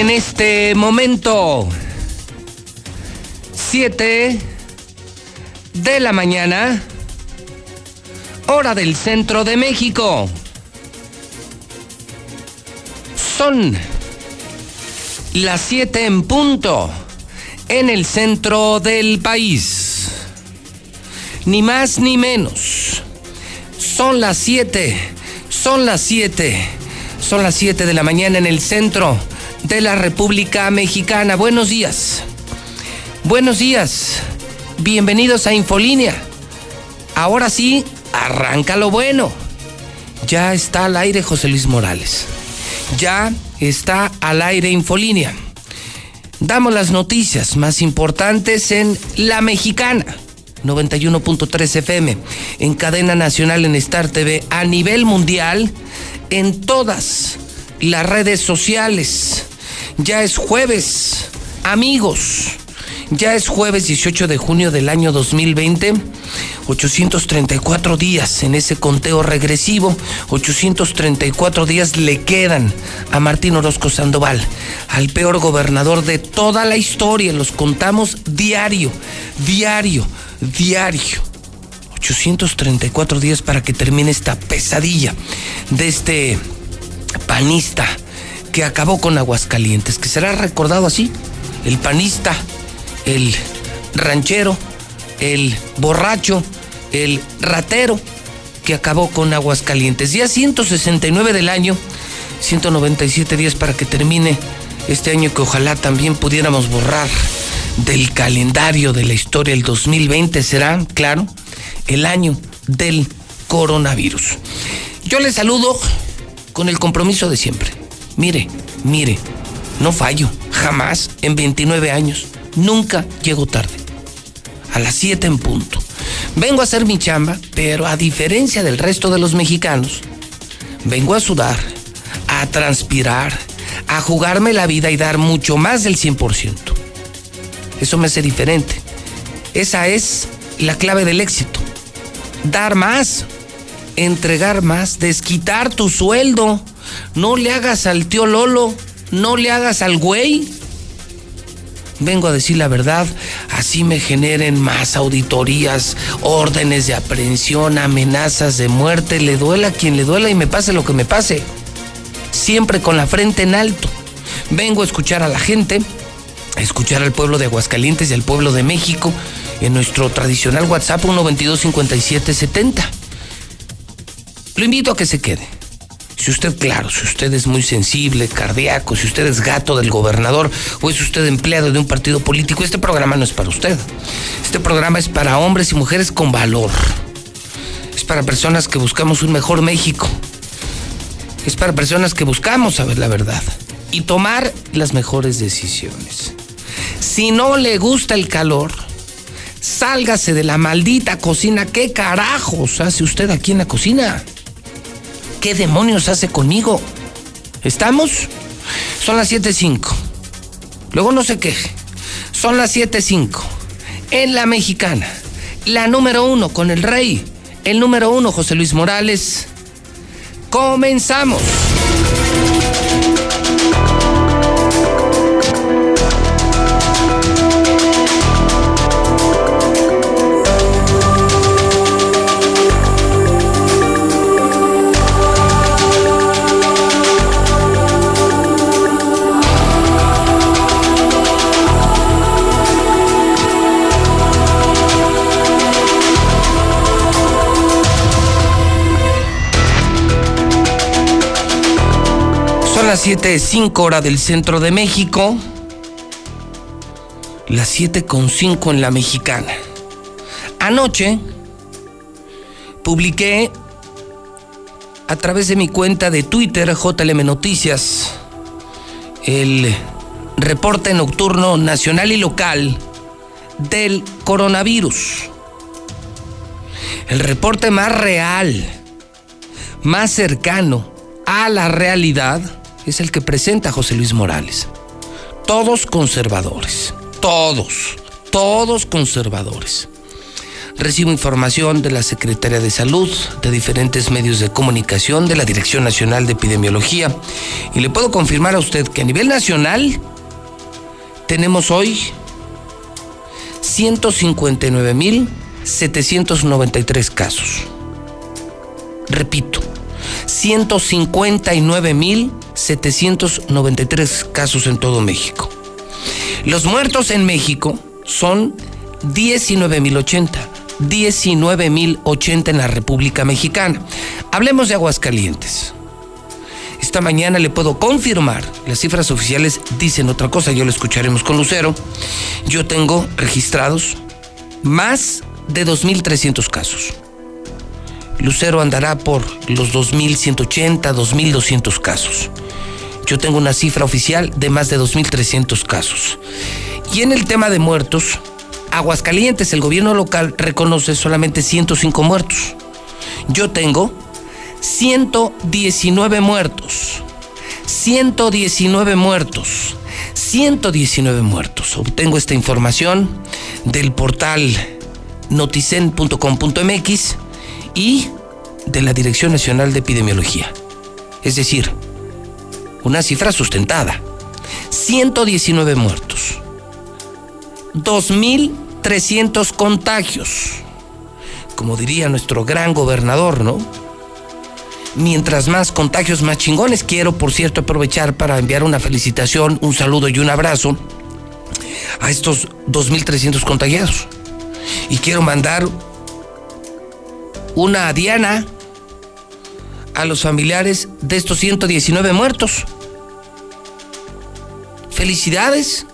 en este momento 7 de la mañana, hora del centro de México. Son las 7 en punto en el centro del país. Ni más ni menos. Son las 7, son las 7, son las 7 de la mañana en el centro de la República Mexicana. Buenos días. Buenos días. Bienvenidos a Infolínea. Ahora sí, arranca lo bueno. Ya está al aire José Luis Morales. Ya está al aire Infolínea. Damos las noticias más importantes en La Mexicana. 91.3 FM, en cadena nacional en Star TV, a nivel mundial, en todas las redes sociales. Ya es jueves, amigos. Ya es jueves 18 de junio del año 2020. 834 días en ese conteo regresivo. 834 días le quedan a Martín Orozco Sandoval, al peor gobernador de toda la historia. Los contamos diario, diario, diario. 834 días para que termine esta pesadilla de este panista que acabó con Aguascalientes, que será recordado así, el panista, el ranchero, el borracho, el ratero que acabó con Aguascalientes. Día 169 del año, 197 días para que termine este año que ojalá también pudiéramos borrar del calendario de la historia. El 2020 será, claro, el año del coronavirus. Yo les saludo con el compromiso de siempre. Mire, mire, no fallo, jamás en 29 años, nunca llego tarde. A las 7 en punto. Vengo a hacer mi chamba, pero a diferencia del resto de los mexicanos, vengo a sudar, a transpirar, a jugarme la vida y dar mucho más del 100%. Eso me hace diferente. Esa es la clave del éxito. Dar más, entregar más, desquitar tu sueldo. No le hagas al tío Lolo, no le hagas al güey. Vengo a decir la verdad, así me generen más auditorías, órdenes de aprehensión, amenazas de muerte, le duela a quien le duela y me pase lo que me pase. Siempre con la frente en alto. Vengo a escuchar a la gente, a escuchar al pueblo de Aguascalientes y al pueblo de México en nuestro tradicional WhatsApp 122 5770. Lo invito a que se quede. Si usted, claro, si usted es muy sensible, cardíaco, si usted es gato del gobernador o es usted empleado de un partido político, este programa no es para usted. Este programa es para hombres y mujeres con valor. Es para personas que buscamos un mejor México. Es para personas que buscamos saber la verdad y tomar las mejores decisiones. Si no le gusta el calor, sálgase de la maldita cocina. ¿Qué carajos hace usted aquí en la cocina? ¿Qué demonios hace conmigo? ¿Estamos? Son las 7.05. Luego no se queje. Son las 7.05. En la mexicana. La número uno con el rey. El número uno, José Luis Morales. Comenzamos. Las 7.05 hora del centro de México. Las 7.5 en la mexicana. Anoche publiqué a través de mi cuenta de Twitter, JLM Noticias, el reporte nocturno nacional y local del coronavirus. El reporte más real, más cercano a la realidad es el que presenta José Luis Morales. Todos conservadores, todos, todos conservadores. Recibo información de la Secretaría de Salud, de diferentes medios de comunicación, de la Dirección Nacional de Epidemiología. Y le puedo confirmar a usted que a nivel nacional tenemos hoy 159.793 casos. Repito, 159.793 casos en todo México. Los muertos en México son 19.080. 19.080 en la República Mexicana. Hablemos de Aguascalientes. Esta mañana le puedo confirmar, las cifras oficiales dicen otra cosa, yo lo escucharemos con Lucero. Yo tengo registrados más de 2.300 casos. Lucero andará por los 2.180, 2.200 casos. Yo tengo una cifra oficial de más de 2.300 casos. Y en el tema de muertos, Aguascalientes, el gobierno local reconoce solamente 105 muertos. Yo tengo 119 muertos. 119 muertos. 119 muertos. Obtengo esta información del portal noticen.com.mx y de la Dirección Nacional de Epidemiología. Es decir, una cifra sustentada. 119 muertos. 2.300 contagios. Como diría nuestro gran gobernador, ¿no? Mientras más contagios, más chingones. Quiero, por cierto, aprovechar para enviar una felicitación, un saludo y un abrazo a estos 2.300 contagiados. Y quiero mandar una diana a los familiares de estos 119 muertos. Felicidades.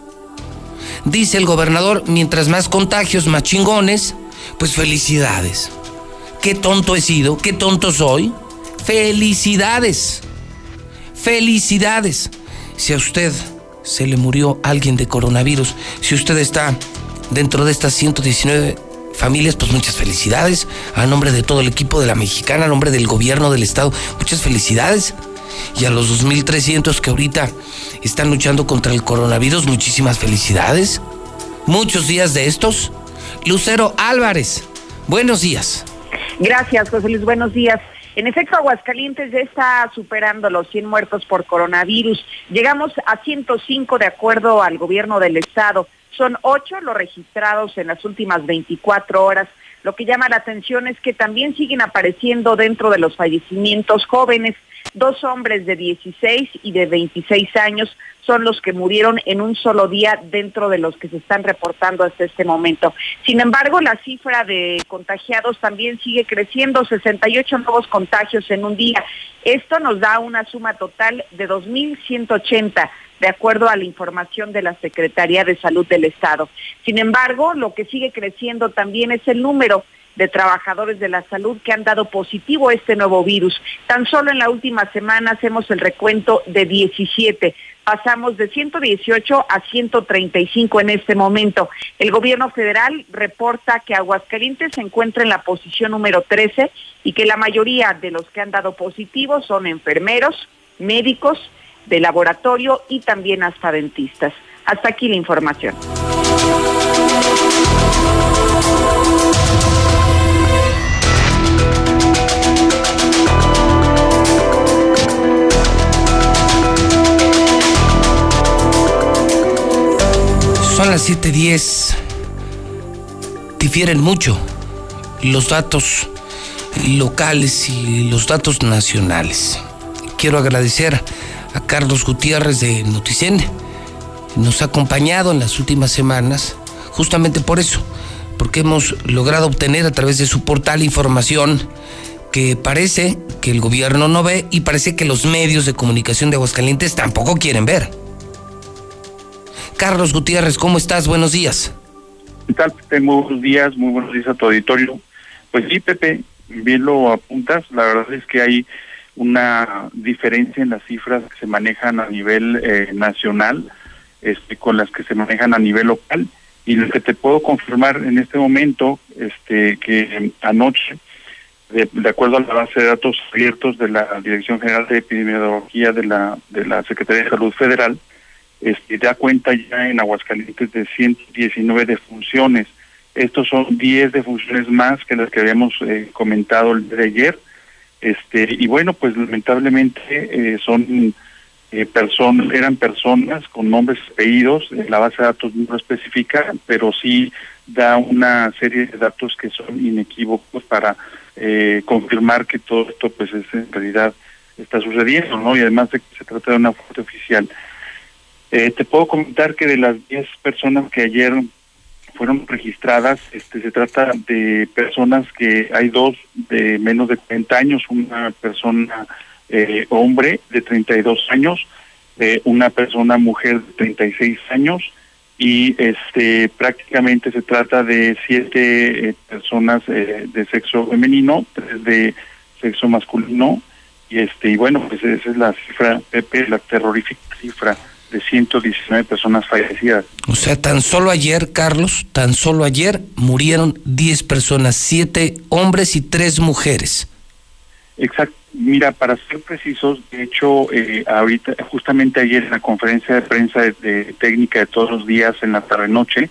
Dice el gobernador, mientras más contagios, más chingones, pues felicidades. Qué tonto he sido, qué tonto soy. Felicidades. Felicidades. Si a usted se le murió alguien de coronavirus, si usted está dentro de estas 119 familias, pues muchas felicidades. A nombre de todo el equipo de la mexicana, a nombre del gobierno del estado, muchas felicidades. Y a los 2.300 que ahorita están luchando contra el coronavirus, muchísimas felicidades. Muchos días de estos. Lucero Álvarez, buenos días. Gracias, José Luis, buenos días. En efecto, Aguascalientes ya está superando los 100 muertos por coronavirus. Llegamos a 105 de acuerdo al gobierno del estado. Son ocho los registrados en las últimas 24 horas. Lo que llama la atención es que también siguen apareciendo dentro de los fallecimientos jóvenes. Dos hombres de 16 y de 26 años son los que murieron en un solo día dentro de los que se están reportando hasta este momento. Sin embargo, la cifra de contagiados también sigue creciendo, 68 nuevos contagios en un día. Esto nos da una suma total de 2.180 de acuerdo a la información de la Secretaría de Salud del Estado. Sin embargo, lo que sigue creciendo también es el número de trabajadores de la salud que han dado positivo a este nuevo virus. Tan solo en la última semana hacemos el recuento de 17. Pasamos de 118 a 135 en este momento. El gobierno federal reporta que Aguascalientes se encuentra en la posición número 13 y que la mayoría de los que han dado positivo son enfermeros, médicos, de laboratorio y también hasta dentistas. Hasta aquí la información. Son las 7:10. Difieren mucho los datos locales y los datos nacionales. Quiero agradecer a Carlos Gutiérrez de Noticen. Nos ha acompañado en las últimas semanas justamente por eso, porque hemos logrado obtener a través de su portal información que parece que el gobierno no ve y parece que los medios de comunicación de Aguascalientes tampoco quieren ver. Carlos Gutiérrez, ¿cómo estás? Buenos días. ¿Qué tal, Pepe? Muy buenos días, muy buenos días a tu auditorio. Pues sí, Pepe, bien lo apuntas. La verdad es que hay una diferencia en las cifras que se manejan a nivel eh, nacional este, con las que se manejan a nivel local. Y lo que te puedo confirmar en este momento, este, que anoche, de, acuerdo a la base de datos abiertos de la Dirección General de Epidemiología de la, de la Secretaría de Salud Federal, este, da cuenta ya en Aguascalientes de 119 defunciones Estos son 10 defunciones más que las que habíamos eh, comentado el de ayer. Este, y bueno, pues lamentablemente eh, son eh, personas, eran personas con nombres apellidos, la base de datos no especifica, pero sí da una serie de datos que son inequívocos para eh, confirmar que todo esto pues es en realidad está sucediendo, ¿no? Y además de que se trata de una fuente oficial. Eh, te puedo comentar que de las 10 personas que ayer fueron registradas, este se trata de personas que hay dos de menos de 40 años, una persona eh, hombre de 32 años, eh, una persona mujer de 36 años y este prácticamente se trata de siete eh, personas eh, de sexo femenino, tres de sexo masculino y este y bueno pues esa es la cifra Pepe la terrorífica cifra de 119 personas fallecidas. O sea, tan solo ayer, Carlos, tan solo ayer murieron 10 personas, siete hombres y tres mujeres. Exacto. Mira, para ser precisos, de hecho, eh, ahorita, justamente ayer en la conferencia de prensa de, técnica de todos los días en la tarde-noche,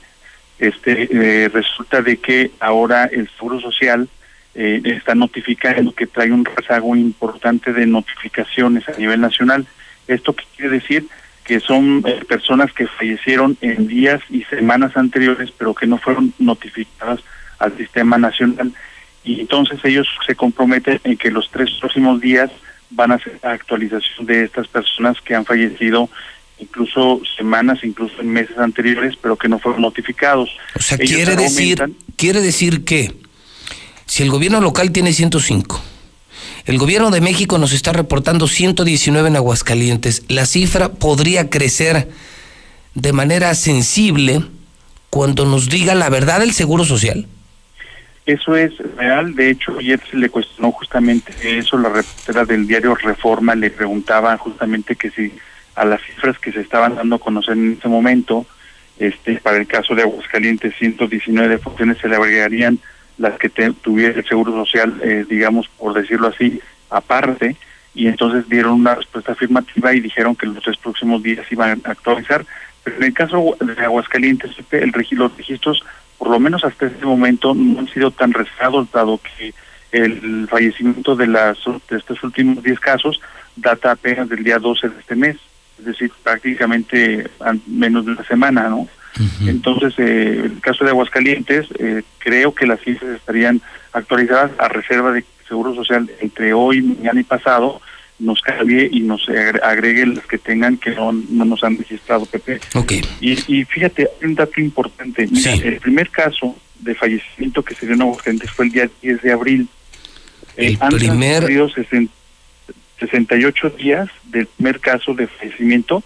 este, eh, resulta de que ahora el Seguro Social eh, está notificando que trae un rezago importante de notificaciones a nivel nacional. ¿Esto qué quiere decir? Que son personas que fallecieron en días y semanas anteriores, pero que no fueron notificadas al sistema nacional y entonces ellos se comprometen en que los tres próximos días van a hacer actualización de estas personas que han fallecido incluso semanas, incluso en meses anteriores, pero que no fueron notificados. O sea, quiere decir, quiere decir que si el gobierno local tiene 105, el gobierno de México nos está reportando 119 en Aguascalientes, la cifra podría crecer de manera sensible cuando nos diga la verdad el Seguro Social. Eso es real, de hecho ayer se le cuestionó justamente eso, la reportera del diario Reforma le preguntaba justamente que si a las cifras que se estaban dando a conocer en ese momento, este para el caso de Aguascalientes 119 funciones se le agregarían las que tuviera el Seguro Social, eh, digamos por decirlo así, aparte, y entonces dieron una respuesta afirmativa y dijeron que los tres próximos días iban a actualizar, pero en el caso de Aguascalientes, el, los registros por lo menos hasta este momento, no han sido tan rezagados, dado que el fallecimiento de, las, de estos últimos 10 casos data apenas del día 12 de este mes, es decir, prácticamente menos de una semana, ¿no? Entonces, eh, el caso de Aguascalientes, eh, creo que las cifras estarían actualizadas a reserva de Seguro Social entre hoy, mañana y pasado, nos cambie y nos agregue las que tengan que no, no nos han registrado, Pepe. Okay. Y, y fíjate, hay un dato importante. Mira, el primer caso de fallecimiento que se dio en Aguascalientes fue el día 10 de abril. El eh, primer... Han 68 días del primer caso de fallecimiento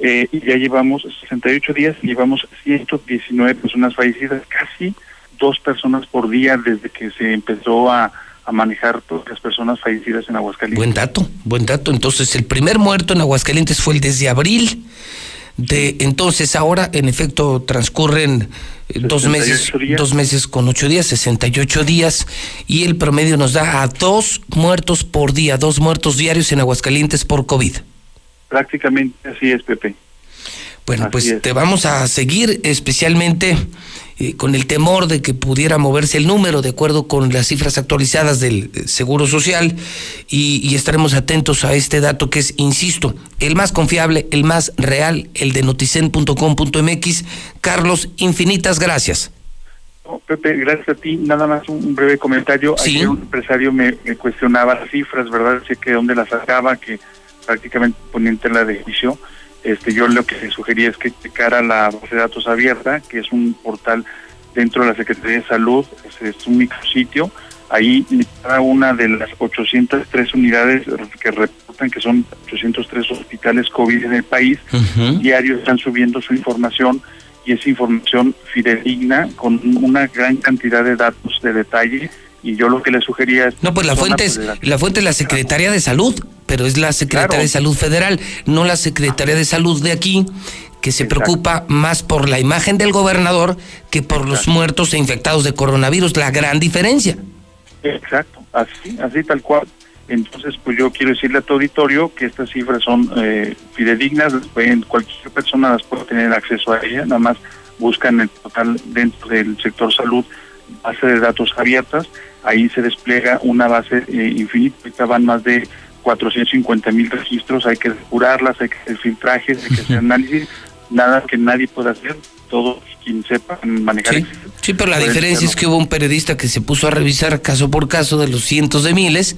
eh, y ya llevamos 68 días llevamos 119 personas fallecidas, casi dos personas por día desde que se empezó a a manejar todas las personas fallecidas en Aguascalientes. Buen dato, buen dato. Entonces, el primer muerto en Aguascalientes fue el desde abril. De entonces ahora, en efecto, transcurren eh, dos meses, dos meses con ocho días, 68 días, y el promedio nos da a dos muertos por día, dos muertos diarios en Aguascalientes por COVID. Prácticamente así es, Pepe. Bueno, pues te vamos a seguir especialmente eh, con el temor de que pudiera moverse el número de acuerdo con las cifras actualizadas del eh, Seguro Social y, estaremos atentos a este dato que es, insisto, el más confiable, el más real, el de noticen.com.mx. Carlos, infinitas gracias. Pepe, gracias a ti. Nada más un breve comentario. ¿Sí? un empresario me, cuestionaba las cifras, ¿verdad? Sé que dónde las sacaba, que prácticamente ponía en tela de juicio este, yo lo que sugería es que cara la base de datos abierta, que es un portal dentro de la Secretaría de Salud, es, un micrositio, ahí cada una de las 803 unidades que reportan que son 803 hospitales COVID en el país, diario están subiendo su información y esa información fidedigna con una gran cantidad de datos de detalle y yo lo que le sugería es no pues la fuente es la, fuente es la secretaría de salud pero es la secretaría de salud federal no la secretaría de salud de aquí que se preocupa más por la imagen del gobernador que por los muertos e infectados de coronavirus la gran diferencia. Exacto así así tal cual. Entonces pues yo quiero decirle a tu auditorio que estas cifras son eh, fidedignas cualquier persona las puede tener acceso a ella nada más buscan el total dentro del sector salud base de datos abiertas, ahí se despliega una base eh, infinita, ahorita van más de 450 mil registros, hay que curarlas, hay que hacer filtrajes, hay que hacer análisis, nada que nadie pueda hacer, todos quien sepa manejar. Sí, sí pero la diferencia es que hubo un periodista que se puso a revisar caso por caso de los cientos de miles,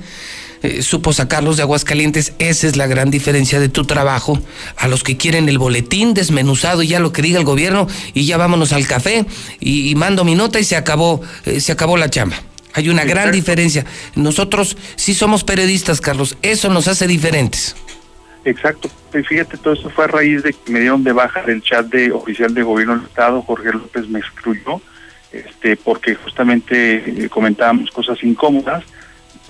eh, supo sacarlos de Aguascalientes, esa es la gran diferencia de tu trabajo, a los que quieren el boletín desmenuzado y ya lo que diga el gobierno y ya vámonos al café y, mando mi nota y se acabó, eh, se acabó la chamba. Hay una gran diferencia. Nosotros sí somos periodistas, Carlos, eso nos hace diferentes. Exacto. Fíjate, todo eso fue a raíz de que me dieron de baja del chat de oficial de gobierno del Estado, Jorge López me excluyó, este, porque justamente eh, comentábamos cosas incómodas,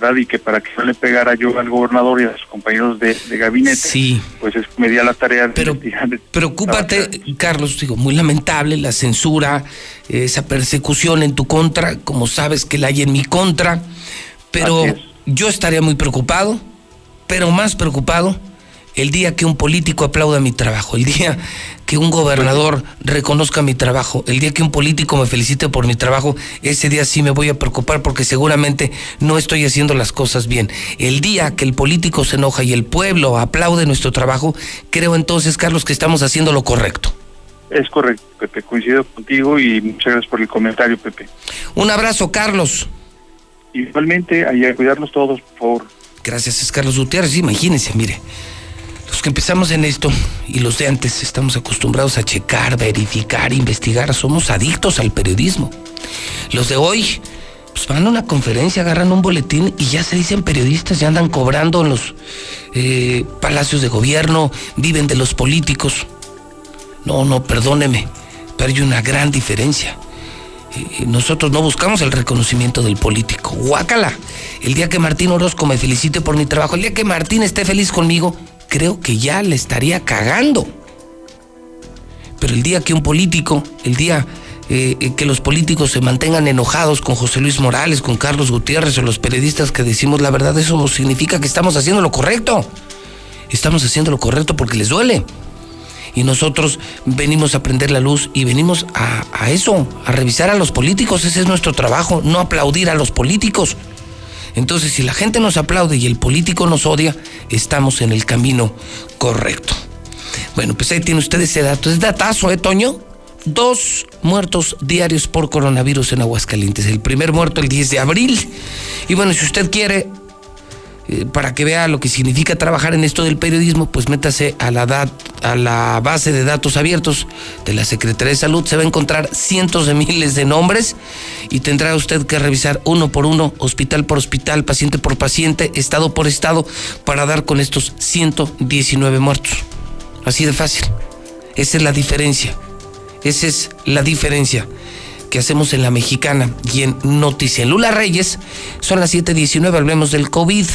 ¿verdad? Y que para que no le pegara yo al gobernador y a sus compañeros de, gabinete, sí. pues es, me di a la tarea de Pero preocúpate, Carlos, digo, muy lamentable la censura, esa persecución en tu contra, como sabes que la hay en mi contra, pero yo estaría muy preocupado, pero más preocupado el día que un político aplauda mi trabajo, el día que un gobernador reconozca mi trabajo, el día que un político me felicite por mi trabajo, ese día sí me voy a preocupar porque seguramente no estoy haciendo las cosas bien. El día que el político se enoja y el pueblo aplaude nuestro trabajo, creo entonces, Carlos, que estamos haciendo lo correcto. Es correcto, Pepe, coincido contigo y muchas gracias por el comentario, Pepe. Un abrazo, Carlos. Igualmente, a cuidarnos todos, por favor. Gracias, es Carlos Gutiérrez. Imagínense, mire, que empezamos en esto y los de antes estamos acostumbrados a checar, verificar, investigar, somos adictos al periodismo. Los de hoy pues van a una conferencia, agarran un boletín y ya se dicen periodistas, ya andan cobrando en los eh, palacios de gobierno, viven de los políticos. No, no, perdóneme, pero hay una gran diferencia. Eh, nosotros no buscamos el reconocimiento del político. Guácala. El día que Martín Orozco me felicite por mi trabajo, el día que Martín esté feliz conmigo, creo que ya le estaría cagando. Pero el día que un político, el día eh, eh, que los políticos se mantengan enojados con José Luis Morales, con Carlos Gutiérrez o los periodistas que decimos la verdad, eso significa que estamos haciendo lo correcto. Estamos haciendo lo correcto porque les duele. Y nosotros venimos a prender la luz y venimos a, a eso, a revisar a los políticos. Ese es nuestro trabajo, no aplaudir a los políticos. Entonces, si la gente nos aplaude y el político nos odia, estamos en el camino correcto. Bueno, pues ahí tiene usted ese dato. Es datazo, ¿eh, Toño? Dos muertos diarios por coronavirus en Aguascalientes. El primer muerto el 10 de abril. Y bueno, si usted quiere eh, para que vea lo que significa trabajar en esto del periodismo, pues métase a la, a la base de datos abiertos de la Secretaría de Salud. Se va a encontrar cientos de miles de nombres y tendrá usted que revisar uno por uno, hospital por hospital, paciente por paciente, estado por estado, para dar con estos 119 muertos. Así de fácil. Esa es la diferencia. Esa es la diferencia que hacemos en la mexicana y en Noticia. Lula Reyes, son las 7:19, hablemos del COVID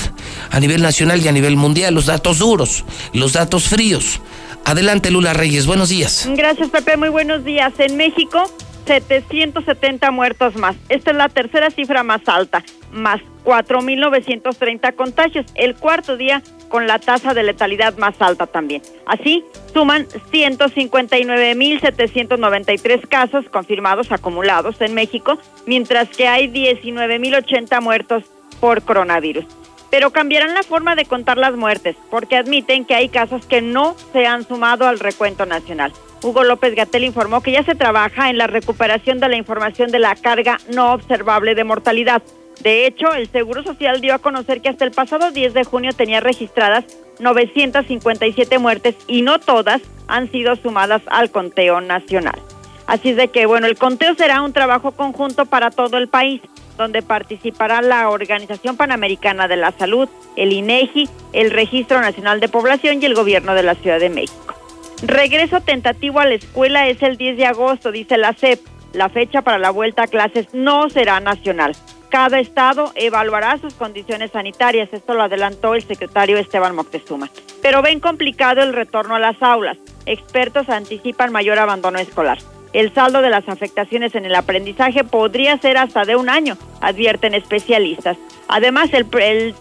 a nivel nacional y a nivel mundial, los datos duros, los datos fríos. Adelante, Lula Reyes, buenos días. Gracias, Pepe, muy buenos días. En México, 770 muertos más. Esta es la tercera cifra más alta, más 4.930 contagios, el cuarto día con la tasa de letalidad más alta también. Así, suman 159.793 casos confirmados acumulados en México, mientras que hay 19.080 muertos por coronavirus. Pero cambiarán la forma de contar las muertes, porque admiten que hay casos que no se han sumado al recuento nacional. Hugo López Gatel informó que ya se trabaja en la recuperación de la información de la carga no observable de mortalidad de hecho, el Seguro Social dio a conocer que hasta el pasado 10 de junio tenía registradas 957 muertes y no todas han sido sumadas al conteo nacional. Así es de que, bueno, el conteo será un trabajo conjunto para todo el país, donde participará la Organización Panamericana de la Salud, el INEGI, el Registro Nacional de Población y el Gobierno de la Ciudad de México. Regreso tentativo a la escuela es el 10 de agosto, dice la CEP. La fecha para la vuelta a clases no será nacional. Cada estado evaluará sus condiciones sanitarias, esto lo adelantó el secretario Esteban Moctezuma. Pero ven complicado el retorno a las aulas. Expertos anticipan mayor abandono escolar. El saldo de las afectaciones en el aprendizaje podría ser hasta de un año, advierten especialistas. Además, el,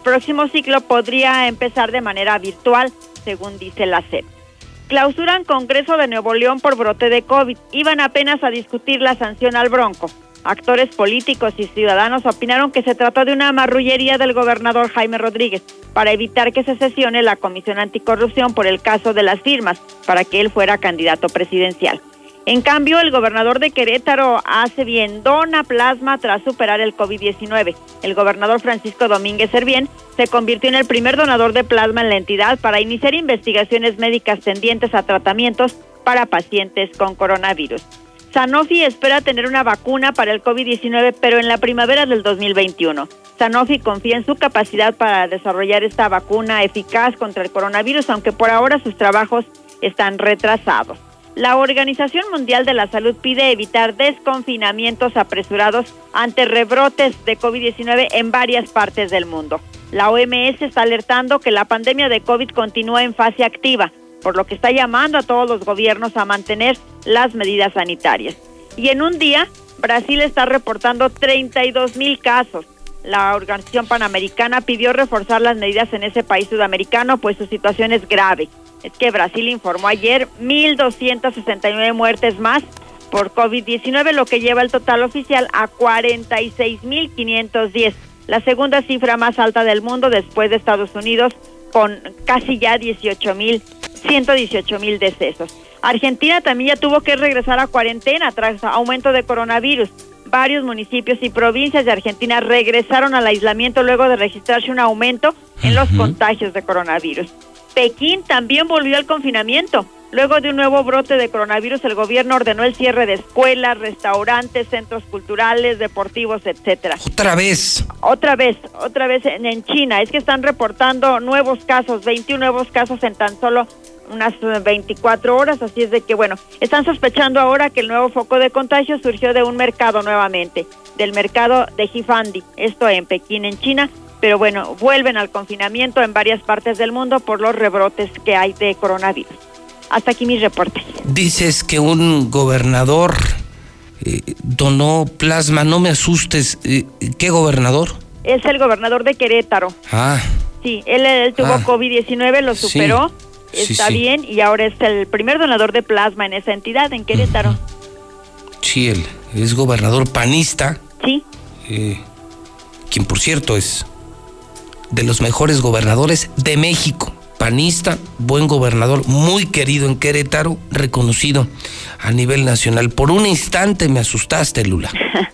próximo ciclo podría empezar de manera virtual, según dice la SEP. Clausuran Congreso de Nuevo León por brote de COVID. Iban apenas a discutir la sanción al Bronco. Actores políticos y ciudadanos opinaron que se trató de una marrullería del gobernador Jaime Rodríguez para evitar que se sesione la Comisión Anticorrupción por el caso de las firmas para que él fuera candidato presidencial. En cambio, el gobernador de Querétaro hace bien, dona plasma tras superar el COVID-19. El gobernador Francisco Domínguez Servién se convirtió en el primer donador de plasma en la entidad para iniciar investigaciones médicas tendientes a tratamientos para pacientes con coronavirus. Sanofi espera tener una vacuna para el COVID-19, pero en la primavera del 2021. Sanofi confía en su capacidad para desarrollar esta vacuna eficaz contra el coronavirus, aunque por ahora sus trabajos están retrasados. La Organización Mundial de la Salud pide evitar desconfinamientos apresurados ante rebrotes de COVID-19 en varias partes del mundo. La OMS está alertando que la pandemia de COVID continúa en fase activa, por lo que está llamando a todos los gobiernos a mantener las medidas sanitarias. Y en un día, Brasil está reportando 32 mil casos. La Organización Panamericana pidió reforzar las medidas en ese país sudamericano, pues su situación es grave es que Brasil informó ayer 1.269 muertes más por COVID-19, lo que lleva el total oficial a 46.510, la segunda cifra más alta del mundo después de Estados Unidos, con casi ya 18.000, 118.000 decesos. Argentina también ya tuvo que regresar a cuarentena tras aumento de coronavirus. Varios municipios y provincias de Argentina regresaron al aislamiento luego de registrarse un aumento en los contagios de coronavirus. Pekín también volvió al confinamiento. Luego de un nuevo brote de coronavirus, el gobierno ordenó el cierre de escuelas, restaurantes, centros culturales, deportivos, etcétera. Otra vez. Otra vez, otra vez en, China. Es que están reportando nuevos casos, 21 nuevos casos en tan solo unas 24 horas, así es de que bueno, están sospechando ahora que el nuevo foco de contagio surgió de un mercado nuevamente, del mercado de Jifandi, esto en Pekín, en China, pero bueno, vuelven al confinamiento en varias partes del mundo por los rebrotes que hay de coronavirus. Hasta aquí mis reportes. Dices que un gobernador eh, donó plasma, no me asustes. Eh, ¿Qué gobernador? Es el gobernador de Querétaro. Ah. Sí, él, tuvo ah. COVID-19, lo superó, está bien y ahora es el primer donador de plasma en esa entidad, en Querétaro. Sí, él es gobernador panista. Sí. Eh, quien por cierto es de los mejores gobernadores de México. Panista, buen gobernador, muy querido en Querétaro, reconocido a nivel nacional. Por un instante me asustaste, Lula.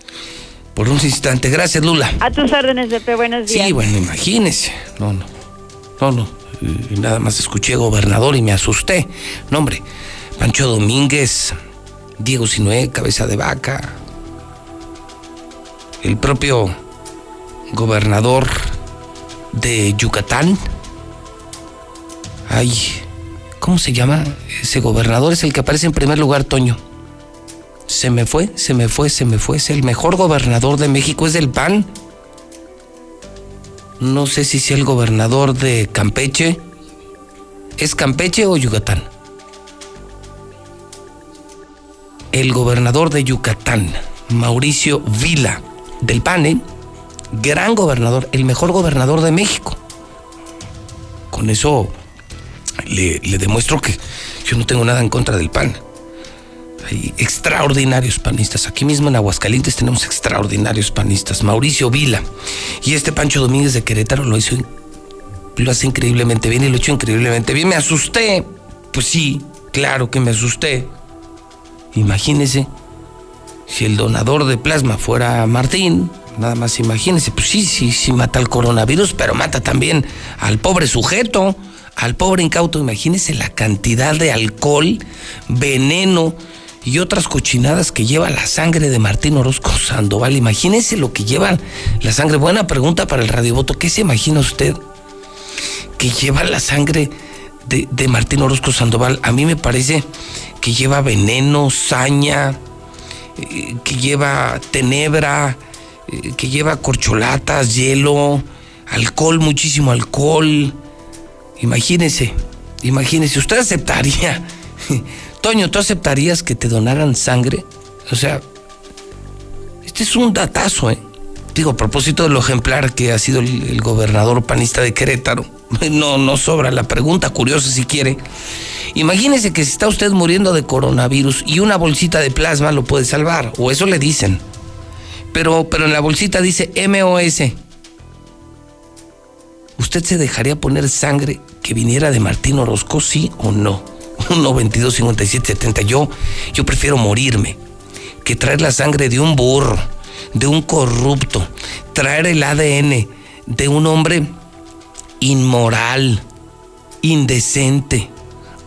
Por un instante. Gracias, Lula. A tus órdenes, Pepe. Buenos días. Sí, bueno, imagínese. No, no. No, no. Nada más escuché gobernador y me asusté. No, hombre. Pancho Domínguez, Diego Sinué, cabeza de vaca. El propio gobernador de Yucatán. Ay, ¿cómo se llama? Ese gobernador es el que aparece en primer lugar, Toño. Se me fue, se me fue, se me fue. Es el mejor gobernador de México, es del PAN. No sé si sea el gobernador de Campeche. ¿Es Campeche o Yucatán? El gobernador de Yucatán, Mauricio Vila, del PAN, ¿eh? gran gobernador, el mejor gobernador de México. Con eso le, demuestro que yo no tengo nada en contra del PAN. Hay extraordinarios panistas. Aquí mismo en Aguascalientes tenemos extraordinarios panistas. Mauricio Vila y este Pancho Domínguez de Querétaro lo hizo, lo hace increíblemente bien y lo hecho increíblemente bien. Me asusté. Pues sí, claro que me asusté. Imagínese si el donador de plasma fuera Martín, Nada más imagínense, pues sí, sí, sí mata al coronavirus, pero mata también al pobre sujeto, al pobre incauto. Imagínense la cantidad de alcohol, veneno y otras cochinadas que lleva la sangre de Martín Orozco Sandoval. Imagínense lo que lleva la sangre. Buena pregunta para el radiovoto. ¿Qué se imagina usted que lleva la sangre de, Martín Orozco Sandoval? A mí me parece que lleva veneno, saña, eh, que lleva tenebra eh, que lleva corcholatas, hielo, alcohol, muchísimo alcohol. Imagínese, imagínese, ¿usted aceptaría? Toño, ¿tú aceptarías que te donaran sangre? O sea, este es un datazo, ¿eh? digo, a propósito de lo ejemplar que ha sido el, gobernador panista de Querétaro, no, no sobra la pregunta, curiosa si quiere. Imagínese que si está usted muriendo de coronavirus y una bolsita de plasma lo puede salvar, o eso le dicen. Pero, pero en la bolsita dice MOS. ¿Usted se dejaría poner sangre que viniera de Martín Orozco, sí o no? 1, 22, 57, 70. Yo, yo prefiero morirme que traer la sangre de un burro, de un corrupto, traer el ADN de un hombre inmoral, indecente,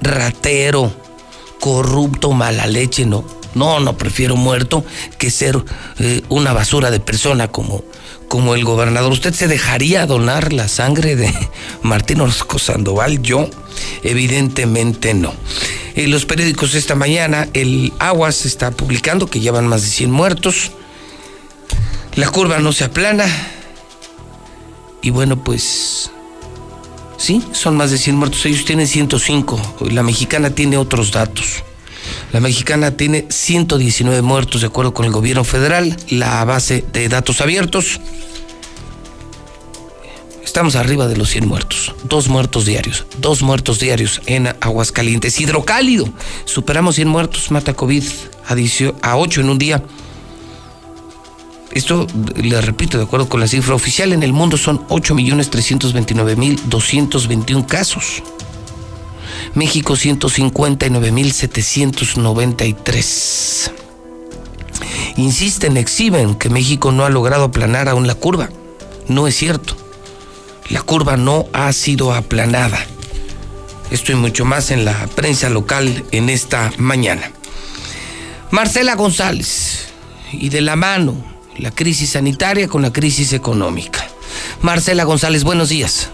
ratero, corrupto, mala leche, no. No, no, prefiero muerto que ser eh, una basura de persona como, como el gobernador. ¿Usted se dejaría donar la sangre de Martín Orozco Sandoval? Yo, evidentemente no. En los periódicos esta mañana, el Aguas está publicando que llevan más de 100 muertos. La curva no se aplana. Y bueno, pues sí, son más de 100 muertos. Ellos tienen 105. La mexicana tiene otros datos. La mexicana tiene 119 muertos de acuerdo con el gobierno federal, la base de datos abiertos. Estamos arriba de los 100 muertos, dos muertos diarios, dos muertos diarios en Aguascalientes. Hidrocálido, superamos 100 muertos, mata COVID a 8 en un día. Esto, le repito, de acuerdo con la cifra oficial, en el mundo son 8.329.221 casos. México 159.793. Insisten, exhiben que México no ha logrado aplanar aún la curva. No es cierto. La curva no ha sido aplanada. Esto y mucho más en la prensa local en esta mañana. Marcela González, y de la mano la crisis sanitaria con la crisis económica. Marcela González, buenos días.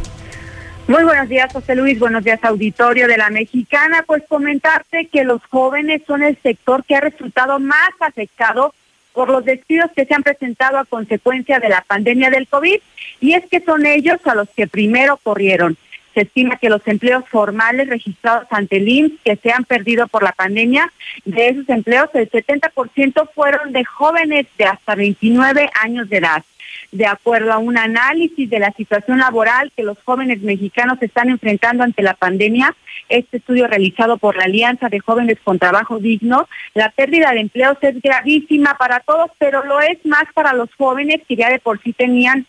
Muy buenos días, José Luis. Buenos días, auditorio de la Mexicana. Pues comentarte que los jóvenes son el sector que ha resultado más afectado por los despidos que se han presentado a consecuencia de la pandemia del COVID. Y es que son ellos a los que primero corrieron. Se estima que los empleos formales registrados ante el IMSS que se han perdido por la pandemia, de esos empleos el 70% fueron de jóvenes de hasta 29 años de edad de acuerdo a un análisis de la situación laboral que los jóvenes mexicanos están enfrentando ante la pandemia, este estudio realizado por la Alianza de Jóvenes con Trabajo Digno, la pérdida de empleos es gravísima para todos, pero lo es más para los jóvenes que ya de por sí tenían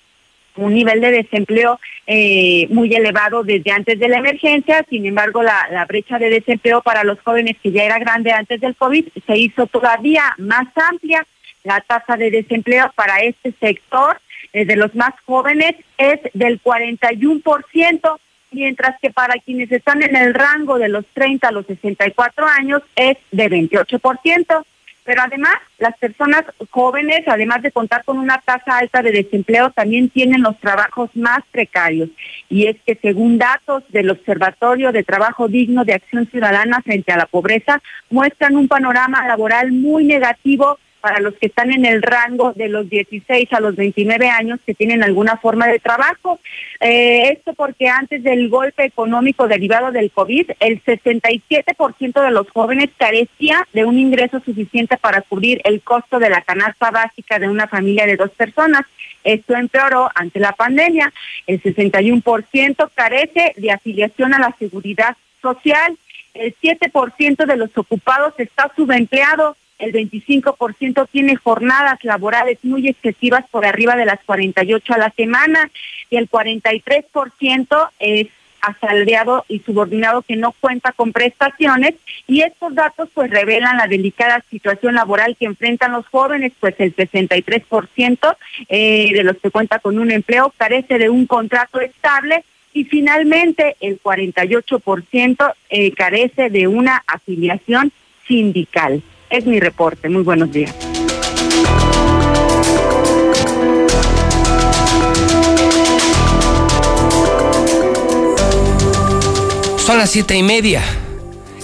un nivel de desempleo eh, muy elevado desde antes de la emergencia, sin embargo la, la, brecha de desempleo para los jóvenes que ya era grande antes del COVID se hizo todavía más amplia. La tasa de desempleo para este sector de los más jóvenes es del 41%, mientras que para quienes están en el rango de los 30 a los 64 años es de 28%. Pero además, las personas jóvenes, además de contar con una tasa alta de desempleo, también tienen los trabajos más precarios. Y es que según datos del Observatorio de Trabajo Digno de Acción Ciudadana frente a la pobreza, muestran un panorama laboral muy negativo para los que están en el rango de los 16 a los 29 años que tienen alguna forma de trabajo. Eh, esto porque antes del golpe económico derivado del COVID, el 67% de los jóvenes carecía de un ingreso suficiente para cubrir el costo de la canasta básica de una familia de dos personas. Esto empeoró ante la pandemia. El 61% carece de afiliación a la seguridad social. El 7% de los ocupados está subempleado el 25% tiene jornadas laborales muy excesivas por arriba de las 48 a la semana y el 43% es asalariado y subordinado que no cuenta con prestaciones y estos datos pues revelan la delicada situación laboral que enfrentan los jóvenes, pues el 63% eh, de los que cuenta con un empleo carece de un contrato estable y finalmente el 48% eh, carece de una afiliación sindical. Es mi reporte. Muy buenos días. Son las siete y media.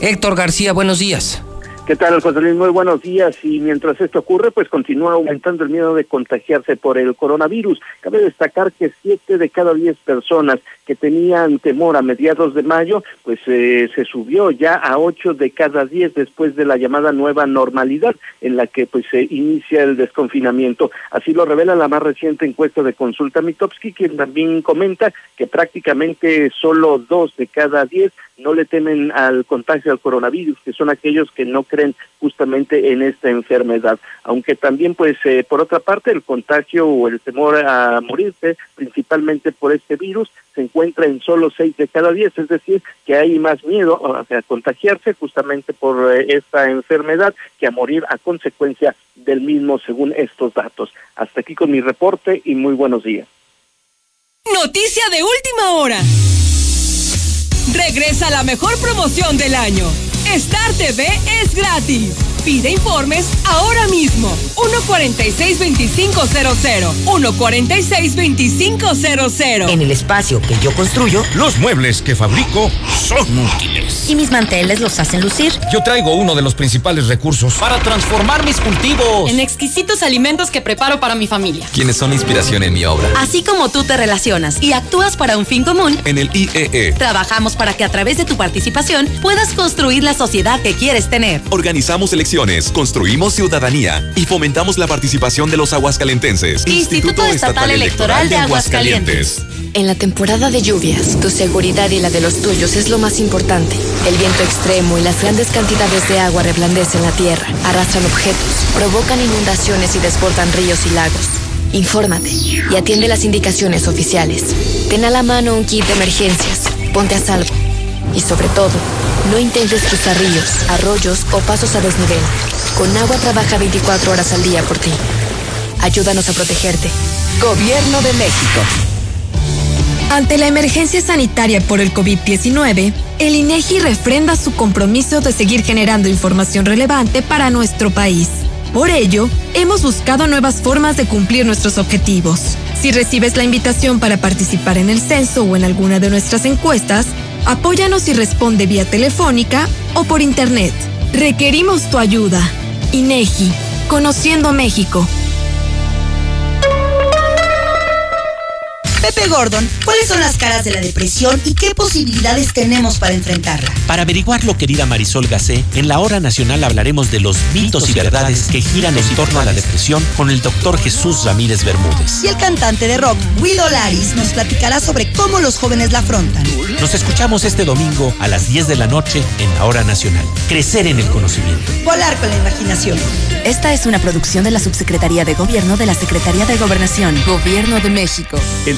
Héctor García, buenos días. ¿Qué tal, José Luis? Muy buenos días. Y mientras esto ocurre, pues continúa aumentando el miedo de contagiarse por el coronavirus. Cabe destacar que siete de cada diez personas que tenían temor a mediados de mayo, pues eh, se subió ya a ocho de cada diez después de la llamada nueva normalidad en la que pues se inicia el desconfinamiento. Así lo revela la más reciente encuesta de consulta Mitowski, quien también comenta que prácticamente solo dos de cada diez no le temen al contagio al coronavirus, que son aquellos que no creen justamente en esta enfermedad. Aunque también, pues, eh, por otra parte, el contagio o el temor a morirse, principalmente por este virus, se encuentra en solo seis de cada diez, es decir, que hay más miedo a, contagiarse justamente por eh, esta enfermedad que a morir a consecuencia del mismo, según estos datos. Hasta aquí con mi reporte y muy buenos días. Noticia de última hora. Regresa la mejor promoción del año. Star TV es gratis. Pide informes ahora mismo. 146-2500. 146-2500. En el espacio que yo construyo, los muebles que fabrico son útiles. Y mis manteles los hacen lucir. Yo traigo uno de los principales recursos para transformar mis cultivos en exquisitos alimentos que preparo para mi familia. Quienes son inspiración en mi obra. Así como tú te relacionas y actúas para un fin común. En el IEE. E. Trabajamos para que a través de tu participación puedas construir la sociedad que quieres tener. Organizamos elecciones, construimos ciudadanía y fomentamos la participación de los aguascalentenses. Instituto, Estatal, Electoral de Aguascalientes. En la temporada de lluvias, tu seguridad y la de los tuyos es lo más importante. El viento extremo y las grandes cantidades de agua reblandecen la tierra, arrastran objetos, provocan inundaciones y desbordan ríos y lagos. Infórmate y atiende las indicaciones oficiales. Ten a la mano un kit de emergencias, ponte a salvo y sobre todo, no intentes cruzar ríos, arroyos o pasos a desnivel. Con agua trabaja 24 horas al día por ti. Ayúdanos a protegerte. Gobierno de México. Ante la emergencia sanitaria por el COVID-19, el INEGI refrenda su compromiso de seguir generando información relevante para nuestro país. Por ello, hemos buscado nuevas formas de cumplir nuestros objetivos. Si recibes la invitación para participar en el censo o en alguna de nuestras encuestas, Apóyanos y responde vía telefónica o por internet. Requerimos tu ayuda. INEGI, Conociendo México. Pepe Gordon, ¿cuáles son las caras de la depresión y qué posibilidades tenemos para enfrentarla? Para averiguarlo, querida Marisol Gacé, en la hora nacional hablaremos de los mitos y verdades que giran en torno a la depresión con el doctor Jesús Ramírez Bermúdez. Y el cantante de rock, Guido Laris, nos platicará sobre cómo los jóvenes la afrontan. Nos escuchamos este domingo a las 10 de la noche en la hora nacional. Crecer en el conocimiento. Volar con la imaginación. Esta es una producción de la Subsecretaría de Gobierno de la Secretaría de Gobernación, Gobierno de México. El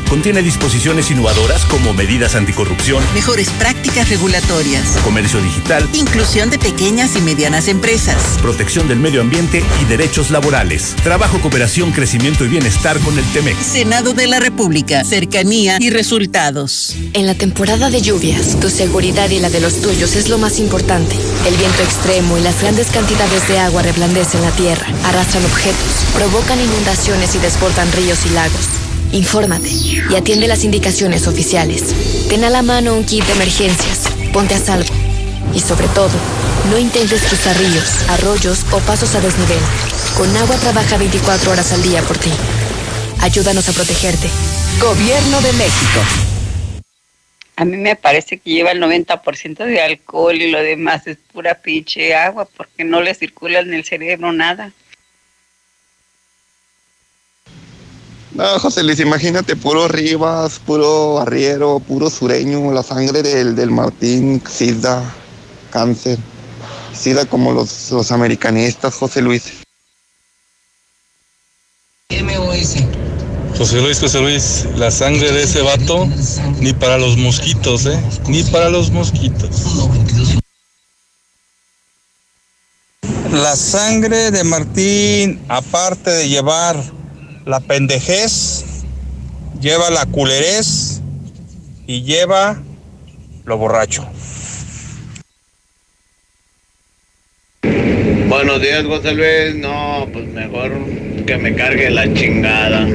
contiene disposiciones innovadoras como medidas anticorrupción, mejores prácticas regulatorias, comercio digital, inclusión de pequeñas y medianas empresas, protección del medio ambiente y derechos laborales, trabajo, cooperación, crecimiento y bienestar con el TEMEC. Senado de la República, cercanía y resultados. En la temporada de lluvias, tu seguridad y la de los tuyos es lo más importante. El viento extremo y las grandes cantidades de agua reblandecen la tierra, arrastran objetos, provocan inundaciones y desbordan ríos y lagos. Infórmate y atiende las indicaciones oficiales. Ten a la mano un kit de emergencias, ponte a salvo y sobre todo, no intentes cruzar ríos, arroyos o pasos a desnivel. Con agua trabaja 24 horas al día por ti. Ayúdanos a protegerte. Gobierno de México. A mí me parece que lleva el 90% de alcohol y lo demás es pura pinche agua porque no le circula en el cerebro nada. No, José Luis, imagínate, puro Rivas, puro Arriero, puro sureño, la sangre del, del Martín, SIDA, cáncer. SIDA como los, los americanistas, José Luis. MOS. José Luis, José Luis, la sangre de ese vato, ni para los mosquitos, ¿eh? Ni para los mosquitos. La sangre de Martín, aparte de llevar la pendejez, lleva la culerez y lleva lo borracho. Bueno, buenos días, José. No, pues mejor que me cargue la chingada.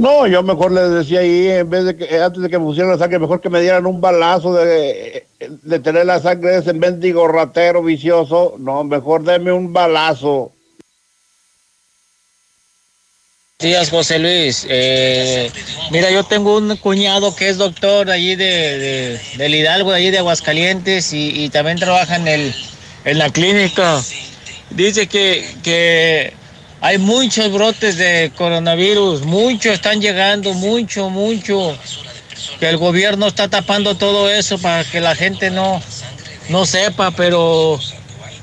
No, yo mejor le decía ahí, en vez de que eh, antes de que me pusieran la sangre, mejor que me dieran un balazo de, de tener la sangre de ese mendigo ratero vicioso. No, mejor deme un balazo. días, José Luis. Eh, mira, yo tengo un cuñado que es doctor allí de, del Hidalgo, allí de Aguascalientes, y, también trabaja en, el, en la clínica. Dice que, que hay muchos brotes de coronavirus, muchos están llegando, mucho, mucho. Que el gobierno está tapando todo eso para que la gente no, no sepa, pero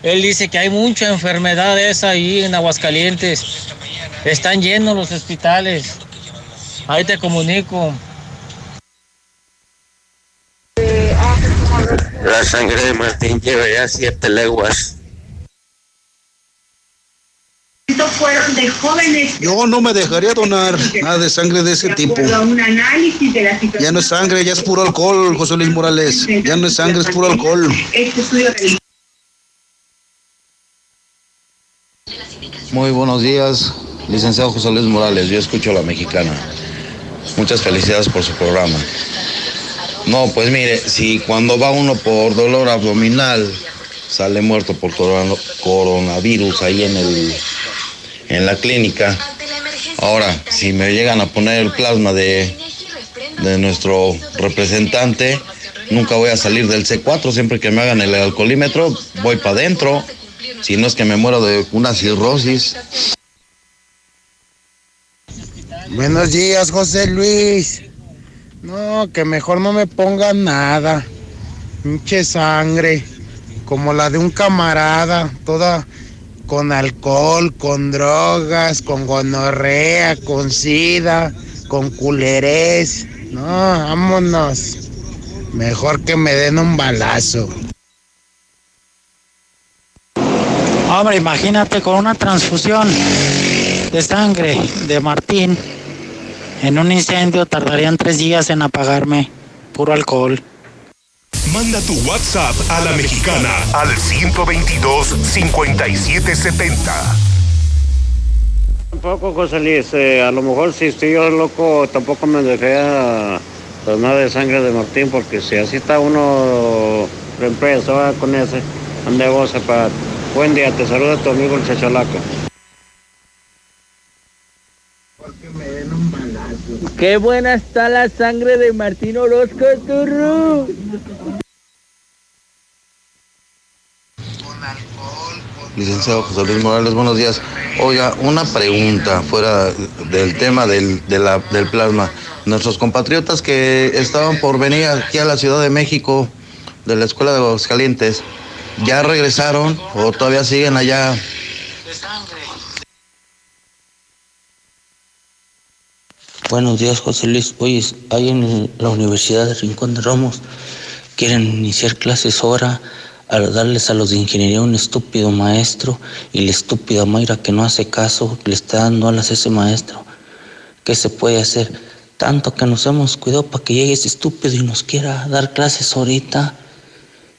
él dice que hay mucha enfermedad esa ahí en Aguascalientes. Están llenos los hospitales. Ahí te comunico. La sangre de Martín lleva ya siete leguas. De jóvenes. Yo no me dejaría donar nada de sangre de ese tipo. Un análisis de la ya no es sangre, ya es puro alcohol, José Luis Morales. Ya no es sangre, es puro alcohol. Este estudio Muy buenos días, licenciado José Luis Morales. Yo escucho a la mexicana. Muchas felicidades por su programa. No, pues mire, si cuando va uno por dolor abdominal sale muerto por coronavirus ahí en el en la clínica. Ahora, si me llegan a poner el plasma de, de nuestro representante, nunca voy a salir del C4. Siempre que me hagan el alcoholímetro, voy para adentro. Si no es que me muero de una cirrosis. Buenos días, José Luis. No, que mejor no me pongan nada. Pinche sangre, como la de un camarada, toda con alcohol, con drogas, con gonorrea, con sida, con culerés. No, vámonos. Mejor que me den un balazo. Hombre, imagínate con una transfusión de sangre de Martín. En un incendio tardarían tres días en apagarme. Puro alcohol. Manda tu WhatsApp a la mexicana al 122 5770. Tampoco, José Luis, eh, a lo mejor si estoy yo loco, tampoco me dejé pues, nada de sangre de Martín, porque si así está uno reempresa con ese, ande para. Buen día, te saluda tu amigo el Chachalaco. Qué buena está la sangre de Martín Orozco, turro. Licenciado José Luis Morales, buenos días. Oiga, una pregunta fuera del tema del, del plasma. Nuestros compatriotas que estaban por venir aquí a la Ciudad de México de la Escuela de los Calientes, ¿ya regresaron o todavía siguen allá? Buenos días, José Luis. Oye, hay en la Universidad de Rincón de Romos, quieren iniciar clases ahora al darles a los de ingeniería un estúpido maestro y la estúpida Mayra que no hace caso, le está dando alas a ese maestro. ¿Qué se puede hacer? Tanto que nos hemos cuidado para que llegue ese estúpido y nos quiera dar clases ahorita.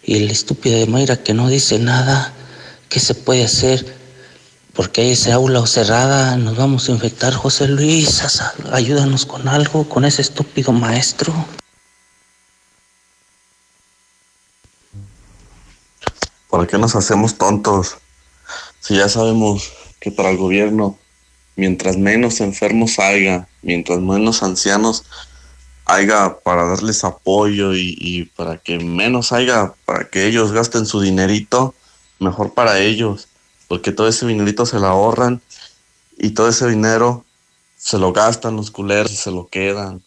Y el estúpido de Mayra que no dice nada. ¿Qué se puede hacer? Porque ese aula cerrada, nos vamos a infectar, José Luis. Ayúdanos con algo, con ese estúpido maestro. ¿Para qué nos hacemos tontos? Si ya sabemos que para el gobierno, mientras menos enfermos haya, mientras menos ancianos haya para darles apoyo y, para que menos haya, para que ellos gasten su dinerito, mejor para ellos, porque todo ese dinerito se lo ahorran y todo ese dinero se lo gastan los culeros y se lo quedan.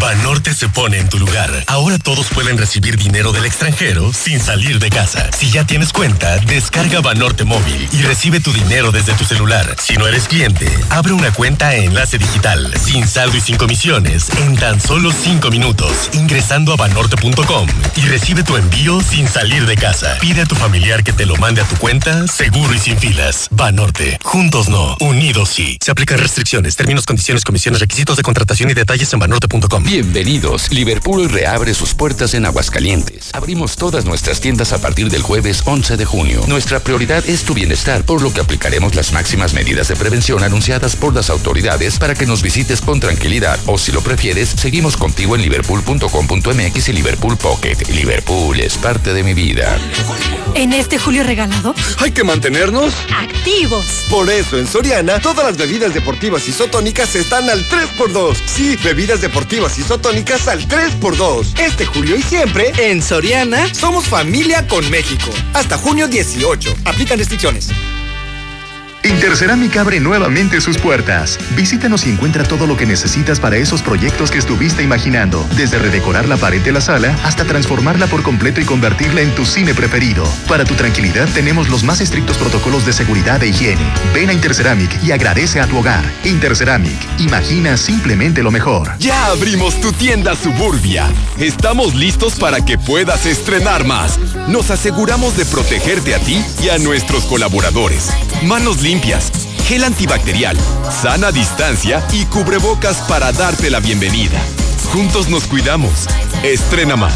Banorte se pone en tu lugar. Ahora todos pueden recibir dinero del extranjero sin salir de casa. Si ya tienes cuenta, descarga Banorte móvil y recibe tu dinero desde tu celular. Si no eres cliente, abre una cuenta en Enlace Digital, sin saldo y sin comisiones, en tan solo cinco minutos, ingresando a banorte.com y recibe tu envío sin salir de casa. Pide a tu familiar que te lo mande a tu cuenta, seguro y sin filas. Banorte, juntos no, unidos sí. Se aplican restricciones, términos, condiciones, comisiones, requisitos de contratación y detalles en banorte.com Bienvenidos. Liverpool reabre sus puertas en Aguascalientes. Abrimos todas nuestras tiendas a partir del jueves 11 de junio. Nuestra prioridad es tu bienestar, por lo que aplicaremos las máximas medidas de prevención anunciadas por las autoridades para que nos visites con tranquilidad. O si lo prefieres, seguimos contigo en liverpool.com.mx y Liverpool Pocket. Liverpool es parte de mi vida. En este julio regalado, Hay que mantenernos activos. Por eso en Soriana todas las bebidas deportivas isotónicas están al 3x2. Sí, bebidas deportivas isotónicas al 3x2. Este julio y siempre en Soriana somos familia con México. Hasta junio 18. Aplican restricciones. Intercerámica abre nuevamente sus puertas. Visítanos y encuentra todo lo que necesitas para esos proyectos que estuviste imaginando, desde redecorar la pared de la sala hasta transformarla por completo y convertirla en tu cine preferido. Para tu tranquilidad tenemos los más estrictos protocolos de seguridad e higiene. Ven a Interceramic y agradece a tu hogar. Interceramic, imagina simplemente lo mejor. Ya abrimos tu tienda Suburbia. Estamos listos para que puedas estrenar más. Nos aseguramos de protegerte a ti y a nuestros colaboradores. Manos limpias, gel antibacterial, sana distancia y cubrebocas para darte la bienvenida. Juntos nos cuidamos. Estrena más.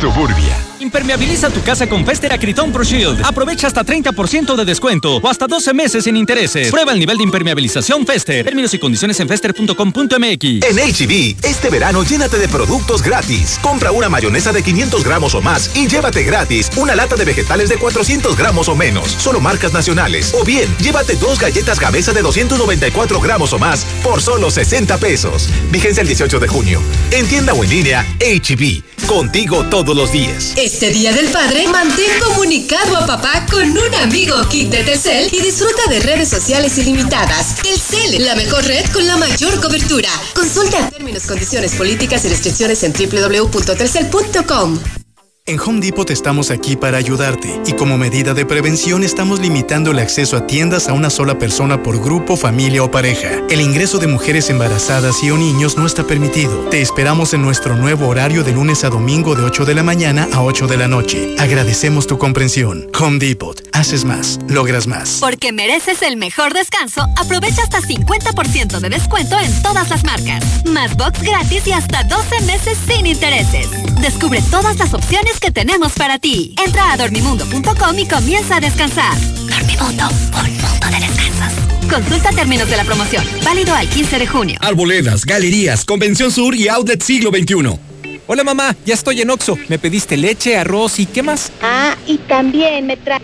Suburbia. Impermeabiliza tu casa con Fester Acritón Pro Shield. Aprovecha hasta 30% de descuento o hasta 12 meses sin intereses. Prueba el nivel de impermeabilización Fester. Términos y condiciones en fester.com.mx. En HB, este verano llénate de productos gratis. Compra una mayonesa de 500 gramos o más y llévate gratis una lata de vegetales de 400 gramos o menos. Solo marcas nacionales. O bien, llévate dos galletas Gamesa de 294 gramos o más por solo 60 pesos. Vigencia el 18 de junio. En tienda o en línea, HB. Contigo todos los días. Este Día del Padre, mantén comunicado a papá con un amigo kit de Telcel y disfruta de redes sociales ilimitadas. Telcel, la mejor red con la mayor cobertura. Consulta términos, condiciones, políticas y restricciones en www.telcel.com. En Home Depot estamos aquí para ayudarte y como medida de prevención estamos limitando el acceso a tiendas a una sola persona por grupo, familia o pareja. El ingreso de mujeres embarazadas y o niños no está permitido. Te esperamos en nuestro nuevo horario de lunes a domingo de 8 de la mañana a 8 de la noche. Agradecemos tu comprensión. Home Depot. Haces más, logras más. Porque mereces el mejor descanso, aprovecha hasta 50% de descuento en todas las marcas. Más box gratis y hasta 12 meses sin intereses. Descubre todas las opciones que tenemos para ti. Entra a dormimundo.com y comienza a descansar. Dormimundo, un mundo de descansos. Consulta términos de la promoción. Válido al 15 de junio. Arboledas, galerías, Convención Sur y Outlet Siglo XXI. Hola mamá, ya estoy en Oxo. Me pediste leche, arroz y ¿qué más? Ah, y también me trae.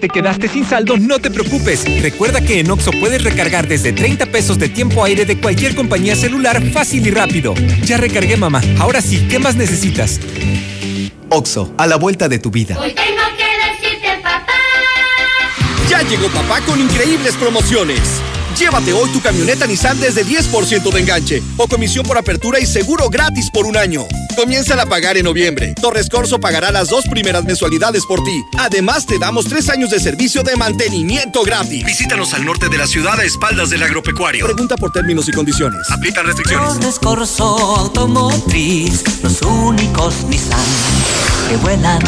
¿Te quedaste sin saldo? No te preocupes. Recuerda que en Oxo puedes recargar desde 30 pesos de tiempo aire de cualquier compañía celular fácil y rápido. Ya recargué mamá. Ahora sí, ¿qué más necesitas? Oxo, a la vuelta de tu vida. Hoy tengo que decirte papá. Ya llegó papá con increíbles promociones. Llévate hoy tu camioneta Nissan desde 10% de enganche o comisión por apertura y seguro gratis por un año. Comienza a pagar en noviembre. Torres Corso pagará las dos primeras mensualidades por ti. Además, te damos tres años de servicio de mantenimiento gratis. Visítanos al norte de la ciudad a espaldas del agropecuario. Pregunta por términos y condiciones. Aplican restricciones. Torres Corso Automotriz, los únicos Nissan que vuelan.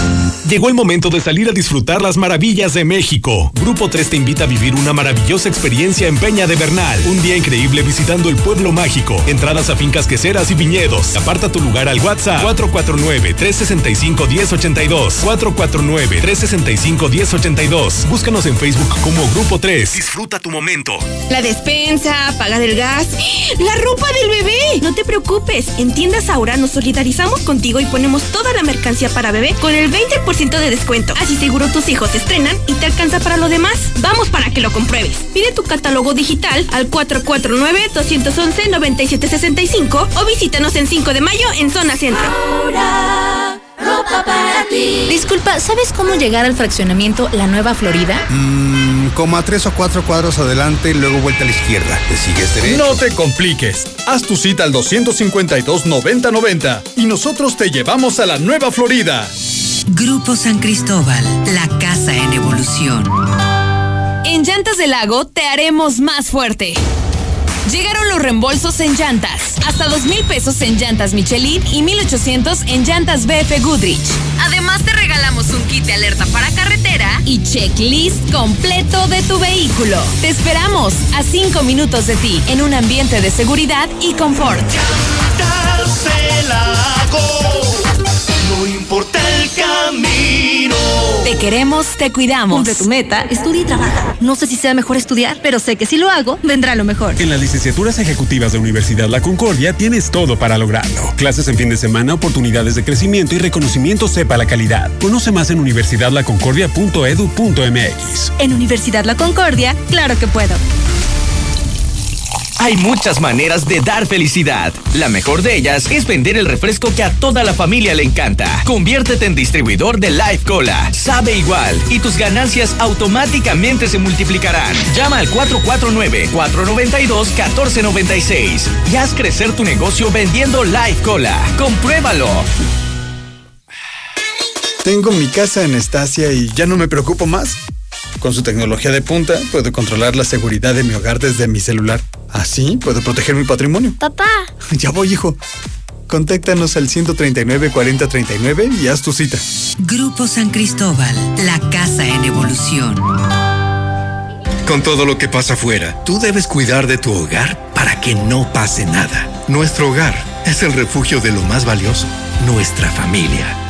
Llegó el momento de salir a disfrutar las maravillas de México. Grupo 3 te invita a vivir una maravillosa experiencia en Peña de Bernal. Un día increíble visitando el pueblo mágico. Entradas a fincas queseras y viñedos. Aparta tu lugar al WhatsApp 449-365-1082. 449-365-1082. Búscanos en Facebook como Grupo 3. Disfruta tu momento. La despensa, pagar el gas, la ropa del bebé. No te preocupes, en Tiendas Aura nos solidarizamos contigo y ponemos toda la mercancía para bebé con el 20% de descuento. Así seguro tus hijos estrenan y te alcanza para lo demás. Vamos para que lo compruebes. Pide tu catálogo digital al 449-211-9765 o visítanos en 5 de mayo en Zona Centro. Ropa para ti. Disculpa, ¿sabes cómo llegar al fraccionamiento La Nueva Florida? Mmm, como a tres o cuatro cuadros adelante, luego vuelta a la izquierda. ¿Te sigues derecho? No te compliques. Haz tu cita al 252-9090 y nosotros te llevamos a la Nueva Florida. Grupo San Cristóbal, la casa en evolución. En Llantas del Lago te haremos más fuerte. Llegaron los reembolsos en llantas. Hasta 2 mil pesos en llantas Michelin y 1800 en llantas BF Goodrich. Además, te regalamos un kit de alerta para carretera y checklist completo de tu vehículo. Te esperamos a cinco minutos de ti en un ambiente de seguridad y confort. No importa el camino. Te queremos, te cuidamos. Cumple tu meta, estudia y trabaja. No sé si sea mejor estudiar, pero sé que si lo hago, vendrá lo mejor. En las licenciaturas ejecutivas de Universidad La Concordia tienes todo para lograrlo. Clases en fin de semana, oportunidades de crecimiento y reconocimiento sepa la calidad. Conoce más en universidadlaconcordia.edu.mx. En Universidad La Concordia, claro que puedo. Hay muchas maneras de dar felicidad. La mejor de ellas es vender el refresco que a toda la familia le encanta. Conviértete en distribuidor de Life Cola. Sabe igual y tus ganancias automáticamente se multiplicarán. Llama al 449-492-1496 y haz crecer tu negocio vendiendo Life Cola. Compruébalo. Tengo mi casa en Estacia y ya no me preocupo más. Con su tecnología de punta, puedo controlar la seguridad de mi hogar desde mi celular. Así puedo proteger mi patrimonio. Papá. Ya voy, hijo. Contáctanos al 139 4039 y haz tu cita. Grupo San Cristóbal, la casa en evolución. Con todo lo que pasa afuera, tú debes cuidar de tu hogar para que no pase nada. Nuestro hogar es el refugio de lo más valioso, nuestra familia.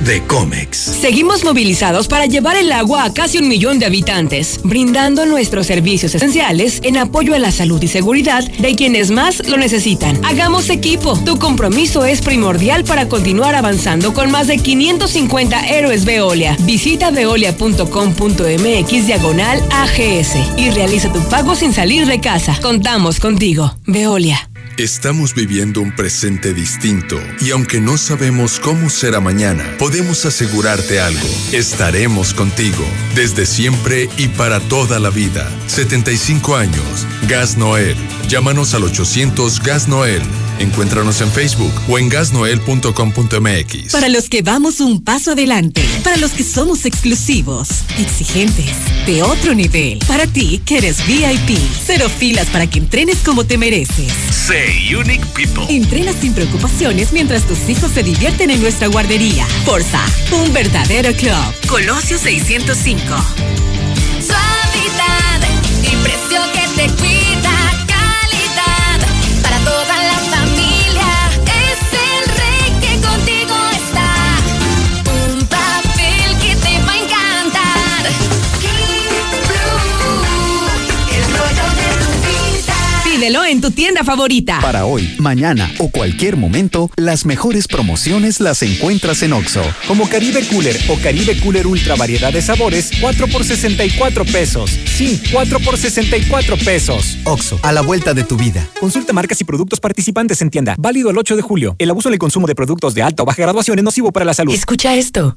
de Comex. Seguimos movilizados para llevar el agua a casi un millón de habitantes, brindando nuestros servicios esenciales en apoyo a la salud y seguridad de quienes más lo necesitan. Hagamos equipo. Tu compromiso es primordial para continuar avanzando con más de 550 héroes Veolia. Visita veolia.com.mx diagonal AGS y realiza tu pago sin salir de casa. Contamos contigo. Veolia. Estamos viviendo un presente distinto y aunque no sabemos cómo será mañana, podemos asegurarte algo. Estaremos contigo desde siempre y para toda la vida. 75 años. Gas Noel. Llámanos al 800 Gas Noel. Encuéntranos en Facebook o en gasnoel.com.mx. Para los que vamos un paso adelante, para los que somos exclusivos, exigentes, de otro nivel, para ti que eres VIP, cero filas para que entrenes como te mereces. Say Unique People. Entrena sin preocupaciones mientras tus hijos se divierten en nuestra guardería. Forza, un verdadero club. Colosio 605. Suavidad y precio que te cuida. Pídelo en tu tienda favorita. Para hoy, mañana o cualquier momento, las mejores promociones las encuentras en Oxo. Como Caribe Cooler o Caribe Cooler Ultra variedad de sabores, 4 por 64 pesos. Sí, 4 por 64 pesos. Oxo, a la vuelta de tu vida. Consulta marcas y productos participantes en tienda. Válido el 8 de julio. El abuso en el consumo de productos de alta o baja graduación es nocivo para la salud. Escucha esto.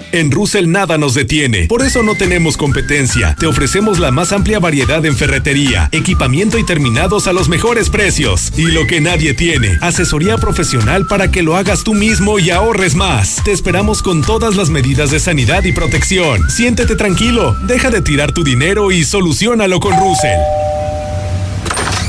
En Russell nada nos detiene, por eso no tenemos competencia. Te ofrecemos la más amplia variedad en ferretería, equipamiento y terminados a los mejores precios. Y lo que nadie tiene, asesoría profesional para que lo hagas tú mismo y ahorres más. Te esperamos con todas las medidas de sanidad y protección. Siéntete tranquilo, deja de tirar tu dinero y solucionalo con Russell.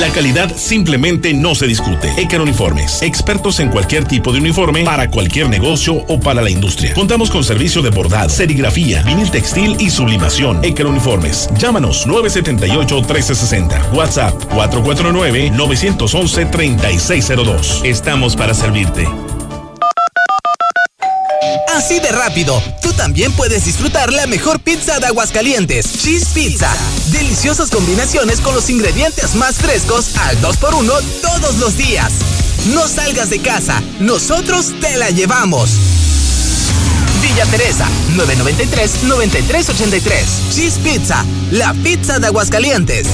La calidad simplemente no se discute. Eker Uniformes, expertos en cualquier tipo de uniforme para cualquier negocio o para la industria. Contamos con servicio de bordado, serigrafía, vinil textil y sublimación. Eker Uniformes. Llámanos 978-1360. WhatsApp 449-911-3602. Estamos para servirte. Así de rápido, tú también puedes disfrutar la mejor pizza de Aguascalientes, Cheese Pizza. Deliciosas combinaciones con los ingredientes más frescos al 2x1 todos los días. No salgas de casa, nosotros te la llevamos. Villa Teresa, 993-9383. Cheese Pizza, la pizza de Aguascalientes.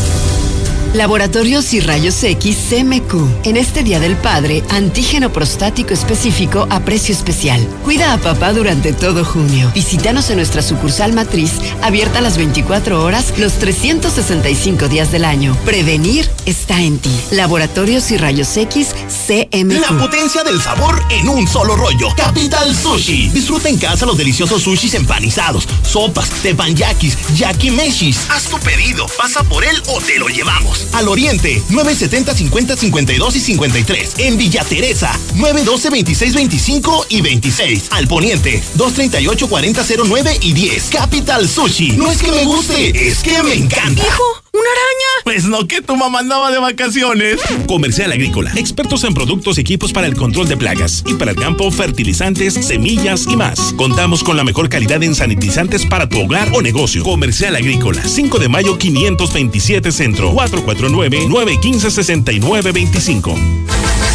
Laboratorios y Rayos X CMQ. En este Día del Padre, antígeno prostático específico a precio especial. Cuida a papá durante todo junio. Visítanos en nuestra sucursal matriz, abierta las 24 horas, los 365 días del año. Prevenir está en ti. Laboratorios y Rayos X CMQ. La potencia del sabor en un solo rollo. Capital Sushi. Disfruta en casa los deliciosos sushis empanizados, sopas, tepanyakis, yakimeshis. Haz tu pedido, pasa por él o te lo llevamos. Al Oriente, 970 50 52 y 53. En Villa Teresa, 912 26 25 y 26. Al Poniente, 238 40 09 y 10. Capital Sushi. No es que me guste, es que me encanta. ¡Hijo! ¡Una araña! Pues no, que tu mamá andaba de vacaciones. Comercial Agrícola. Expertos en productos y equipos para el control de plagas. Y para el campo, fertilizantes, semillas y más. Contamos con la mejor calidad en sanitizantes para tu hogar o negocio. Comercial Agrícola. 5 de mayo 527 Centro. 449-915-6925.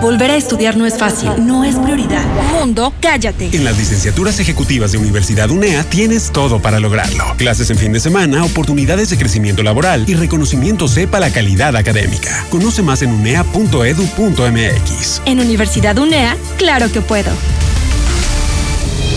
Volver a estudiar no es fácil, no es prioridad. Mundo, cállate. En las licenciaturas ejecutivas de Universidad UNEA tienes todo para lograrlo. Clases en fin de semana, oportunidades de crecimiento laboral y reconocimiento sepa la calidad académica. Conoce más en unea.edu.mx. En Universidad UNEA, claro que puedo.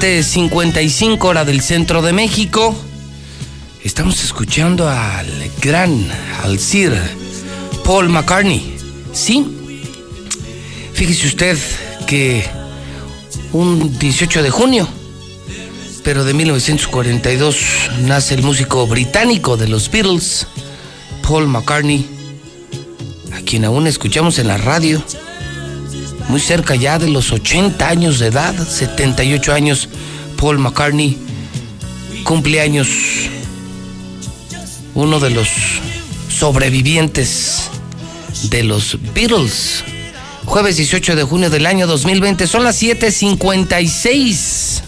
7:55 hora del centro de México. Estamos escuchando al gran, al Sir Paul McCartney. Sí. Fíjese usted que un 18 de junio, pero de 1942, nace el músico británico de los Beatles, Paul McCartney. a quien aún escuchamos en la radio, muy cerca ya de los 80 años de edad, 78 años, Paul McCartney, cumpleaños, uno de los sobrevivientes de los Beatles. Jueves 18 de junio del año 2020, son las 7:56.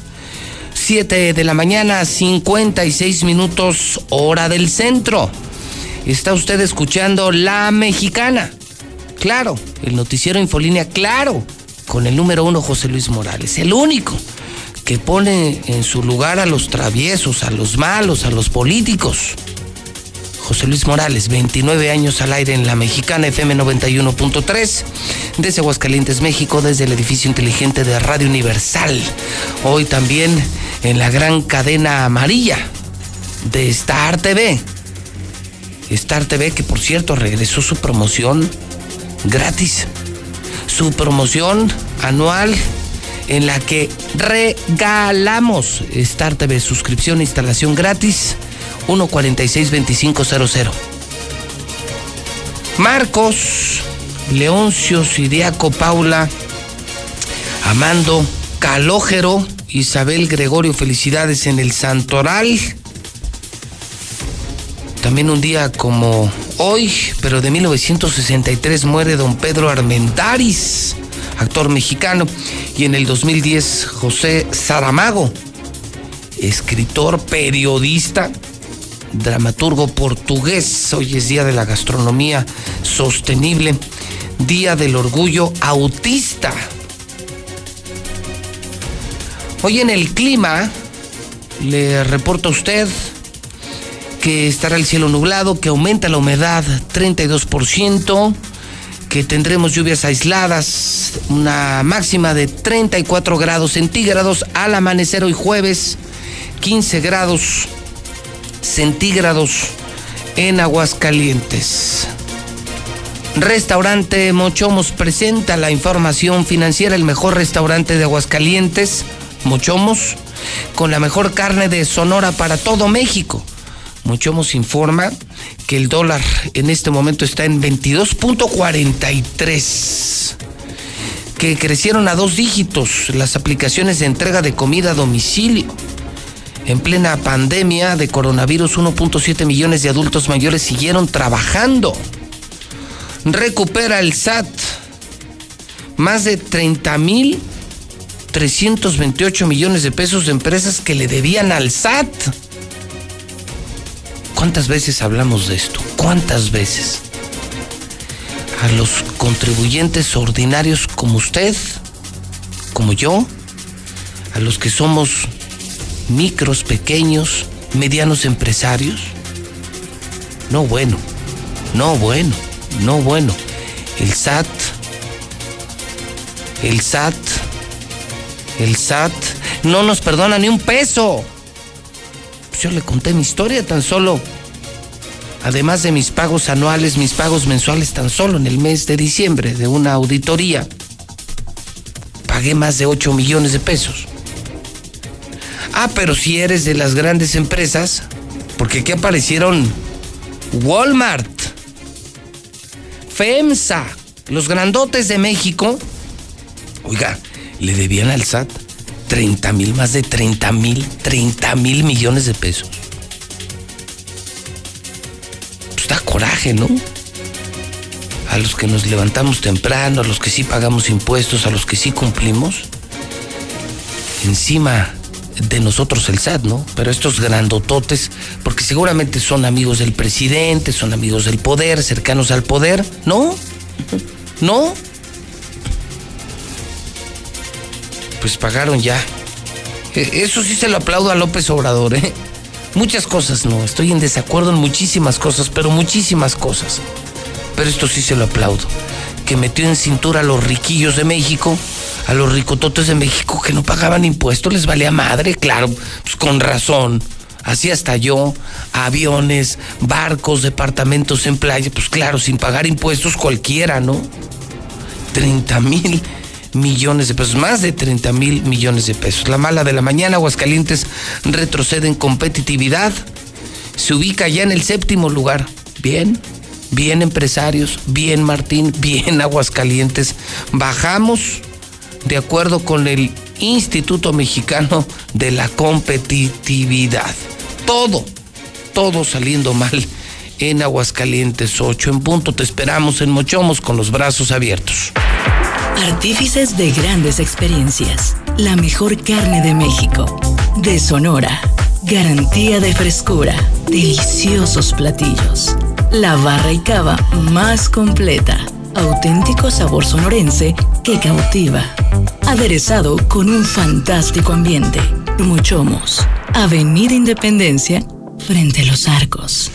7 de la mañana, 56 minutos, hora del centro. Está usted escuchando La Mexicana. Claro, el noticiero Infolínea, claro, con el número uno José Luis Morales, el único que pone en su lugar a los traviesos, a los malos, a los políticos. José Luis Morales, 29 años al aire en la mexicana FM 91.3, desde Aguascalientes, México, desde el edificio inteligente de Radio Universal. Hoy también en la gran cadena amarilla de Star TV. Star TV, que por cierto regresó su promoción gratis. Su promoción anual en la que regalamos Star TV, suscripción, instalación gratis 146-2500. Marcos, Leoncio, Siriaco, Paula, Amando, Calógero, Isabel Gregorio, felicidades en el Santoral. También un día como hoy, pero de 1963, muere don Pedro Armendáriz, actor mexicano. Y en el 2010, José Saramago, escritor, periodista, dramaturgo portugués. Hoy es Día de la Gastronomía Sostenible, Día del Orgullo Autista. Hoy en el clima, le reporto a usted que estará el cielo nublado, que aumenta la humedad 32%, que tendremos lluvias aisladas, una máxima de 34 grados centígrados al amanecer hoy jueves, 15 grados centígrados en Aguascalientes. Restaurante Mochomos presenta la información financiera, el mejor restaurante de Aguascalientes, Mochomos, con la mejor carne de Sonora para todo México. Mochomos informa que el dólar en este momento está en 22.43, que crecieron a dos dígitos las aplicaciones de entrega de comida a domicilio. En plena pandemia de coronavirus, 1.7 millones de adultos mayores siguieron trabajando. Recupera el SAT más de 30 mil 328 millones de pesos de empresas que le debían al SAT. ¿Cuántas veces hablamos de esto? ¿Cuántas veces? A los contribuyentes ordinarios como usted, como yo, a los que somos micros, pequeños, medianos empresarios. No bueno, no bueno, no bueno. El SAT, el SAT, el SAT no nos perdona ni un peso. Yo le conté mi historia tan solo. Además de mis pagos anuales, mis pagos mensuales tan solo en el mes de diciembre de una auditoría. Pagué más de 8 millones de pesos. Ah, pero si eres de las grandes empresas, porque aquí aparecieron Walmart, FEMSA, los grandotes de México. Oiga, le debían al SAT 30 mil, más de 30 mil, 30 mil millones de pesos. Pues da coraje, ¿no? A los que nos levantamos temprano, a los que sí pagamos impuestos, a los que sí cumplimos. Encima de nosotros el SAT, ¿no? Pero estos grandototes, porque seguramente son amigos del presidente, son amigos del poder, cercanos al poder, ¿no? ¿No? Pues pagaron ya. E- Eso sí se lo aplaudo a López Obrador, ¿eh? Muchas cosas no, estoy en desacuerdo en muchísimas cosas, pero muchísimas cosas. Pero esto sí se lo aplaudo. Que metió en cintura a los riquillos de México, a los ricototes de México que no pagaban impuestos, les valía madre, claro, pues con razón. Así hasta yo, aviones, barcos, departamentos en playa, pues claro, sin pagar impuestos cualquiera, ¿no? 30 mil millones de pesos, más de 30 mil millones de pesos. La mala de la mañana, Aguascalientes retrocede en competitividad, se ubica ya en el séptimo lugar. Bien, bien empresarios, bien Martín, bien Aguascalientes. Bajamos de acuerdo con el Instituto Mexicano de la Competitividad. Todo, todo saliendo mal en Aguascalientes 8 en punto. Te esperamos en Mochomos con los brazos abiertos. Artífices de grandes experiencias. La mejor carne de México. De Sonora. Garantía de frescura. Deliciosos platillos. La barra y cava más completa. Auténtico sabor sonorense que cautiva. Aderezado con un fantástico ambiente. Muchomos. Avenida Independencia frente a los arcos.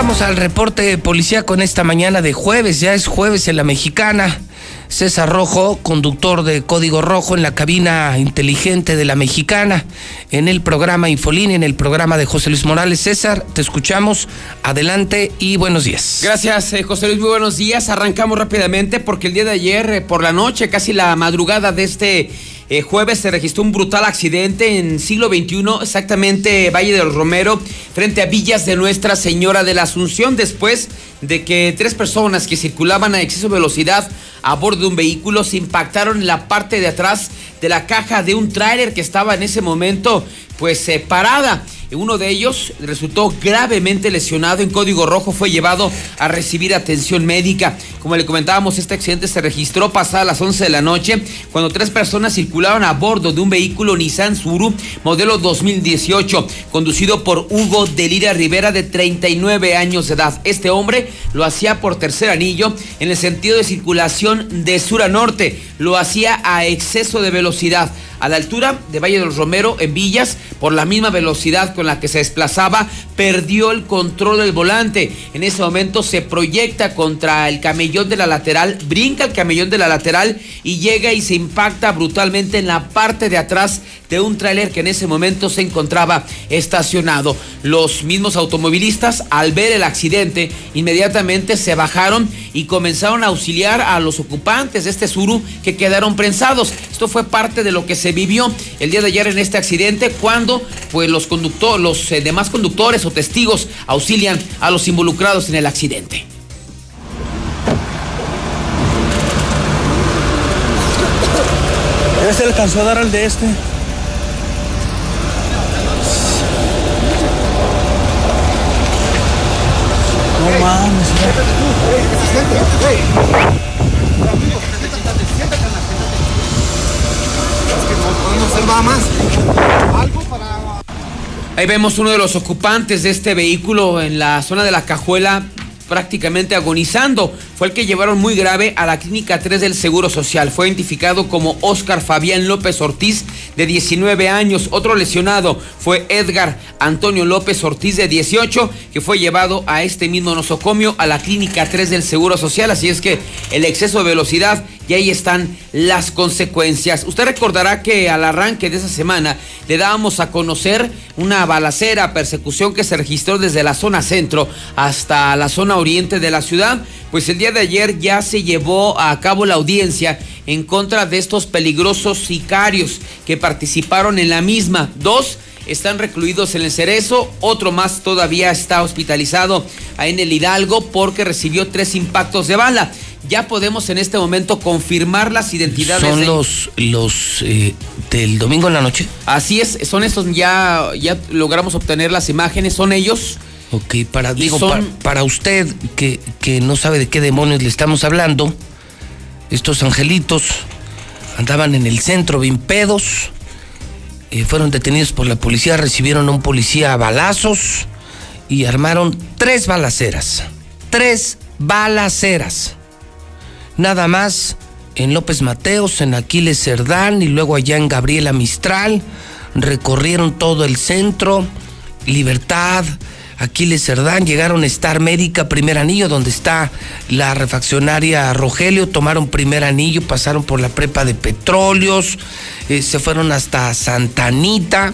Vamos al reporte policía con esta mañana de jueves, ya es jueves en la mexicana. César Rojo, conductor de Código Rojo en la cabina inteligente de la mexicana, en el programa Infolínea, en el programa de José Luis Morales. César, te escuchamos. Adelante y buenos días. Gracias, eh, José Luis. Muy buenos días. Arrancamos rápidamente porque el día de ayer, eh, por la noche, casi la madrugada de este eh, jueves, se registró un brutal accidente en siglo XXI, exactamente Valle del Romero, frente a Villas de Nuestra Señora de la Asunción, después de que tres personas que circulaban a exceso de velocidad a bordo de un vehículo se impactaron en la parte de atrás de la caja de un tráiler que estaba en ese momento pues separada. Uno de ellos resultó gravemente lesionado en código rojo, fue llevado a recibir atención médica. Como le comentábamos, este accidente se registró pasada las 11 de la noche cuando tres personas circulaban a bordo de un vehículo Nissan Suru modelo 2018, conducido por Hugo Delira Rivera de 39 años de edad. Este hombre lo hacía por tercer anillo en el sentido de circulación de sur a norte, lo hacía a exceso de velocidad a la altura de Valle de los Romero en Villas, por la misma velocidad con la que se desplazaba, perdió el control del volante. En ese momento se proyecta contra el camellón de la lateral, brinca el camellón de la lateral y llega y se impacta brutalmente en la parte de atrás de un tráiler que en ese momento se encontraba estacionado. Los mismos automovilistas, al ver el accidente, inmediatamente se bajaron y comenzaron a auxiliar a los ocupantes de este suru que quedaron prensados. Esto fue parte de lo que se vivió el día de ayer en este accidente cuando pues los los eh, demás conductores o testigos auxilian a los involucrados en el accidente. ¿Ya se le alcanzó a dar al de este? No mames. Ahí vemos uno de los ocupantes de este vehículo en la zona de la cajuela prácticamente agonizando. Fue el que llevaron muy grave a la clínica 3 del Seguro Social. Fue identificado como Oscar Fabián López Ortiz, de 19 años. Otro lesionado fue Edgar Antonio López Ortiz, de 18, que fue llevado a este mismo nosocomio a la clínica 3 del Seguro Social. Así es que el exceso de velocidad y ahí están las consecuencias. Usted recordará que al arranque de esa semana le dábamos a conocer una balacera, persecución que se registró desde la zona centro hasta la zona oriente de la ciudad. Pues el día de ayer ya se llevó a cabo la audiencia en contra de estos peligrosos sicarios que participaron en la misma. Dos están recluidos en el Cerezo, otro más todavía está hospitalizado en el Hidalgo porque recibió tres impactos de bala. Ya podemos en este momento confirmar las identidades. Son de- los, los eh, del domingo en la noche. Así es, son estos, ya, ya logramos obtener las imágenes, son ellos. Ok, para, digo, son- para usted que, que no sabe de qué demonios le estamos hablando, estos angelitos andaban en el centro bien pedos, eh, fueron detenidos por la policía, recibieron a un policía a balazos y armaron tres balaceras. Tres balaceras. Nada más en López Mateos, en Aquiles Cerdán y luego allá en Gabriela Mistral. Recorrieron todo el centro, Libertad, Aquiles Cerdán, llegaron a Star Médica, primer anillo, donde está la refaccionaria Rogelio, tomaron primer anillo, pasaron por la prepa de petróleos, eh, se fueron hasta Santanita,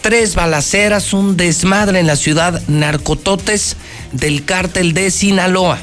tres balaceras, un desmadre en la ciudad, narcototes del cártel de Sinaloa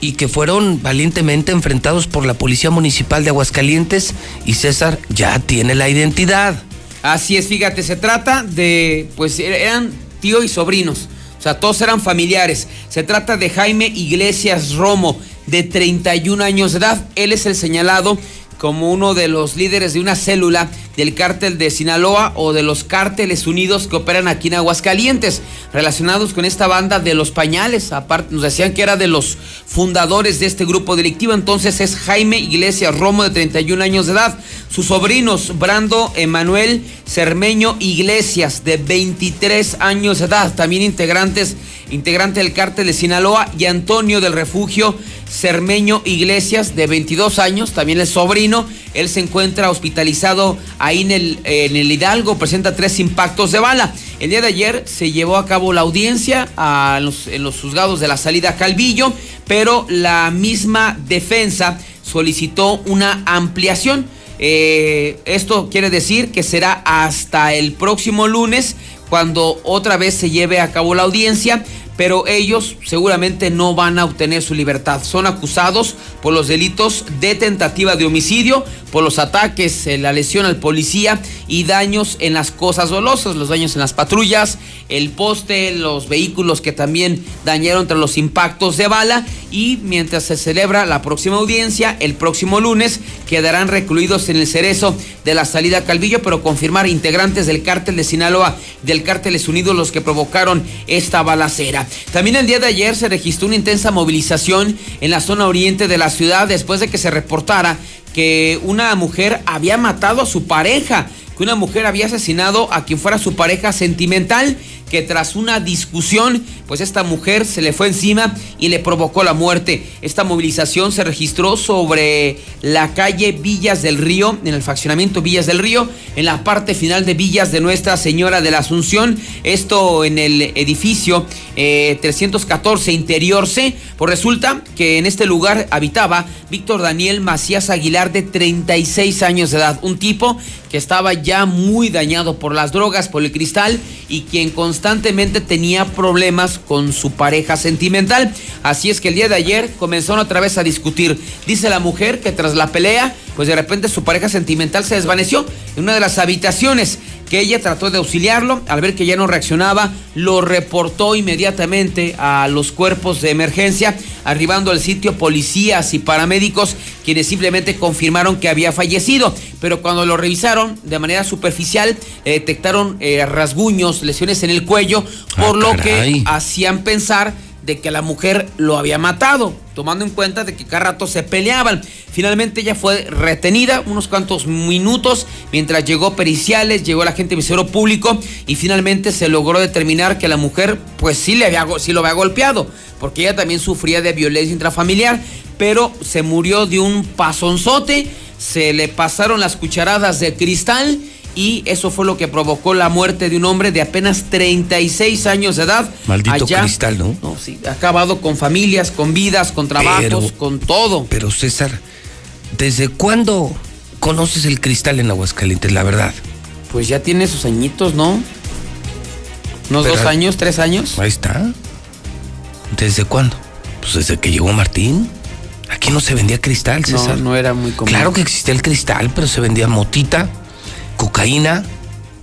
y que fueron valientemente enfrentados por la Policía Municipal de Aguascalientes y César ya tiene la identidad. Así es, fíjate, se trata de, pues eran tío y sobrinos, o sea, todos eran familiares. Se trata de Jaime Iglesias Romo, de 31 años de edad. Él es el señalado como uno de los líderes de una célula del cártel de Sinaloa o de los cárteles unidos que operan aquí en Aguascalientes, relacionados con esta banda de los pañales. Aparte, nos decían que era de los fundadores de este grupo delictivo. Entonces es Jaime Iglesias Romo, de 31 años de edad. Sus sobrinos, Brando Emanuel Cermeño Iglesias, de 23 años de edad. También integrantes, integrante del cártel de Sinaloa, y Antonio del Refugio Cermeño Iglesias, de 22 años, también es sobrino. Él se encuentra hospitalizado ahí en el, en el Hidalgo, presenta tres impactos de bala. El día de ayer se llevó a cabo la audiencia en los juzgados de la salida Calvillo, pero la misma defensa solicitó una ampliación. Eh, esto quiere decir que será hasta el próximo lunes cuando otra vez se lleve a cabo la audiencia, pero ellos seguramente no van a obtener su libertad. Son acusados por los delitos de tentativa de homicidio, por los ataques, eh, la lesión al policía y daños en las cosas dolosas, los daños en las patrullas, el poste, los vehículos que también dañaron tras los impactos de bala y mientras se celebra la próxima audiencia, el próximo lunes, quedarán recluidos en el cerezo de la salida Calvillo, pero confirmar integrantes del cártel de Sinaloa, del cárteles unidos los que provocaron esta balacera. También el día de ayer se registró una intensa movilización en la zona oriente de la ciudad después de que se reportara que una mujer había matado a su pareja, que una mujer había asesinado a quien fuera su pareja sentimental, que tras una discusión, pues esta mujer se le fue encima y le provocó la muerte. Esta movilización se registró sobre la calle Villas del Río, en el faccionamiento Villas del Río, en la parte final de Villas de Nuestra Señora de la Asunción, esto en el edificio eh, 314 Interior C. Pues resulta que en este lugar habitaba Víctor Daniel Macías Aguilar de 36 años de edad, un tipo que estaba ya muy dañado por las drogas, por el cristal y quien constantemente tenía problemas con su pareja sentimental. Así es que el día de ayer comenzaron otra vez a discutir. Dice la mujer que tras la pelea, pues de repente su pareja sentimental se desvaneció en una de las habitaciones que ella trató de auxiliarlo, al ver que ya no reaccionaba, lo reportó inmediatamente a los cuerpos de emergencia, arribando al sitio policías y paramédicos, quienes simplemente confirmaron que había fallecido, pero cuando lo revisaron de manera superficial, eh, detectaron eh, rasguños, lesiones en el cuello, por lo que hacían pensar de que la mujer lo había matado, tomando en cuenta de que cada rato se peleaban. Finalmente ella fue retenida unos cuantos minutos mientras llegó periciales, llegó la gente Ministerio Público y finalmente se logró determinar que la mujer pues sí, le había, sí lo había golpeado, porque ella también sufría de violencia intrafamiliar, pero se murió de un pasonzote, se le pasaron las cucharadas de cristal y eso fue lo que provocó la muerte de un hombre de apenas 36 años de edad. Maldito allá. cristal, ¿no? No, sí, acabado con familias, con vidas, con trabajos, Pero- con todo. Pero César, ¿desde cuándo conoces el cristal en Aguascalientes, la verdad? Pues ya tiene sus añitos, ¿no? Unos Pero- dos años, tres años. Ahí está. ¿Desde cuándo? Pues desde que llegó Martín. Aquí no se vendía cristal, No, César. no era muy común. Claro que existía el cristal, pero se vendía motita, cocaína,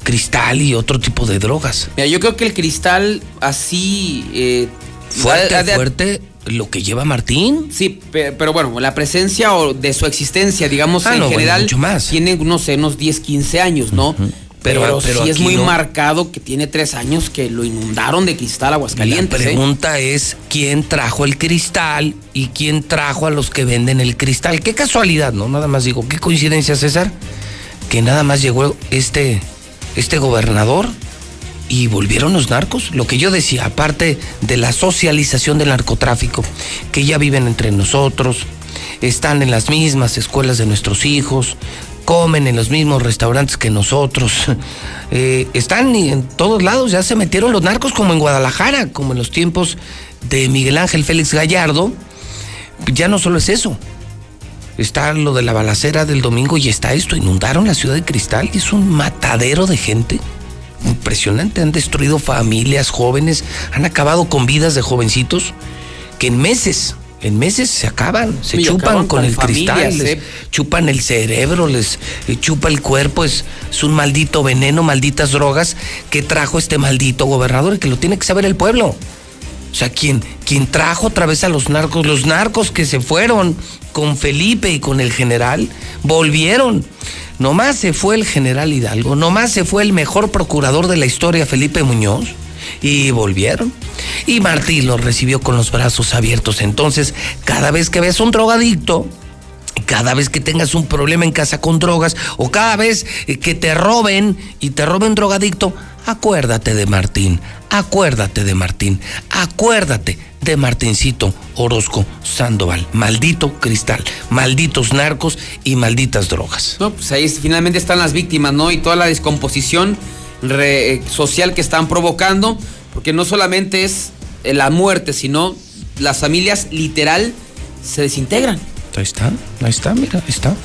cristal y otro tipo de drogas. Mira, yo creo que el cristal así... eh, Fuerte, fuerte, lo que lleva Martín. Sí, pe- pero bueno, la presencia o de su existencia, digamos, Ah, en no, bueno, general, mucho más. tiene, no sé, unos 10, 15 años, ¿no? Pero, Pero- pero sí es muy no. marcado que tiene tres años que lo inundaron de cristal La Aguascalientes. ¿eh? pregunta es quién trajo el cristal y quién trajo a los que venden el cristal. Qué casualidad, ¿no? Nada más digo, qué coincidencia, César, que nada más llegó este, este gobernador y volvieron los narcos. Lo que yo decía, aparte de la socialización del narcotráfico, que ya viven entre nosotros, están en las mismas escuelas de nuestros hijos, comen en los mismos restaurantes que nosotros. Eh, están en todos lados, ya se metieron los narcos como en Guadalajara, como en los tiempos de Miguel Ángel Félix Gallardo. Ya no solo es eso. Está lo de la balacera del domingo y está esto. Inundaron la ciudad de Cristal y es un matadero de gente. Impresionante. Han destruido familias, jóvenes, han acabado con vidas de jovencitos que en meses, en meses se acaban, se chupan acaban con el cristal, les ¿eh? chupan el cerebro, les eh, chupa el cuerpo, es, es un maldito veneno, malditas drogas que trajo este maldito gobernador y que lo tiene que saber el pueblo. O sea, quien, quien trajo otra vez a los narcos, los narcos que se fueron con Felipe y con el general, volvieron. Nomás se fue el general Hidalgo, nomás se fue el mejor procurador de la historia, Felipe Muñoz, y volvieron. Y Martín los recibió con los brazos abiertos. Entonces, cada vez que ves un drogadicto, cada vez que tengas un problema en casa con drogas o cada vez que te roben y te roben drogadicto, acuérdate de Martín, acuérdate de Martín, acuérdate de Martincito Orozco Sandoval. Maldito cristal, malditos narcos y malditas drogas. No, pues ahí finalmente están las víctimas, ¿no? Y toda la descomposición re- eh, social que están provocando, porque no solamente es eh, la muerte, sino las familias literal se desintegran. Ahí está, ahí está, mira, ahí está.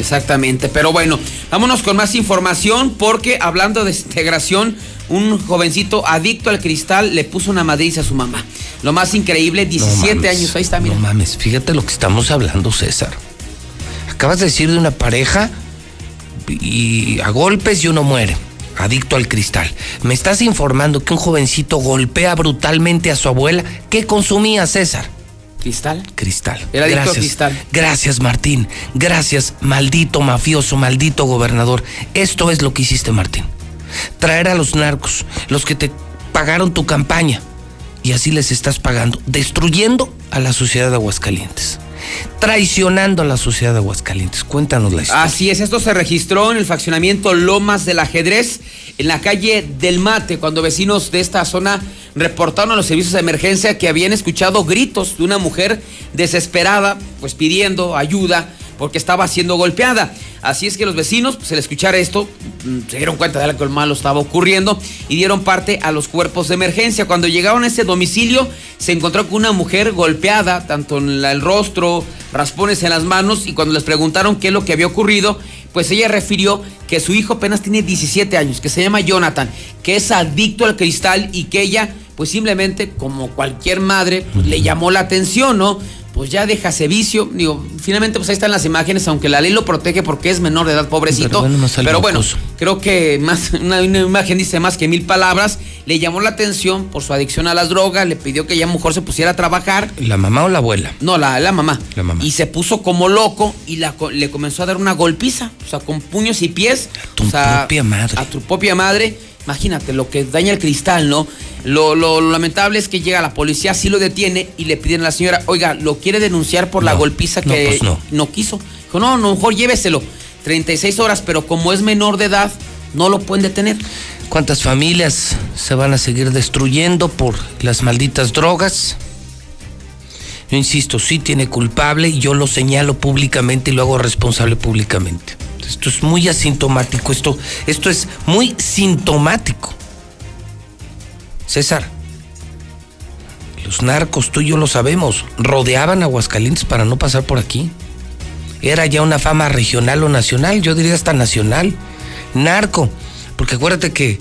Exactamente, pero bueno, vámonos con más información porque hablando de integración, un jovencito adicto al cristal le puso una madriza a su mamá. Lo más increíble, 17 mames, años, ahí está, mira. No mames, fíjate lo que estamos hablando, César. Acabas de decir de una pareja y a golpes y uno muere, adicto al cristal. Me estás informando que un jovencito golpea brutalmente a su abuela. ¿Qué consumía, César? ¿Cristal? Cristal. Era Gracias. cristal. Gracias, Martín. Gracias, maldito mafioso, maldito gobernador. Esto es lo que hiciste, Martín. Traer a los narcos, los que te pagaron tu campaña, y así les estás pagando, destruyendo a la sociedad de Aguascalientes, traicionando a la sociedad de Aguascalientes. Cuéntanos la historia. Así es, esto se registró en el fraccionamiento Lomas del Ajedrez, en la calle del Mate, cuando vecinos de esta zona reportaron a los servicios de emergencia que habían escuchado gritos de una mujer desesperada, pues pidiendo ayuda porque estaba siendo golpeada. Así es que los vecinos, pues al escuchar esto, mm, se dieron cuenta de algo malo estaba ocurriendo y dieron parte a los cuerpos de emergencia. Cuando llegaron a ese domicilio, se encontró con una mujer golpeada, tanto en el rostro, raspones en las manos, y cuando les preguntaron qué es lo que había ocurrido, pues ella refirió que su hijo apenas tiene 17 años, que se llama Jonathan, que es adicto al cristal y que ella, pues simplemente, como cualquier madre, pues, le llamó la atención, ¿no? Pues ya deja ese vicio. Digo, finalmente, pues ahí están las imágenes, aunque la ley lo protege porque es menor de edad, pobrecito. Pero bueno, creo que más una, una imagen dice más que mil palabras. Le llamó la atención por su adicción a las drogas, le pidió que ya mejor se pusiera a trabajar. ¿La mamá o la abuela? No, la, la mamá. La mamá. Y se puso como loco y la le comenzó a dar una golpiza, o sea, con puños y pies. tu o sea, propia madre. A tu propia madre. Imagínate lo que daña el cristal, ¿no? Lo, lo- lo lamentable es que llega la policía, sí lo detiene y le piden a la señora, oiga, ¿lo quiere denunciar por la No, golpiza no, que pues no. no quiso? Dijo, no, no, mejor lléveselo. 36 horas, pero como es menor de edad, no lo pueden detener. ¿Cuántas familias se van a seguir destruyendo por las malditas drogas? Yo insisto, sí tiene culpable y yo lo señalo públicamente y lo hago responsable públicamente. Esto es muy asintomático, esto, esto es muy sintomático. César, los narcos, tú y yo lo sabemos, rodeaban Aguascalientes para no pasar por aquí. Era ya una fama regional o nacional, yo diría hasta nacional. Narco, porque acuérdate que,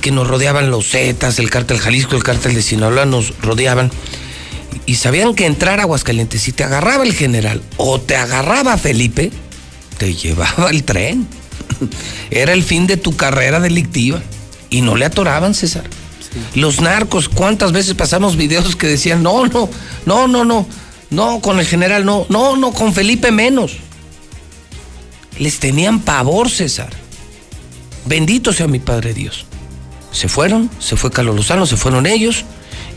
que nos rodeaban los Zetas, el cártel Jalisco, el cártel de Sinaloa, nos rodeaban. Y sabían que entrar a Aguascalientes, si te agarraba el general o te agarraba Felipe, te llevaba el tren. Era el fin de tu carrera delictiva. Y no le atoraban, César. Los narcos, ¿cuántas veces pasamos videos que decían, no, no, no, no, no, no, con el general no, no, no, con Felipe menos? Les tenían pavor, César. Bendito sea mi Padre Dios. Se fueron, se fue Carlos Lozano, se fueron ellos.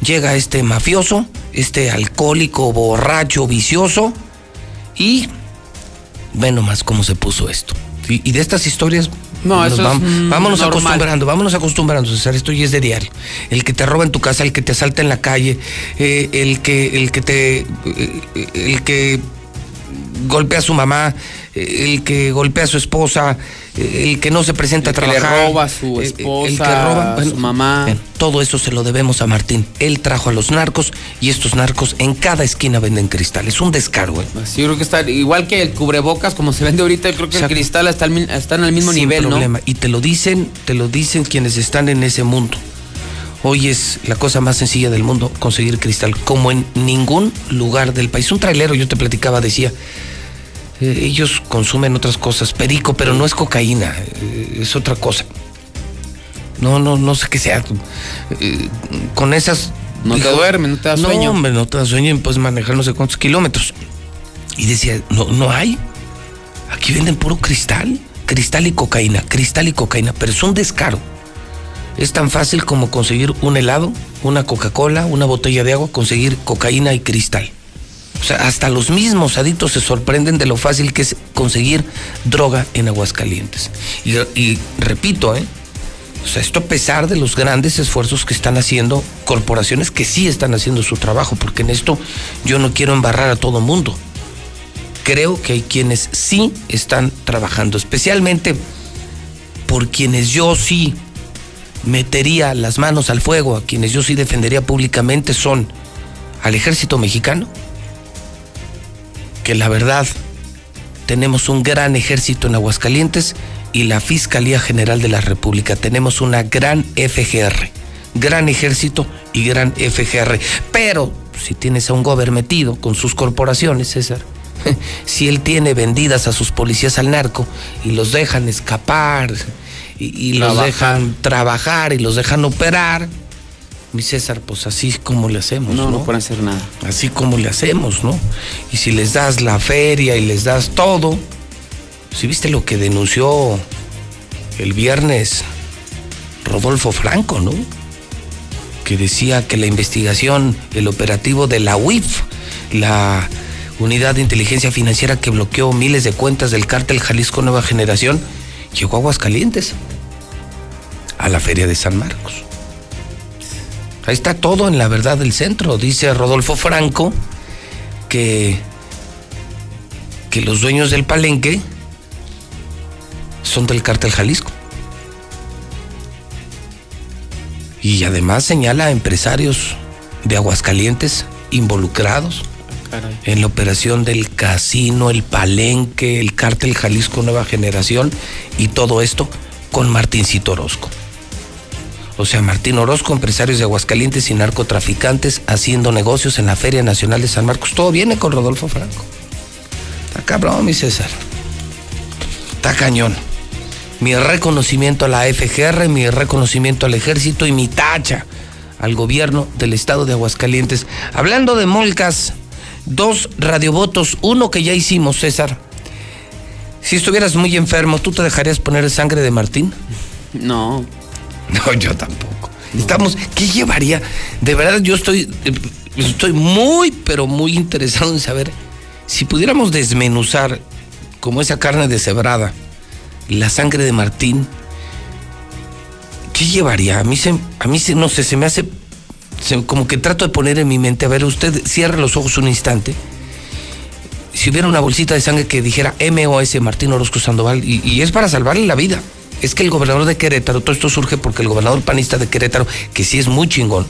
Llega este mafioso, este alcohólico, borracho, vicioso. Y ve nomás cómo se puso esto. Y, y de estas historias. No, eso es, vam- mm, vámonos normal. acostumbrando, vámonos acostumbrando, César. Esto ya es de diario. El que te roba en tu casa, el que te asalta en la calle, eh, el que, el que te. eh, el que golpea a su mamá, eh, el que golpea a su esposa, el que no se presenta El a que le trabajar. roba a su esposa, el que roba a su mamá. todo eso se lo debemos a Martín. Él trajo a los narcos y estos narcos en cada esquina venden cristal. Es un descaro, ¿eh? Sí, yo creo que está igual que el cubrebocas, como se vende ahorita, yo creo que el cristal está al, mi- está en el mismo Sin nivel, problema. Y te lo dicen, te lo dicen quienes están en ese mundo. Hoy es la cosa más sencilla del mundo conseguir cristal, como en ningún lugar del país. Un trailero, yo te platicaba, decía, eh, ellos consumen otras cosas, perico, pero no es cocaína, eh, es otra cosa. No, no, no sé qué sea. Eh, con esas... No te duermes, no te da sueño. No, hombre, no te da sueño y puedes manejar no sé cuántos kilómetros. Y decía, no, no hay. Aquí venden puro cristal. Cristal y cocaína, cristal y cocaína, pero es un descaro. Es tan fácil como conseguir un helado, una Coca-Cola, una botella de agua, conseguir cocaína y cristal. O sea, hasta los mismos adictos se sorprenden de lo fácil que es conseguir droga en Aguascalientes. Y, repito, ¿eh? Esto a pesar de los grandes esfuerzos que están haciendo corporaciones que sí están haciendo su trabajo, porque en esto yo no quiero embarrar a todo mundo. Creo que hay quienes sí están trabajando, especialmente por quienes yo sí metería las manos al fuego, a quienes yo sí defendería públicamente son al ejército mexicano, que la verdad tenemos un gran ejército en Aguascalientes y la Fiscalía General de la República. Tenemos una gran FGR, gran ejército y gran FGR. Pero si tienes a un gobernador metido con sus corporaciones, César, si él tiene vendidas a sus policías al narco y los dejan escapar y, y los dejan trabajar y los dejan operar, mi César, pues así como le hacemos, ¿no? No, no pueden hacer nada. Así como le hacemos, ¿no? Y si les das la feria y les das todo, si viste lo que denunció el viernes Rodolfo Franco, ¿no? Que decía que la investigación, el operativo de la UIF, la unidad de inteligencia financiera que bloqueó miles de cuentas del cártel Jalisco Nueva Generación, llegó a Aguascalientes, a la feria de San Marcos. Ahí está todo en la verdad del centro. Dice Rodolfo Franco que, que los dueños del palenque son del cártel Jalisco. Y además señala a empresarios de Aguascalientes involucrados en la operación del casino, el palenque, el cártel Jalisco Nueva Generación y todo esto con Martincito Orozco. O sea, Martín Orozco, empresarios de Aguascalientes y narcotraficantes haciendo negocios en la Feria Nacional de San Marcos. Todo viene con Rodolfo Franco. Está cabrón, mi César. Está cañón. Mi reconocimiento a la FGR, mi reconocimiento al ejército y mi tacha al gobierno del estado de Aguascalientes. Hablando de molcas, dos radiovotos, uno que ya hicimos, César. Si estuvieras muy enfermo, ¿tú te dejarías poner sangre de Martín? No. No, yo tampoco. Estamos, ¿qué llevaría? De verdad, yo estoy, estoy muy, pero muy interesado en saber si pudiéramos desmenuzar, como esa carne deshebrada, la sangre de Martín. ¿Qué llevaría? A mí, se, a mí se, no sé, se me hace, como que trato de poner en mi mente, a ver, usted cierre los ojos un instante. Si hubiera una bolsita de sangre que dijera MOS Martín Orozco Sandoval, y es para salvarle la vida. Es que el gobernador de Querétaro, todo esto surge porque el gobernador panista de Querétaro, que sí es muy chingón,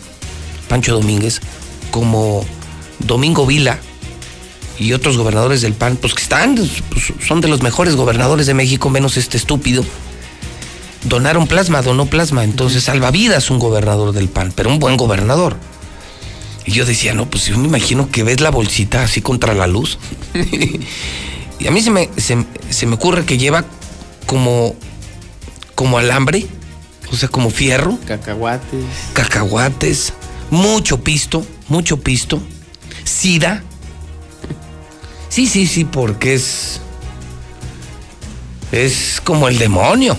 Pancho Domínguez, como Domingo Vila y otros gobernadores del PAN, pues que están, pues, son de los mejores gobernadores de México, menos este estúpido, donaron plasma, donó plasma, entonces salvavidas un gobernador del PAN, pero un buen gobernador. Y yo decía, no, pues yo me imagino que ves la bolsita así contra la luz. y a mí se me, se, se me ocurre que lleva como, como alambre, o sea, como fierro, Cacahuates. cacahuates, mucho pisto, mucho pisto, sida. Sí, sí, sí, porque es. Es como el demonio.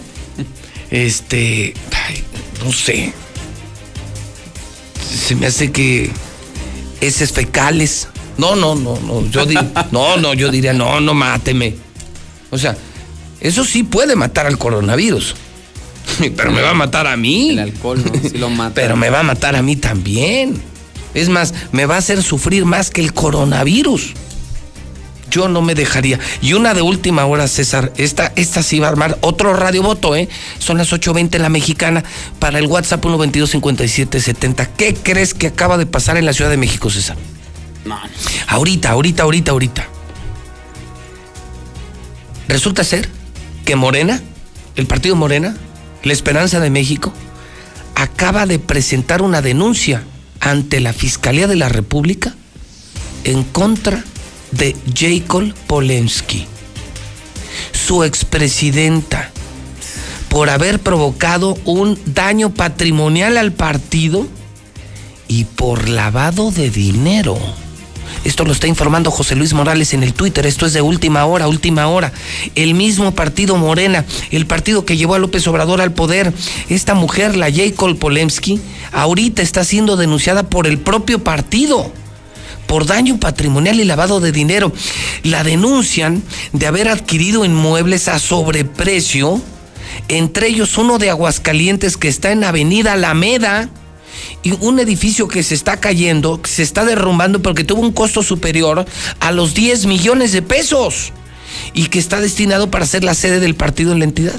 Este. ay, no sé. Se me hace que. Heces fecales. No, no, no, no. Yo di- no, no, yo diría, no, no máteme. O sea, eso sí puede matar al coronavirus. Pero me va a matar a mí. El alcohol, ¿no? Sí lo mata. Pero me va a matar a mí también. Es más, me va a hacer sufrir más que el coronavirus. Yo no me dejaría. Y una de última hora, César. Esta, esta sí va a armar otro radiovoto, ¿eh? Son las 8.20 la mexicana para el WhatsApp 122-5770. ¿Qué crees que acaba de pasar en la Ciudad de México, César? No, Ahorita, ahorita, ahorita, ahorita. Resulta ser que Morena, el partido Morena, la Esperanza de México, acaba de presentar una denuncia ante la Fiscalía de la República en contra de Jacob Polensky, su expresidenta, por haber provocado un daño patrimonial al partido y por lavado de dinero. Esto lo está informando José Luis Morales en el Twitter. Esto es de última hora, última hora. El mismo partido Morena, el partido que llevó a López Obrador al poder. Esta mujer, la Jacob Polemski, ahorita está siendo denunciada por el propio partido por daño patrimonial y lavado de dinero. La denuncian de haber adquirido inmuebles a sobreprecio, entre ellos uno de Aguascalientes que está en Avenida Alameda y un edificio que se está cayendo, que se está derrumbando porque tuvo un costo superior a los 10 millones de pesos y que está destinado para ser la sede del partido en la entidad.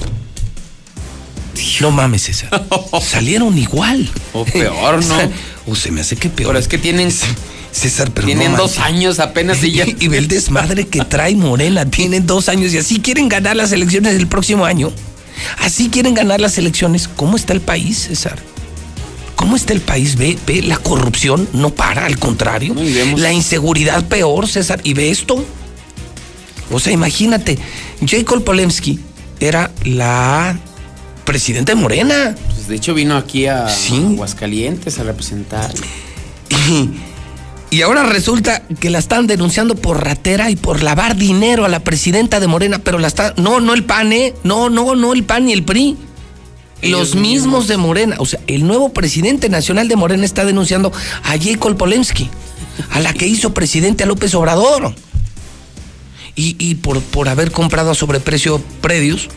No mames, César. Salieron igual. O peor, ¿no? O se me hace que peor. Pero es que tienen, César, pero tienen no dos años apenas y ya. Y ve el desmadre que trae Morena. Tienen dos años y así quieren ganar las elecciones del próximo año. Así quieren ganar las elecciones. ¿Cómo está el país, César? ¿Cómo está el país? Ve, ve, la corrupción no para, al contrario. No, La inseguridad peor, César. ¿Y ve esto? O sea, imagínate, Jacob Polemski era la presidenta de Morena. Pues, de hecho, vino aquí a Sí. Aguascalientes a representar. Y, y ahora resulta que la están denunciando por ratera y por lavar dinero a la presidenta de Morena, pero la está. No, no el PAN, ¿eh? No, no, no el PAN ni el PRI. Los mismos de Morena. O sea, el nuevo presidente nacional de Morena está denunciando a Jacob Polemski, a la que hizo presidente a López Obrador. Y, y por, por haber comprado a sobreprecio predios.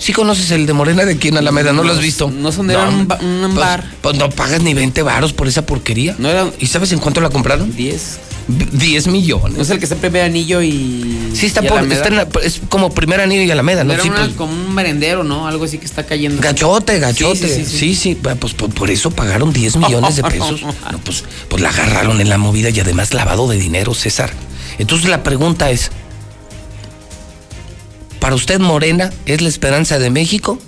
¿Sí conoces el de Morena de aquí en Alameda? ¿No lo has visto? No son de un, ba- un Pues, bar. pues no pagas ni 20 varos por esa porquería. No era ¿Y sabes en cuánto la compraron? 10. 10 No millones. es el que está primer anillo y. Sí, está, y por, Alameda. está en la- es como primer anillo y Alameda, ¿no? Era Sí, una- pues, como un merendero, ¿no? Algo así que está cayendo. gachote, gachote. Sí, Sí, sí, sí, sí. Pues por, por eso pagaron 10 millones de pesos. No, pues, pues la agarraron en la movida y además lavado de dinero, César. Entonces la pregunta es, ¿para usted Morena es la esperanza de México?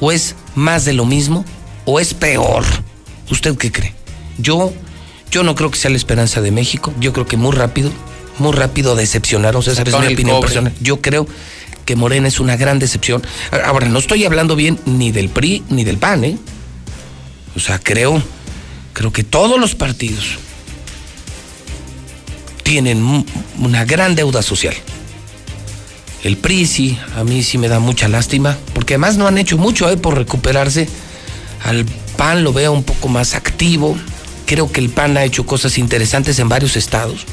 ¿O es más de lo mismo? ¿O es peor? ¿Usted qué cree? Yo, yo no creo que sea la esperanza de México. Yo creo que muy rápido, muy rápido decepcionaron, César, es Sacaron mi el opinión cobre. personal. Yo creo que Morena es una gran decepción. Ahora, no estoy hablando bien ni del PRI ni del PAN, ¿eh? O sea, creo, creo que todos los partidos tienen una gran deuda social. El PRI sí, a mí sí me da mucha lástima, porque además no han hecho mucho ¿eh? por recuperarse. Al PAN lo veo un poco más activo. Creo que el PAN ha hecho cosas interesantes en varios estados.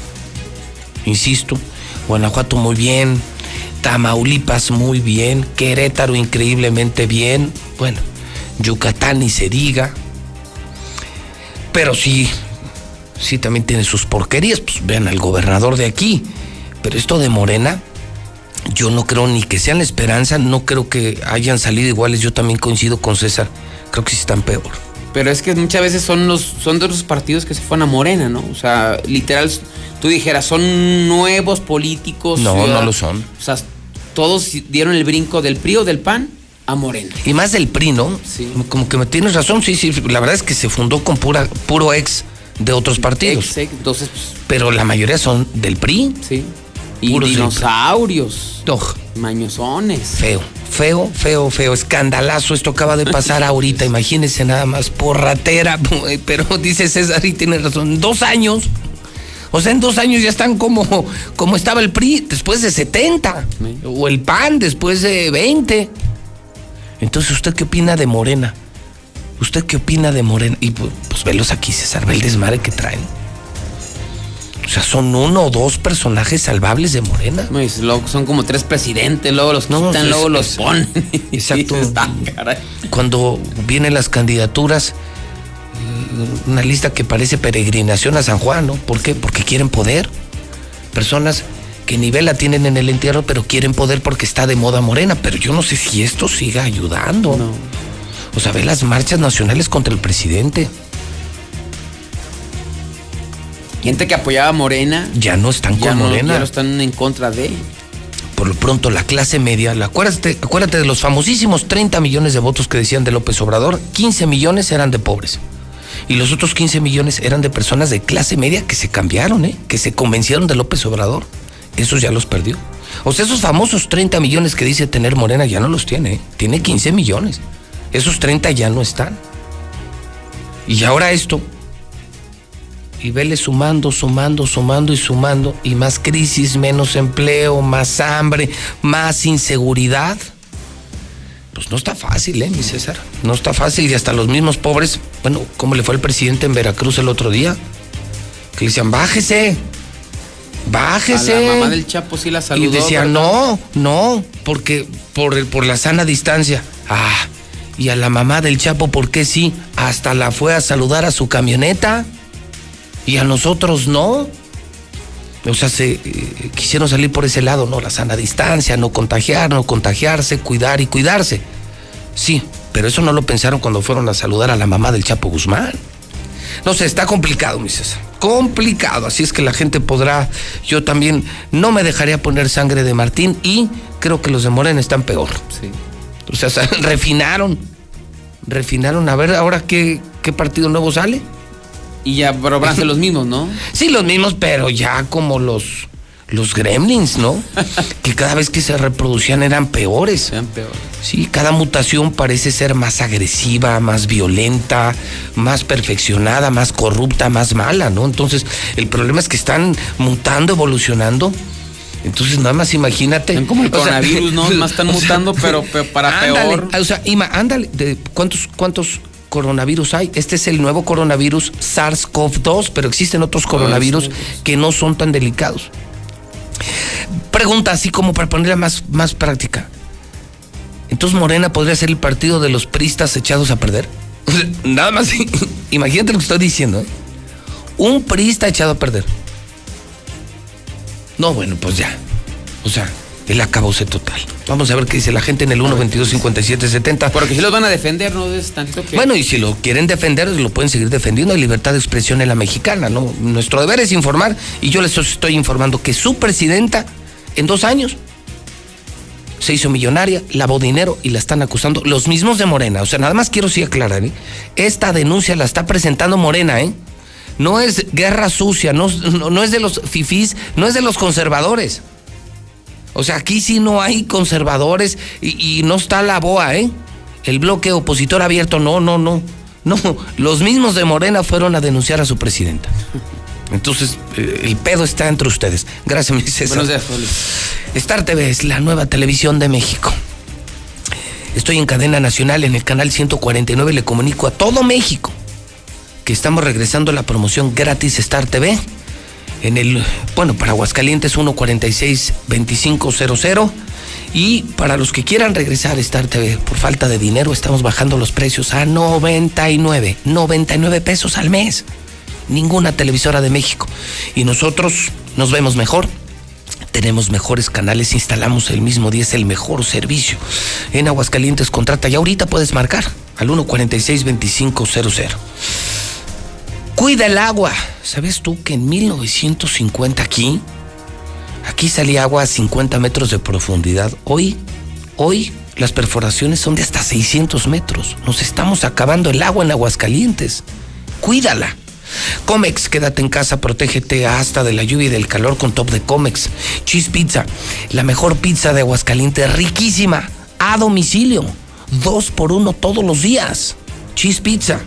Insisto, Guanajuato muy bien, Tamaulipas muy bien, Querétaro increíblemente bien, bueno, Yucatán ni se diga. Pero sí, sí también tiene sus porquerías, pues vean al gobernador de aquí. Pero esto de Morena, yo no creo ni que sean la esperanza, no creo que hayan salido iguales, yo también coincido con César, creo que sí están peor. Pero es que muchas veces son los son de los partidos que se fueron a Morena, ¿no? O sea, literal, tú dijeras, son nuevos políticos. No, ciudad- no lo son. O sea, todos dieron el brinco del PRI o del PAN a Morena. Y más del PRI, ¿no? Sí. Como que me tienes razón, sí, sí, la verdad es que se fundó con pura, puro ex de otros partidos. Ex- ex- Entonces, pues, Pero la mayoría son del PRI. sí. Y dinosaurios, No, mañosones. feo, feo, feo, feo, escandalazo. Esto acaba de pasar ahorita, imagínense nada más, porratera. Pero dice César y tiene razón, dos años. O sea, en dos años ya están como, como estaba el PRI después de 70. Sí. O el PAN después de 20. Entonces, ¿usted qué opina de Morena? ¿Usted qué opina de Morena? Y pues, pues velos aquí, César, ve el desmadre que traen. O sea, son uno o dos personajes salvables de Morena. Luego son como tres presidentes, luego los No, quitan, es- luego los ponen. Cuando vienen las candidaturas, una lista que parece peregrinación a San Juan, ¿no? ¿Por qué? Porque quieren poder. Personas que ni vela tienen en el entierro, pero quieren poder porque está de moda morena. Pero yo no sé si esto siga ayudando. O sea, ve las marchas nacionales contra el presidente. Gente que apoyaba a Morena. Ya no están ya con no, Morena. Ya no están en contra de. Por lo pronto, la clase media, la- acuérdate, acuérdate de los famosísimos 30 millones de votos que decían de López Obrador, 15 millones eran de pobres. Y los otros 15 millones eran de personas de clase media que se cambiaron, ¿eh? que se convencieron de López Obrador. Esos ya los perdió. O sea, esos famosos 30 millones que dice tener Morena ya no los tiene. ¿eh? Tiene 15 millones. Esos 30 ya no están. Y ahora esto. Y vele sumando, sumando, sumando y sumando. Y más crisis, menos empleo, más hambre, más inseguridad. Pues no está fácil, ¿eh, mi César? No está fácil. Y hasta los mismos pobres, bueno, ¿cómo le fue al presidente en Veracruz el otro día? Que le decían, bájese. Bájese. A la mamá del Chapo sí la saludó. Y decía, ¿verdad? no, no, porque por, el- por la sana distancia. Ah, y a la mamá del Chapo, ¿por qué sí? Hasta la fue a saludar a su camioneta. Y a nosotros no. O sea, se eh, quisieron salir por ese lado, ¿no? La sana distancia, no contagiar, no contagiarse, cuidar y cuidarse. Sí, pero eso no lo pensaron cuando fueron a saludar a la mamá del Chapo Guzmán. No sé, está complicado, mi César. Complicado. Así es que la gente podrá. Yo también no me dejaría poner sangre de Martín y creo que los de Morena están peor. Sí. O sea, se- refinaron. Refinaron. A ver ahora qué, qué partido nuevo sale. Y ya, pero van a ser los mismos, ¿no? Sí, los mismos, pero ya como los, los gremlins, ¿no? que cada vez que se reproducían eran peores. Sean peores. Sí, cada mutación parece ser más agresiva, más violenta, más perfeccionada, más corrupta, más mala, ¿no? Entonces, el problema es que están mutando, evolucionando. Entonces, nada más imagínate. Están como el O sea, coronavirus, ¿no? Más están sea, mutando, pero, pero para ándale, peor. O sea, Ima, ándale. de ¿cuántos, ¿Cuántos coronavirus hay? Este es el nuevo coronavirus SARS-CoV-2, pero existen otros coronavirus que no son tan delicados. Pregunta así como para ponerla más, más práctica. Entonces Morena podría ser el partido de los pristas echados a perder. Nada más, imagínate lo que estoy diciendo. ¿eh? Un prista echado a perder. No, bueno, pues ya. O sea, el acabose total. Vamos a ver qué dice la gente en el 1 22 57 70. Porque si los van a defender, ¿no? Es tantito que. Bueno, y si lo quieren defender, lo pueden seguir defendiendo. Hay libertad de expresión en la mexicana, ¿no? Nuestro deber es informar y yo les estoy informando que su presidenta, en dos años, se hizo millonaria, lavó dinero y la están acusando los mismos de Morena. O sea, nada más quiero sí aclarar, ¿eh? Esta denuncia la está presentando Morena, ¿eh? No es guerra sucia, no, no, no es de los fifís, no es de los conservadores. O sea, aquí sí no hay conservadores y, y no está la BOA, ¿eh? El bloque opositor abierto, no, no, no. No, los mismos de Morena fueron a denunciar a su presidenta. Entonces, eh, el pedo está entre ustedes. Gracias, mi César. Buenos días, Poli. Star TV es la nueva televisión de México. Estoy en cadena nacional en el canal 149 y le comunico a todo México que estamos regresando a la promoción gratis Star TV en el, bueno, para Aguascalientes 146-2500 y para los que quieran regresar a por falta de dinero estamos bajando los precios a 99, 99 pesos al mes. Ninguna televisora de México. Y nosotros nos vemos mejor, tenemos mejores canales, instalamos el mismo día, es el mejor servicio. En Aguascalientes contrata y ahorita puedes marcar al 146-2500. Cuida el agua. ¿Sabes tú que en 1950 aquí, aquí salía agua a 50 metros de profundidad? Hoy, hoy las perforaciones son de hasta 600 metros. Nos estamos acabando el agua en Aguascalientes. Cuídala. Comex, quédate en casa, protégete hasta de la lluvia y del calor con top de Comex. Cheese Pizza, la mejor pizza de Aguascalientes, riquísima, a domicilio. Dos por uno todos los días. Cheese Pizza.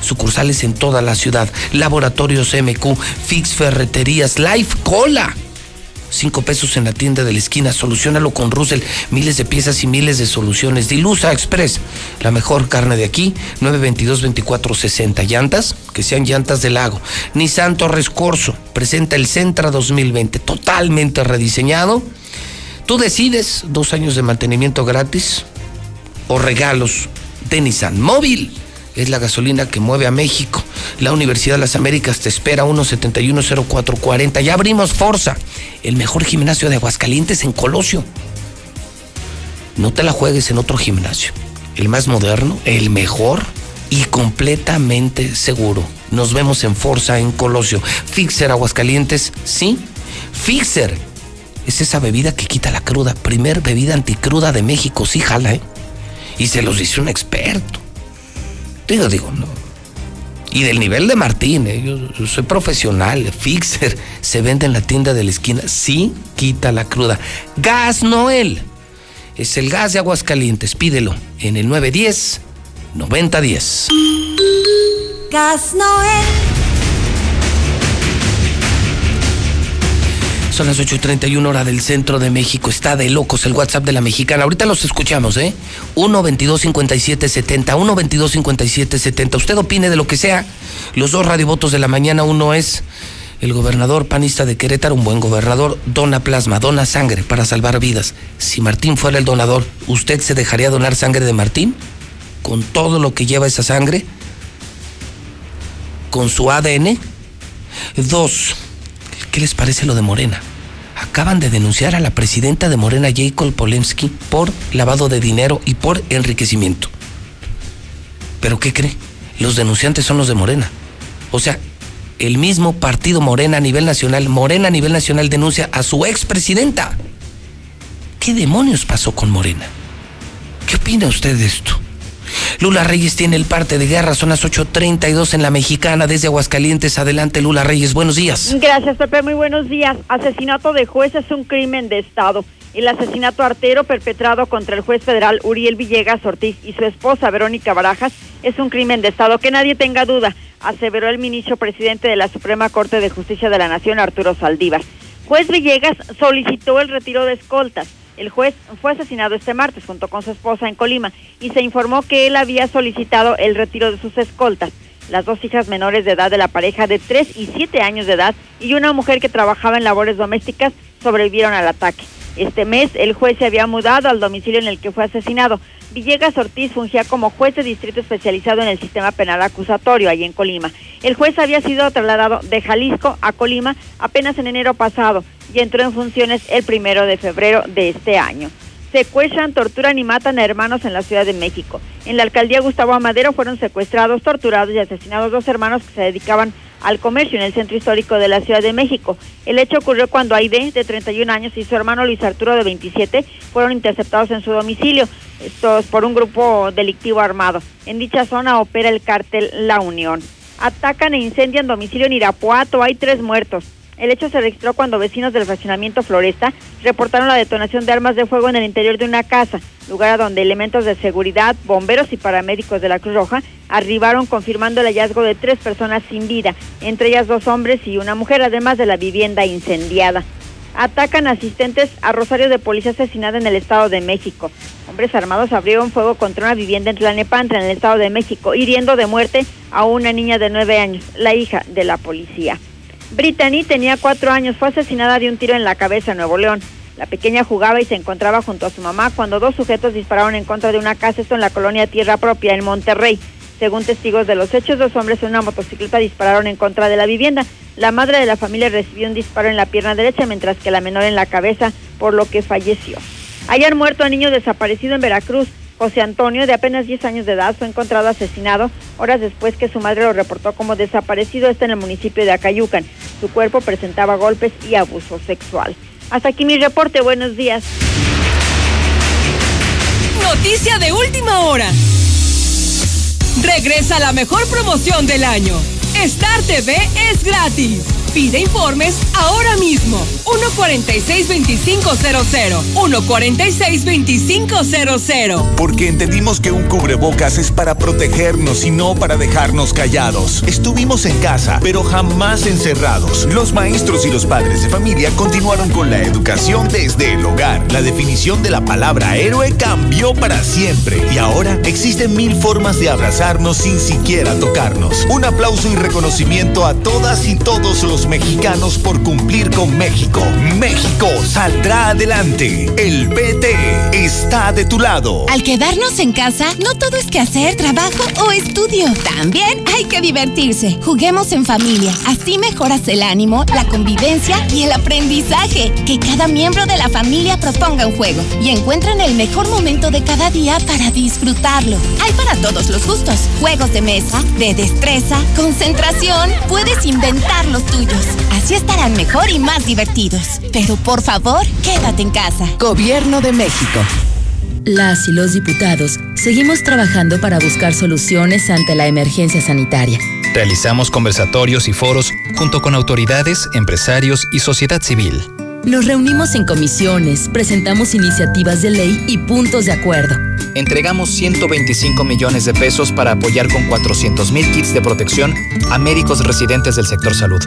Sucursales en toda la ciudad. Laboratorios MQ, Fix Ferreterías, Life Cola. Cinco pesos en la tienda de la esquina. Solucionalo con Russell. Miles de piezas y miles de soluciones. Dilusa Express. La mejor carne de aquí. 922-2460. Llantas. Que sean llantas del lago. Nissan Torres Corso. Presenta el Centra 2020. Totalmente rediseñado. Tú decides. Dos años de mantenimiento gratis. O regalos de Nissan. Móvil. Es la gasolina que mueve a México. La Universidad de las Américas te espera 1710440. Ya abrimos Forza, el mejor gimnasio de Aguascalientes en Colosio. No te la juegues en otro gimnasio. El más moderno, el mejor y completamente seguro. Nos vemos en Forza en Colosio. Fixer Aguascalientes, sí. Fixer es esa bebida que quita la cruda. Primer bebida anticruda de México, sí, jala, ¿eh? Y se los dice un experto. Digo, digo, no. Y del nivel de Martín, ¿eh? yo, yo soy profesional, Fixer se vende en la tienda de la esquina, sí quita la cruda. Gas Noel, es el gas de Aguascalientes, pídelo en el 910 9010. Gas Noel. Son las 8.31 hora del centro de México. Está de locos el WhatsApp de la mexicana. Ahorita los escuchamos, ¿eh? 1 22 57 70 1 22 57 70 Usted opine de lo que sea. Los dos radiovotos de la mañana. Uno es el gobernador panista de Querétaro, un buen gobernador, dona plasma, dona sangre para salvar vidas. Si Martín fuera el donador, ¿usted se dejaría donar sangre de Martín? Con todo lo que lleva esa sangre. Con su ADN. Dos, ¿qué les parece lo de Morena? Acaban de denunciar a la presidenta de Morena, Jacob Polensky, por lavado de dinero y por enriquecimiento. ¿Pero qué cree? Los denunciantes son los de Morena. O sea, el mismo partido Morena a nivel nacional, Morena a nivel nacional denuncia a su expresidenta. ¿Qué demonios pasó con Morena? ¿Qué opina usted de esto? Lula Reyes tiene el parte de guerra, son las 8.32 en la mexicana desde Aguascalientes. Adelante, Lula Reyes, buenos días. Gracias, Pepe. Muy buenos días. Asesinato de juez es un crimen de Estado. El asesinato artero perpetrado contra el juez federal Uriel Villegas Ortiz y su esposa Verónica Barajas es un crimen de Estado. Que nadie tenga duda, aseveró el ministro presidente de la Suprema Corte de Justicia de la Nación, Arturo Saldívar. Juez Villegas solicitó el retiro de escoltas. El juez fue asesinado este martes junto con su esposa en Colima y se informó que él había solicitado el retiro de sus escoltas. Las dos hijas menores de edad de la pareja de 3 y 7 años de edad y una mujer que trabajaba en labores domésticas sobrevivieron al ataque. Este mes el juez se había mudado al domicilio en el que fue asesinado. Villegas Ortiz fungía como juez de distrito especializado en el sistema penal acusatorio allí en Colima. El juez había sido trasladado de Jalisco a Colima apenas en enero pasado y entró en funciones el primero de febrero de este año. Secuestran, torturan y matan a hermanos en la Ciudad de México. En la alcaldía Gustavo Amadero fueron secuestrados, torturados y asesinados dos hermanos que se dedicaban al comercio en el centro histórico de la Ciudad de México. El hecho ocurrió cuando Aide, de 31 años, y su hermano Luis Arturo, de 27, fueron interceptados en su domicilio, estos por un grupo delictivo armado. En dicha zona opera el cártel La Unión. Atacan e incendian domicilio en Irapuato, hay tres muertos. El hecho se registró cuando vecinos del fraccionamiento Floresta reportaron la detonación de armas de fuego en el interior de una casa, lugar a donde elementos de seguridad, bomberos y paramédicos de la Cruz Roja arribaron confirmando el hallazgo de tres personas sin vida, entre ellas dos hombres y una mujer, además de la vivienda incendiada. Atacan asistentes a Rosario de Policía asesinada en el Estado de México. Hombres armados abrieron fuego contra una vivienda en Tlanepantla, en el Estado de México, hiriendo de muerte a una niña de nueve años, la hija de la policía. Brittany tenía cuatro años, fue asesinada de un tiro en la cabeza en Nuevo León. La pequeña jugaba y se encontraba junto a su mamá cuando dos sujetos dispararon en contra de una casa, esto en la colonia Tierra Propia, en Monterrey. Según testigos de los hechos, dos hombres en una motocicleta dispararon en contra de la vivienda. La madre de la familia recibió un disparo en la pierna derecha, mientras que la menor en la cabeza, por lo que falleció. Hayan muerto a niño desaparecido en Veracruz. José Antonio, de apenas 10 años de edad, fue encontrado asesinado horas después que su madre lo reportó como desaparecido. Está en el municipio de Acayucan. Su cuerpo presentaba golpes y abuso sexual. Hasta aquí mi reporte. Buenos días. Noticia de última hora. Regresa la mejor promoción del año. Star TV es gratis. Pide informes ahora mismo. 146-2500. 146-2500. Porque entendimos que un cubrebocas es para protegernos y no para dejarnos callados. Estuvimos en casa, pero jamás encerrados. Los maestros y los padres de familia continuaron con la educación desde el hogar. La definición de la palabra héroe cambió para siempre. Y ahora existen mil formas de abrazarnos sin siquiera tocarnos. Un aplauso y reconocimiento a todas y todos los mexicanos por cumplir con México. México saldrá adelante. El PT está de tu lado. Al quedarnos en casa, no todo es que hacer, trabajo o estudio. También hay que divertirse. Juguemos en familia. Así mejoras el ánimo, la convivencia y el aprendizaje. Que cada miembro de la familia proponga un juego y encuentren el mejor momento de cada día para disfrutarlo. Hay para todos los gustos. Juegos de mesa, de destreza, concentración. Puedes inventar los tuyos. Así estarán mejor y más divertidos. Pero por favor, quédate en casa. Gobierno de México. Las y los diputados seguimos trabajando para buscar soluciones ante la emergencia sanitaria. Realizamos conversatorios y foros junto con autoridades, empresarios y sociedad civil. Nos reunimos en comisiones, presentamos iniciativas de ley y puntos de acuerdo. Entregamos 125 millones de pesos para apoyar con 400 mil kits de protección a médicos residentes del sector salud.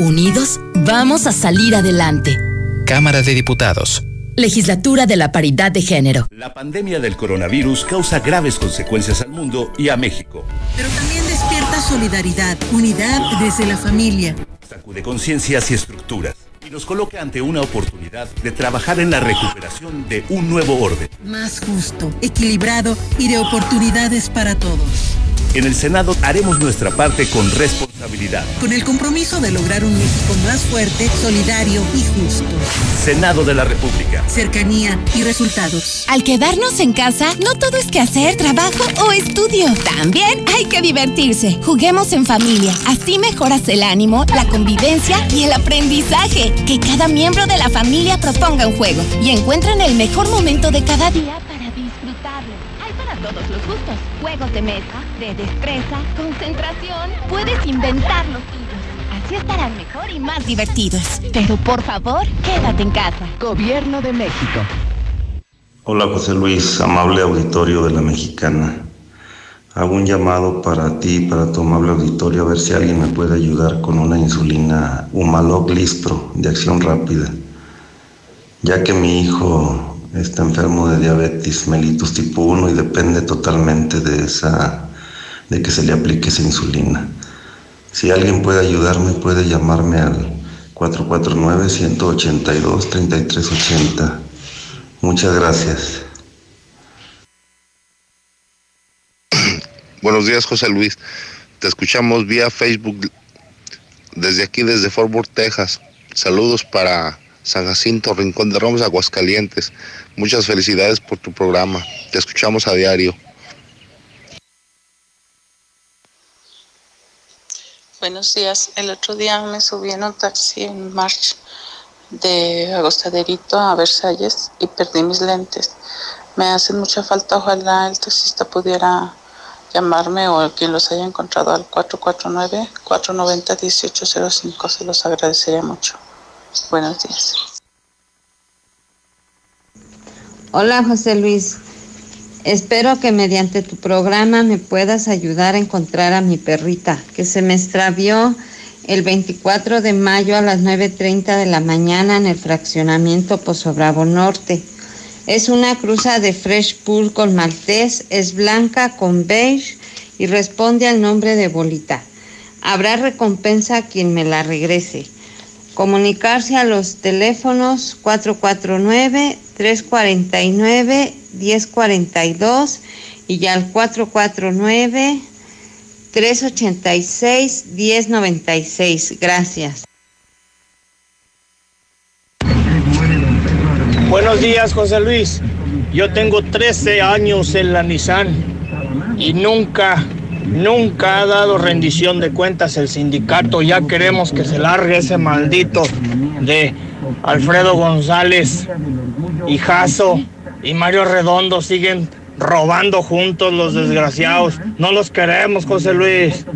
Unidos, vamos a salir adelante. Cámara de Diputados. Legislatura de la Paridad de Género. La pandemia del coronavirus causa graves consecuencias al mundo y a México. Pero también despierta solidaridad, unidad desde la familia. Sacude conciencias y estructuras y nos coloca ante una oportunidad de trabajar en la recuperación de un nuevo orden. Más justo, equilibrado y de oportunidades para todos. En el Senado haremos nuestra parte con responsabilidad. Con el compromiso de lograr un México más fuerte, solidario y justo. Senado de la República. Cercanía y resultados. Al quedarnos en casa, no todo es que hacer, trabajo o estudio. También hay que divertirse. Juguemos en familia. Así mejoras el ánimo, la convivencia y el aprendizaje. Que cada miembro de la familia proponga un juego y encuentren el mejor momento de cada día para disfrutarlo. Hay para todos los gustos. Juegos de mesa, de destreza, concentración. Puedes inventar los tuyos. Así estarán mejor y más divertidos. Pero por favor, quédate en casa. Gobierno de México. Hola José Luis, amable auditorio de la Mexicana. Hago un llamado para ti, para tu amable auditorio, a ver si alguien me puede ayudar con una insulina Humalog Lispro de acción rápida, ya que mi hijo está enfermo de diabetes mellitus tipo 1 y depende totalmente de esa de que se le aplique esa insulina. Si alguien puede ayudarme, puede llamarme al 449-182-3380. Muchas gracias. Buenos días, José Luis. Te escuchamos vía Facebook desde aquí, desde Fort Worth, Texas. Saludos para San Jacinto, Rincón de Ramos, Aguascalientes. Muchas felicidades por tu programa. Te escuchamos a diario. Buenos días. El otro día me subí en un taxi en March de Agostaderito a Versalles y perdí mis lentes. Me hacen mucha falta. Ojalá el taxista pudiera llamarme o quien los haya encontrado al 449-490-1805. Se los agradecería mucho. Buenos días. Hola José Luis, espero que mediante tu programa me puedas ayudar a encontrar a mi perrita que se me extravió el 24 de mayo a las 9.30 de la mañana en el fraccionamiento Pozo Bravo Norte. Es una cruza de Fresh Pool con maltés, es blanca con beige y responde al nombre de Bolita. Habrá recompensa a quien me la regrese. Comunicarse a los teléfonos 449-349-1042 y al 449-386-1096. Gracias. Buenos días, José Luis. Yo tengo 13 años en la Nissan y nunca, nunca ha dado rendición de cuentas el sindicato. Ya queremos que se largue ese maldito de Alfredo González y Jaso y Mario Redondo. Siguen robando juntos los desgraciados. No los queremos, José Luis.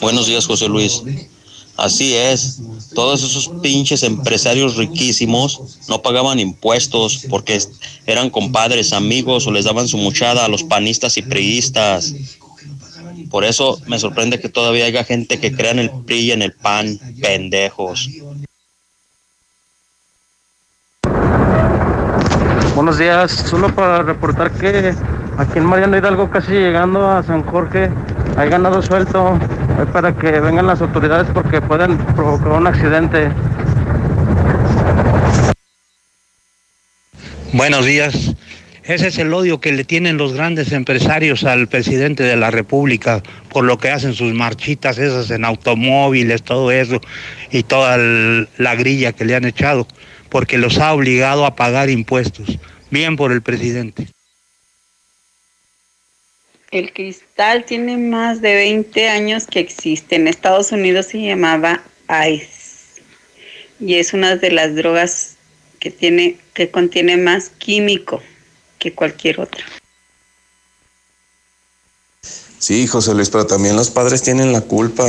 Buenos días, José Luis. Así es, todos esos pinches empresarios riquísimos no pagaban impuestos porque eran compadres, amigos o les daban su muchada a los panistas y priistas. Por eso me sorprende que todavía haya gente que crea en el PRI y en el PAN, pendejos. Buenos días, solo para reportar que aquí en Mariano Hidalgo, casi llegando a San Jorge, Hay ganado suelto. Es para que vengan las autoridades porque pueden provocar un accidente. Buenos días. Ese es el odio que le tienen los grandes empresarios al presidente de la República por lo que hacen sus marchitas esas en automóviles, todo eso y toda la grilla que le han echado, porque los ha obligado a pagar impuestos. Bien por el presidente. El cristal tiene más de 20 años que existe. En Estados Unidos se llamaba ICE y es una de las drogas que tiene que contiene más químico que cualquier otra. Sí, José Luis, pero también los padres tienen la culpa.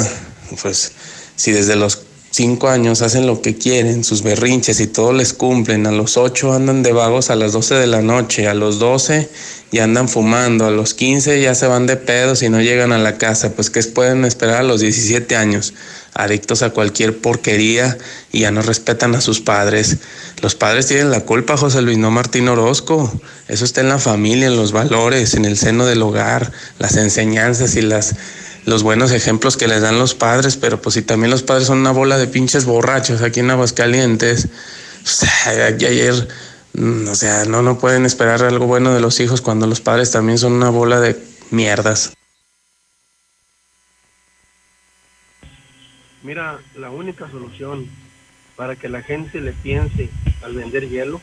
Pues si desde los cinco años hacen lo que quieren, sus berrinches y todo les cumplen, a los ocho andan de vagos a las 12 de la noche, a los 12 ya andan fumando, a los 15 ya se van de pedos y no llegan a la casa, pues ¿qué pueden esperar a los 17 años? Adictos a cualquier porquería y ya no respetan a sus padres. Los padres tienen la culpa, José Luis, no Martín Orozco. Eso está en la familia, en los valores, en el seno del hogar, las enseñanzas y las los buenos ejemplos que les dan los padres, pero pues si también los padres son una bola de pinches borrachos aquí en Aguascalientes, aquí ayer, mm, o sea, no, no pueden esperar algo bueno de los hijos cuando los padres también son una bola de mierdas. Mira, la única solución para que la gente le piense al vender hielo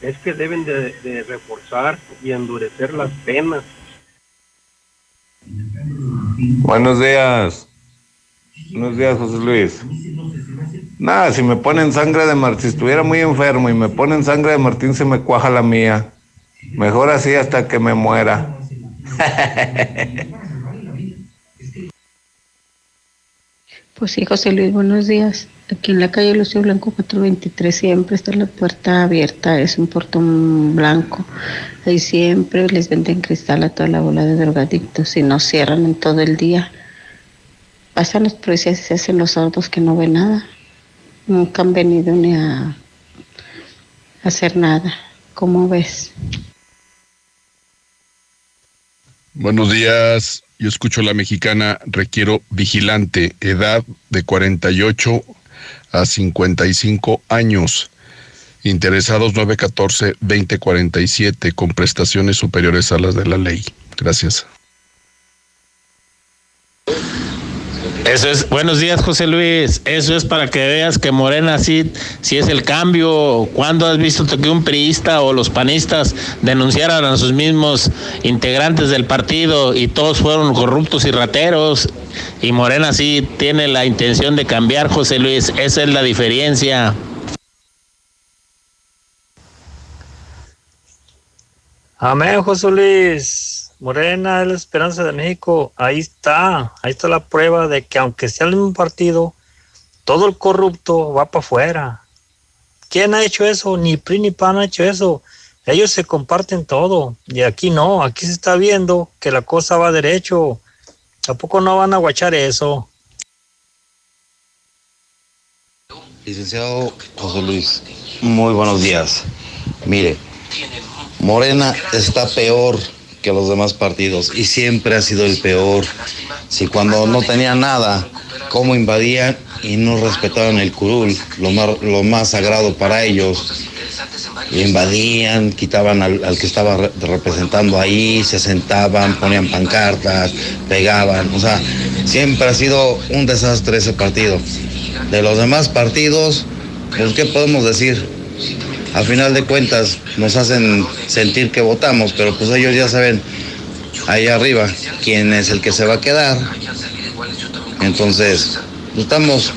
es que deben de, de reforzar y endurecer las penas. Buenos días. Buenos días, José Luis. Nada, si me ponen sangre de Martín, si estuviera muy enfermo y me ponen sangre de Martín, se me cuaja la mía. Mejor así hasta que me muera. Pues sí, José Luis, buenos días. Aquí en la calle Lucio Blanco 423 siempre está la puerta abierta, es un portón blanco. Ahí siempre les venden cristal a toda la bola de drogadictos y no cierran en todo el día. Pasan los policías y se hacen los sordos que no ven nada. Nunca han venido ni a hacer nada. ¿Cómo ves? Buenos días, yo escucho la mexicana, requiero vigilante, edad de 48 a 55 años, interesados 914-2047 con prestaciones superiores a las de la ley. Gracias. Eso es, buenos días José Luis, eso es para que veas que Morena sí, sí es el cambio. ¿Cuándo has visto que un priista o los panistas denunciaran a sus mismos integrantes del partido y todos fueron corruptos y rateros? Y Morena sí tiene la intención de cambiar, José Luis, esa es la diferencia. Amén, José Luis. Morena es la esperanza de México. Ahí está. Ahí está la prueba de que aunque sea el mismo partido, todo el corrupto va para afuera. ¿Quién ha hecho eso? Ni PRI ni PAN ha hecho eso. Ellos se comparten todo. Y aquí no. Aquí se está viendo que la cosa va derecho. Tampoco no van a guachar eso. Licenciado José Luis, muy buenos días. Mire, Morena está peor que los demás partidos y siempre ha sido el peor. Si cuando no tenía nada, cómo invadían y no respetaban el curul, lo más, lo más sagrado para ellos. Invadían, quitaban al, que estaba re- representando ahí, se sentaban, ponían pancartas, pegaban. O sea, siempre ha sido un desastre ese partido. De los demás partidos, pues, ¿qué podemos decir? A final de cuentas, nos hacen sentir que votamos, pero pues ellos ya saben ahí arriba quién es el que se va a quedar. Entonces, estamos,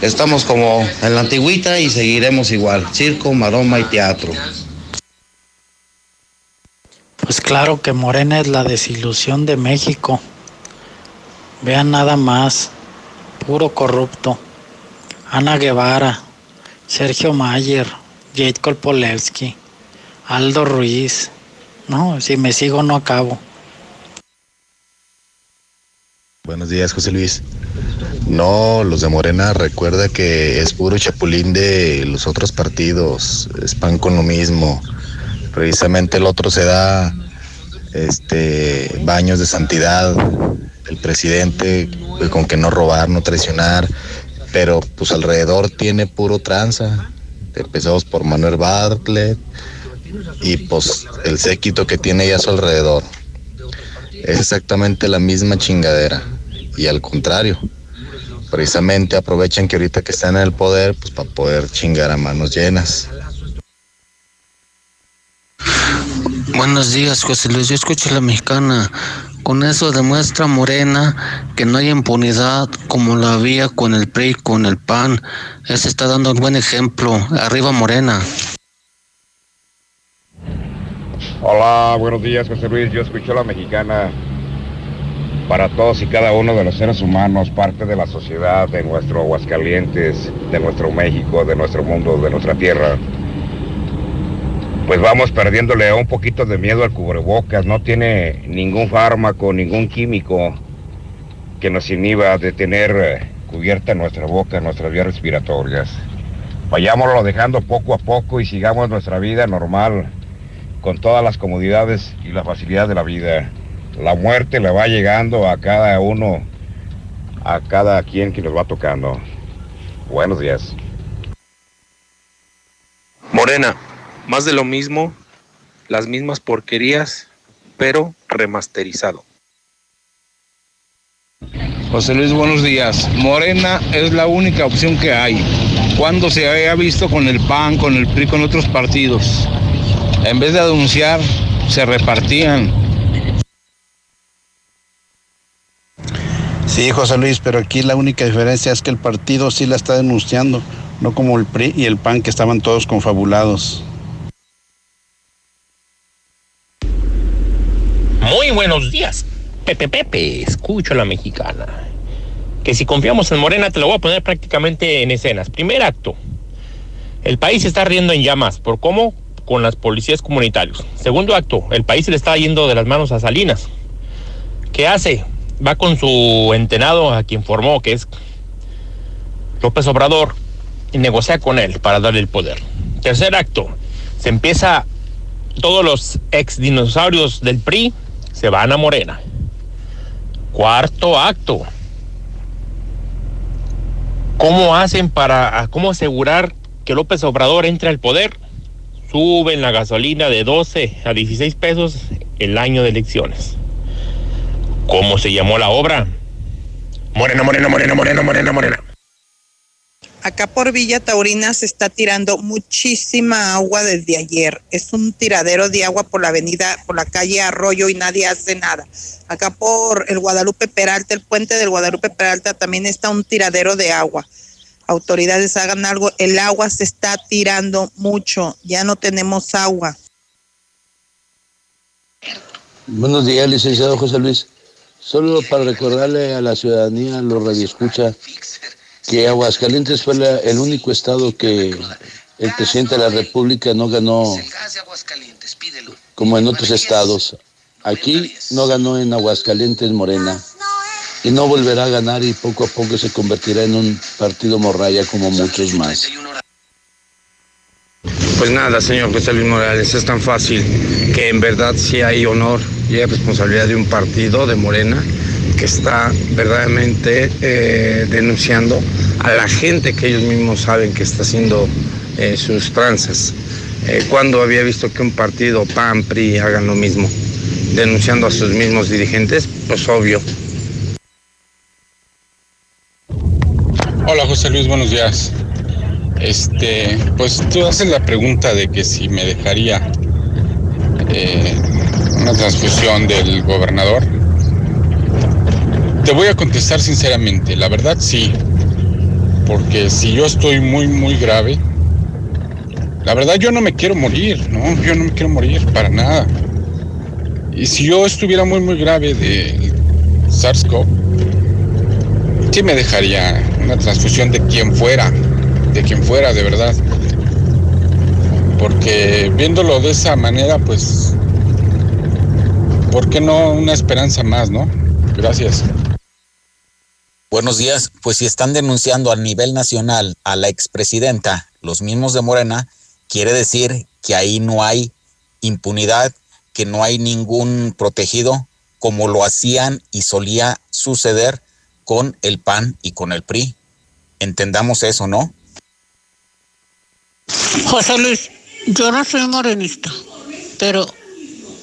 estamos como en la antigüita y seguiremos igual. Circo, maroma y teatro. Pues claro que Morena es la desilusión de México. Vean nada más, puro corrupto. Ana Guevara, Sergio Mayer, Jade Kolpolevsky, Aldo Ruiz. No, si me sigo no acabo. Buenos días, José Luis. No, los de Morena recuerda que es puro chapulín de los otros partidos, es pan con lo mismo. Precisamente el otro se da este baños de santidad del presidente, pues, con que no robar, no traicionar, pero pues alrededor tiene puro tranza. Empezamos por Manuel Bartlett y pues el séquito que tiene ahí a su alrededor. Es exactamente la misma chingadera. Y al contrario, precisamente aprovechan que ahorita que están en el poder, pues para poder chingar a manos llenas. Buenos días, José Luis. Yo escucho a la mexicana. Con eso demuestra Morena que no hay impunidad como la había con el PRI, con el PAN. Ese está dando un buen ejemplo. Arriba Morena. Hola, buenos días, José Luis. Yo escucho a la mexicana. Para todos y cada uno de los seres humanos, parte de la sociedad, de nuestro Aguascalientes, de nuestro México, de nuestro mundo, de nuestra tierra pues vamos perdiéndole un poquito de miedo al cubrebocas. No tiene ningún fármaco, ningún químico que nos inhiba de tener eh, cubierta nuestra boca, nuestras vías respiratorias. Vayámoslo dejando poco a poco y sigamos nuestra vida normal, con todas las comodidades y la facilidad de la vida. La muerte le va llegando a cada uno, a cada quien que nos va tocando. Buenos días. Morena, más de lo mismo, las mismas porquerías, pero remasterizado. José Luis, buenos días. Morena es la única opción que hay. Cuando se había visto con el PAN, con el PRI, con otros partidos. En vez de denunciar, se repartían. Sí, José Luis, pero aquí la única diferencia es que el partido sí la está denunciando, no como el PRI y el PAN que estaban todos confabulados. Muy buenos días. Pepe Pepe, escucho a la mexicana. Que si confiamos en Morena te lo voy a poner prácticamente en escenas. Primer acto. El país se está riendo en llamas. ¿Por cómo? Con las policías comunitarios. Segundo acto. El país se le está yendo de las manos a Salinas. ¿Qué hace? Va con su entenado a quien formó, que es López Obrador, y negocia con él para darle el poder. Tercer acto. Se empieza todos los ex dinosaurios del PRI se van a Morena. Cuarto acto. ¿Cómo hacen para, cómo asegurar que López Obrador entre al poder? Suben la gasolina de 12 a 16 pesos el año de elecciones. ¿Cómo se llamó la obra? Morena, morena, morena, morena, morena, morena. Acá por Villa Taurina se está tirando muchísima agua desde ayer. Es un tiradero de agua por la avenida, por la calle Arroyo y nadie hace nada. Acá por el Guadalupe Peralta, el puente del Guadalupe Peralta también está un tiradero de agua. Autoridades hagan algo. El agua se está tirando mucho. Ya no tenemos agua. Buenos días, licenciado José Luis. Solo para recordarle a la ciudadanía, los radioescucha, que Aguascalientes fue el único estado que el presidente de la República no ganó como en otros estados. Aquí no ganó en Aguascalientes Morena y no volverá a ganar y poco a poco se convertirá en un partido morraya como muchos más. Pues nada, señor José Luis Morales, es tan fácil que en verdad sí hay honor y hay responsabilidad de un partido de Morena que está verdaderamente eh, denunciando a la gente que ellos mismos saben que está haciendo eh, sus tranzas. Eh, cuando había visto que un partido PAN, PRI hagan lo mismo, denunciando a sus mismos dirigentes, pues obvio. Hola José Luis, buenos días. Este, pues tú haces la pregunta de que si me dejaría una transfusión del gobernador. Te voy a contestar sinceramente, la verdad sí, porque si yo estoy muy, muy grave, la verdad yo no me quiero morir, no, yo no me quiero morir para nada. Y si yo estuviera muy, muy grave de SARS-CoV, sí me dejaría una transfusión de quien fuera, de quien fuera, de verdad. Porque viéndolo de esa manera, pues, ¿por qué no una esperanza más, no? Gracias. Buenos días. Pues si están denunciando a nivel nacional a la expresidenta, los mismos de Morena, quiere decir que ahí no hay impunidad, que no hay ningún protegido como lo hacían y solía suceder con el PAN y con el PRI. Entendamos eso, ¿no? José Luis, yo no soy morenista, pero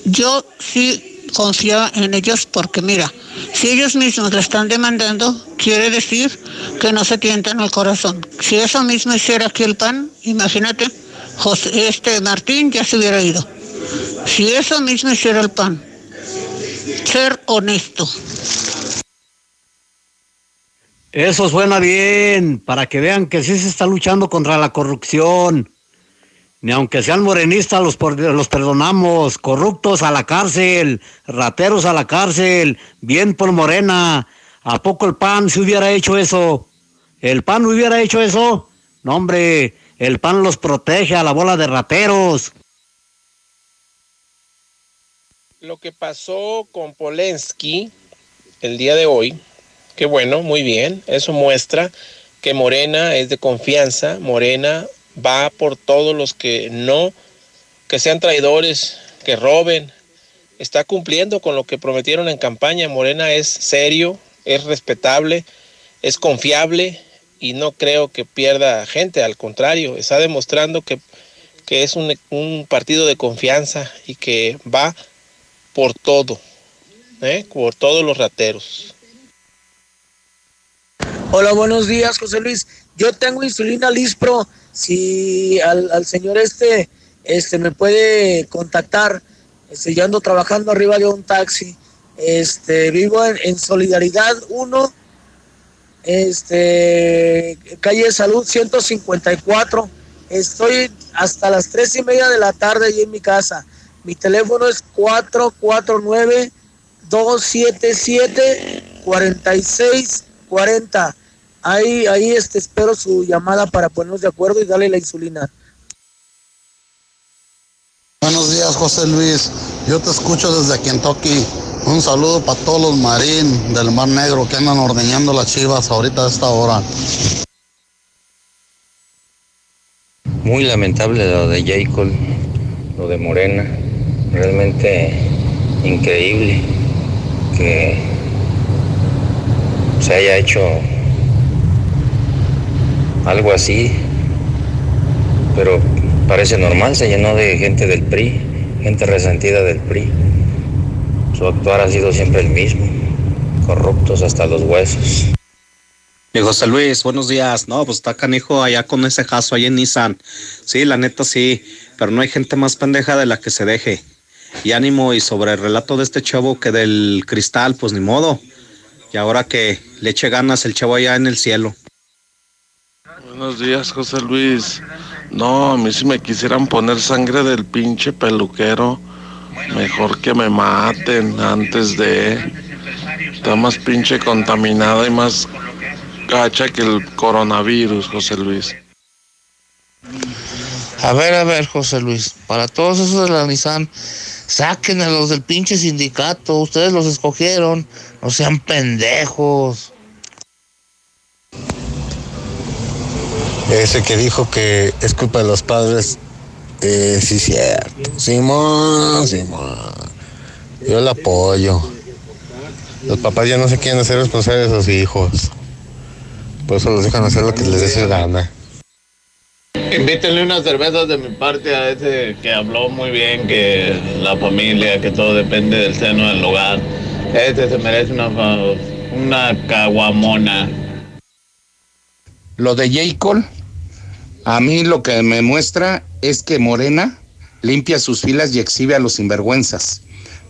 yo sí confío en ellos porque mira, si ellos mismos le están demandando, quiere decir que no se tientan el corazón. Si eso mismo hiciera aquí el PAN, imagínate, José, este Martín ya se hubiera ido. Si eso mismo hiciera el PAN, ser honesto. Eso suena bien, para que vean que sí se está luchando contra la corrupción. Ni aunque sean morenistas, los, los perdonamos. Corruptos a la cárcel, rateros a la cárcel, bien por Morena. ¿A poco el PAN si hubiera hecho eso? ¿El PAN hubiera hecho eso? No, hombre, el PAN los protege a la bola de rateros. Lo que pasó con Polensky el día de hoy, que bueno, muy bien, eso muestra que Morena es de confianza, Morena va por todos los que no, que sean traidores, que roben. Está cumpliendo con lo que prometieron en campaña. Morena es serio, es respetable, es confiable y no creo que pierda gente. Al contrario, está demostrando que, que es un, un, partido de confianza y que va por todo, ¿eh? por todos los rateros. Hola, buenos días, José Luis. Yo tengo insulina Lispro si al, señor este, este me puede contactar, este, yo ando trabajando arriba de un taxi, este, vivo en, en Solidaridad 1, este, calle Salud 154, estoy hasta las tres y media de la tarde ahí en mi casa, mi teléfono es 449 277 4640 Ahí, ahí este, espero su llamada para ponernos de acuerdo y darle la insulina. Buenos días, José Luis. Yo te escucho desde Kentucky. Un saludo para todos los marín del Mar Negro que andan ordeñando las chivas ahorita a esta hora. Muy lamentable lo de Jacob, lo de Morena. Realmente increíble que se haya hecho algo así, pero parece normal, se llenó de gente del PRI, gente resentida del PRI. Su actuar ha sido siempre el mismo, corruptos hasta los huesos. Y José Luis, buenos días. No, pues está canijo allá con ese caso ahí en Nissan. Sí, la neta sí, pero no hay gente más pendeja de la que se deje. Y ánimo, y sobre el relato de este chavo que del cristal, pues ni modo. Y ahora que le eche ganas el chavo allá en el cielo. Buenos días, José Luis. No, a mí si me quisieran poner sangre del pinche peluquero, mejor que me maten antes de... Está más pinche contaminada y más gacha que el coronavirus, José Luis. A ver, a ver, José Luis, para todos esos de la Nissan, saquen a los del pinche sindicato, ustedes los escogieron, no sean pendejos. Ese que dijo que es culpa de los padres, eh, sí, cierto. Simón, Simón. Yo lo apoyo. Los papás ya no se quieren hacer responsables de sus hijos. Por eso los dejan hacer lo que les dé su gana. Invítenle unas cervezas de mi parte a ese que habló muy bien, que la familia, que todo depende del seno del hogar. Este se merece una, una caguamona. Lo de J. Cole, a mí lo que me muestra es que Morena limpia sus filas y exhibe a los sinvergüenzas.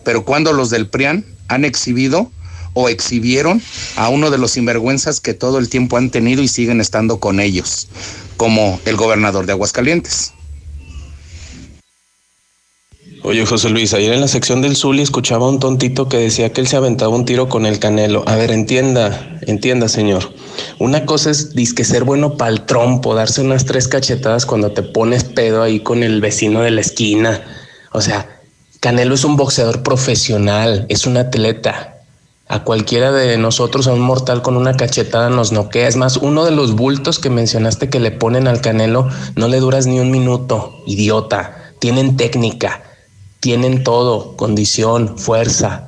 Pero cuando los del PRIAN han exhibido o exhibieron a uno de los sinvergüenzas que todo el tiempo han tenido y siguen estando con ellos, como el gobernador de Aguascalientes. Oye, José Luis, ayer en la sección del Zuli escuchaba a un tontito que decía que él se aventaba un tiro con el canelo. A ver, entienda, entienda, señor. Una cosa es disque ser bueno para el trompo, darse unas tres cachetadas cuando te pones pedo ahí con el vecino de la esquina. O sea, Canelo es un boxeador profesional, es un atleta. A cualquiera de nosotros, a un mortal con una cachetada nos noquea. Es más, uno de los bultos que mencionaste que le ponen al Canelo, no le duras ni un minuto, idiota. Tienen técnica, tienen todo, condición, fuerza.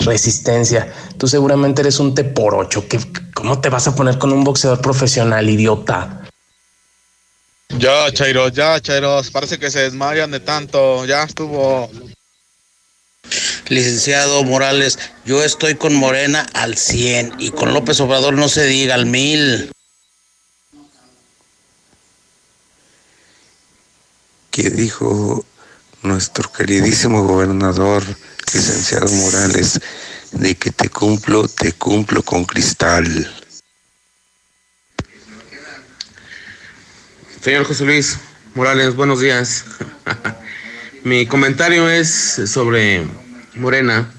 resistencia. Tú seguramente eres un T por ocho. ¿Qué, ¿Cómo te vas a poner con un boxeador profesional, idiota? Ya, Chairos, ya, Chairos. Parece que se desmayan de tanto. Ya estuvo. Licenciado Morales, yo estoy con Morena al 100 y con López Obrador no se diga al mil. ¿Qué dijo nuestro queridísimo gobernador, licenciado Morales, de que te cumplo, te cumplo con cristal? Señor José Luis Morales, buenos días. Mi comentario es sobre Morena.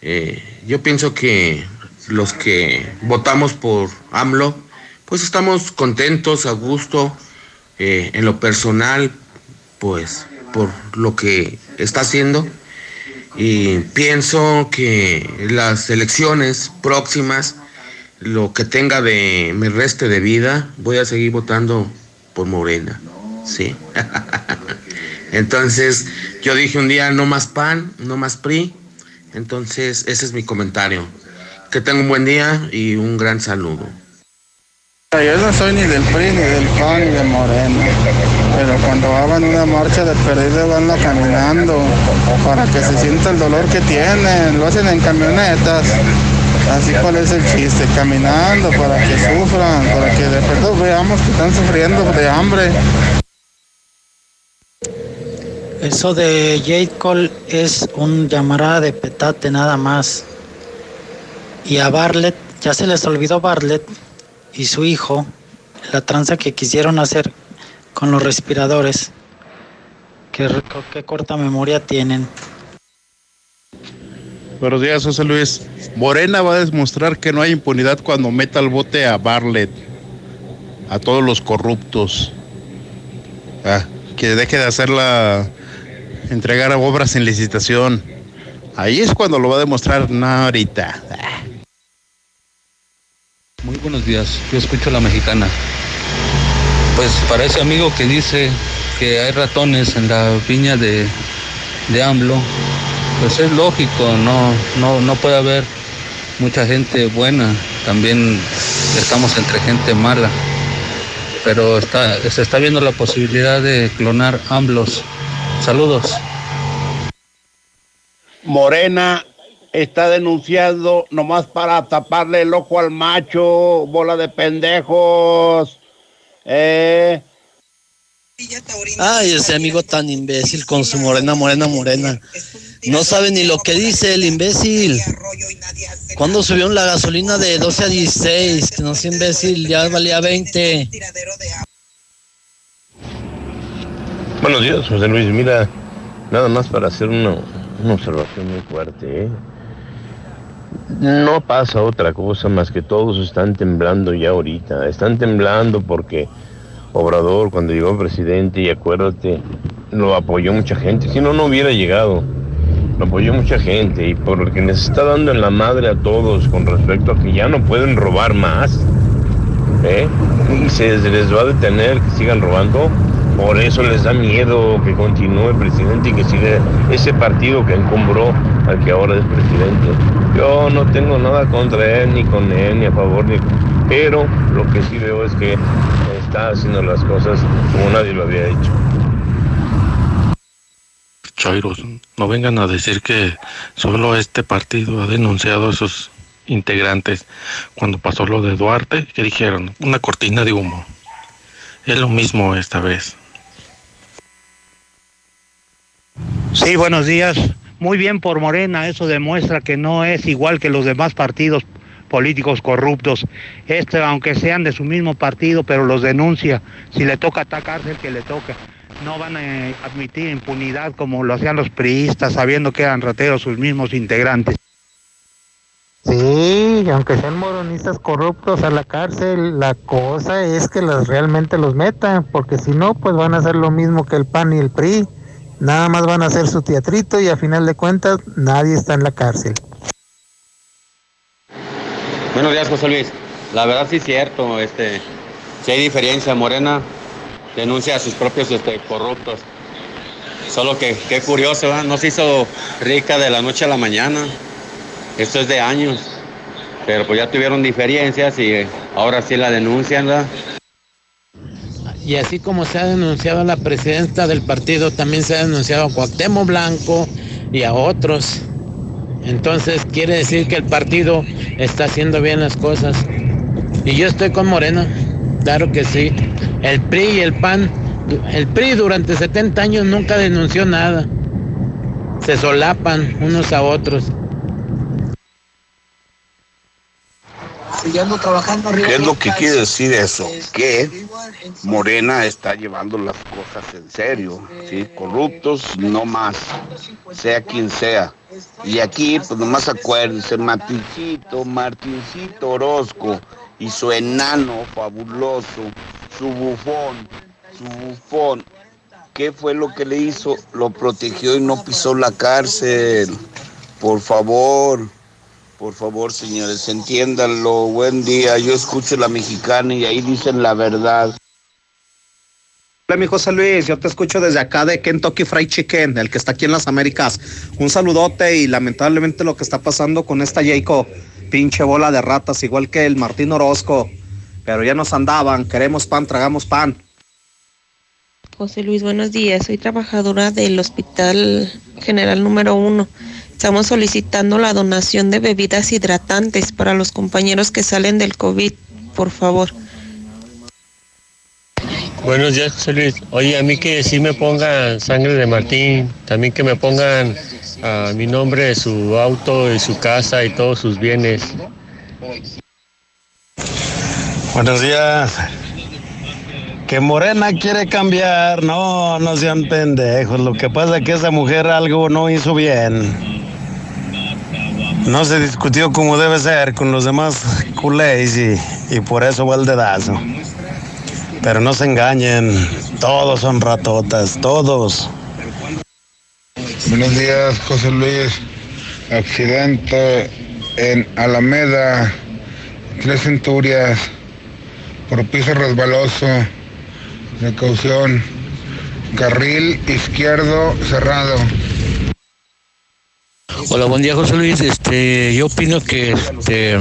Eh, yo pienso que los que votamos por AMLO, pues estamos contentos, a gusto, eh, en lo personal, pues por lo que está haciendo. Y pienso que las elecciones próximas, lo que tenga de mi reste de vida, voy a seguir votando por Morena. Sí. Entonces, yo dije un día, no más PAN, no más PRI. Entonces, ese es mi comentario. Que tenga un buen día y un gran saludo. Yo no soy ni del PRI, ni del PAN, ni de Morena. Pero cuando hagan una marcha de perdido, van caminando para que se sienta el dolor que tienen. Lo hacen en camionetas. Así cuál es el chiste, caminando para que sufran, para que de pronto veamos que están sufriendo de hambre. Eso de J. Cole es un llamarada de petate nada más. Y a Bartlett, ya se les olvidó Bartlett y su hijo, la tranza que quisieron hacer con los respiradores. Qué, qué corta memoria tienen. Buenos días, José Luis. Morena va a demostrar que no hay impunidad cuando meta al bote a Bartlett, a todos los corruptos. Ah, que deje de hacer la entregar obras en licitación. Ahí es cuando lo va a demostrar, no ahorita. Muy buenos días, yo escucho a la mexicana. Pues para ese amigo que dice que hay ratones en la viña de, de AMLO, pues es lógico, no, no, no puede haber mucha gente buena, también estamos entre gente mala, pero está, se está viendo la posibilidad de clonar AMLOS. Saludos. Morena está denunciando nomás para taparle el ojo al macho, bola de pendejos. Eh. Ay, ese amigo tan imbécil con su morena, morena, morena. No sabe ni lo que dice el imbécil. Cuando subió la gasolina de 12 a 16? Que no sea imbécil, ya valía 20. Buenos días, José Luis. Mira, nada más para hacer una, una observación muy fuerte. ¿eh? No pasa otra cosa más que todos están temblando ya ahorita. Están temblando porque Obrador, cuando llegó presidente, y acuérdate, lo apoyó mucha gente. Si no, no hubiera llegado. Lo apoyó mucha gente y por lo que les está dando en la madre a todos con respecto a que ya no pueden robar más. ¿eh? Y se les va a detener que sigan robando por eso les da miedo que continúe el presidente y que siga ese partido que encumbró al que ahora es presidente. Yo no tengo nada contra él, ni con él, ni a favor, ni... pero lo que sí veo es que está haciendo las cosas como nadie lo había hecho. Chairos, no vengan a decir que solo este partido ha denunciado a sus integrantes cuando pasó lo de Duarte, que dijeron una cortina de humo. Es lo mismo esta vez. Sí, buenos días. Muy bien por Morena, eso demuestra que no es igual que los demás partidos políticos corruptos. Este, aunque sean de su mismo partido, pero los denuncia. Si le toca atacarse, el que le toca. No van a eh, admitir impunidad como lo hacían los priistas, sabiendo que eran rateros sus mismos integrantes. Sí, aunque sean moronistas corruptos a la cárcel, la cosa es que los realmente los metan, porque si no, pues van a hacer lo mismo que el PAN y el PRI. Nada más van a hacer su teatrito y a final de cuentas nadie está en la cárcel. Buenos días, José Luis. La verdad sí es cierto, este, si hay diferencia, Morena denuncia a sus propios este, corruptos. Solo que, qué curioso, no se hizo rica de la noche a la mañana. Esto es de años. Pero pues ya tuvieron diferencias y ahora sí la denuncian, ¿verdad? Y así como se ha denunciado a la presidenta del partido, también se ha denunciado a Cuauhtémoc Blanco y a otros. Entonces quiere decir que el partido está haciendo bien las cosas. Y yo estoy con Morena, claro que sí. El PRI y el PAN, el PRI durante 70 años nunca denunció nada. Se solapan unos a otros. Trabajando arriba. ¿Qué es lo que quiere decir eso? Que Morena está llevando las cosas en serio, ¿sí? Corruptos no más, sea quien sea. Y aquí, pues nomás acuérdense, Martincito, Martincito Orozco y su enano fabuloso, su bufón, su bufón. ¿Qué fue lo que le hizo? Lo protegió y no pisó la cárcel. Por favor. Por favor, señores, entiéndanlo. Buen día. Yo escucho la mexicana y ahí dicen la verdad. Hola, mi José Luis, yo te escucho desde acá de Kentucky Fried Chicken, el que está aquí en las Américas. Un saludote y lamentablemente lo que está pasando con esta Jacob, pinche bola de ratas, igual que el Martín Orozco. Pero ya nos andaban, queremos pan, tragamos pan. José Luis, buenos días. Soy trabajadora del Hospital General número uno. Estamos solicitando la donación de bebidas hidratantes para los compañeros que salen del COVID, por favor. Buenos días, José Luis. Oye, a mí que sí me pongan sangre de Martín, también que me pongan a mi nombre, su auto y su casa y todos sus bienes. Buenos días. Que Morena quiere cambiar, no, no sean pendejos. Lo que pasa es que esa mujer algo no hizo bien. No se discutió como debe ser con los demás culés y, y por eso va el dedazo. Pero no se engañen, todos son ratotas, todos. Buenos días, José Luis. Accidente en Alameda, tres centurias, por piso resbaloso, precaución, carril izquierdo cerrado. Hola, buen día, José Luis. Este, yo opino que este,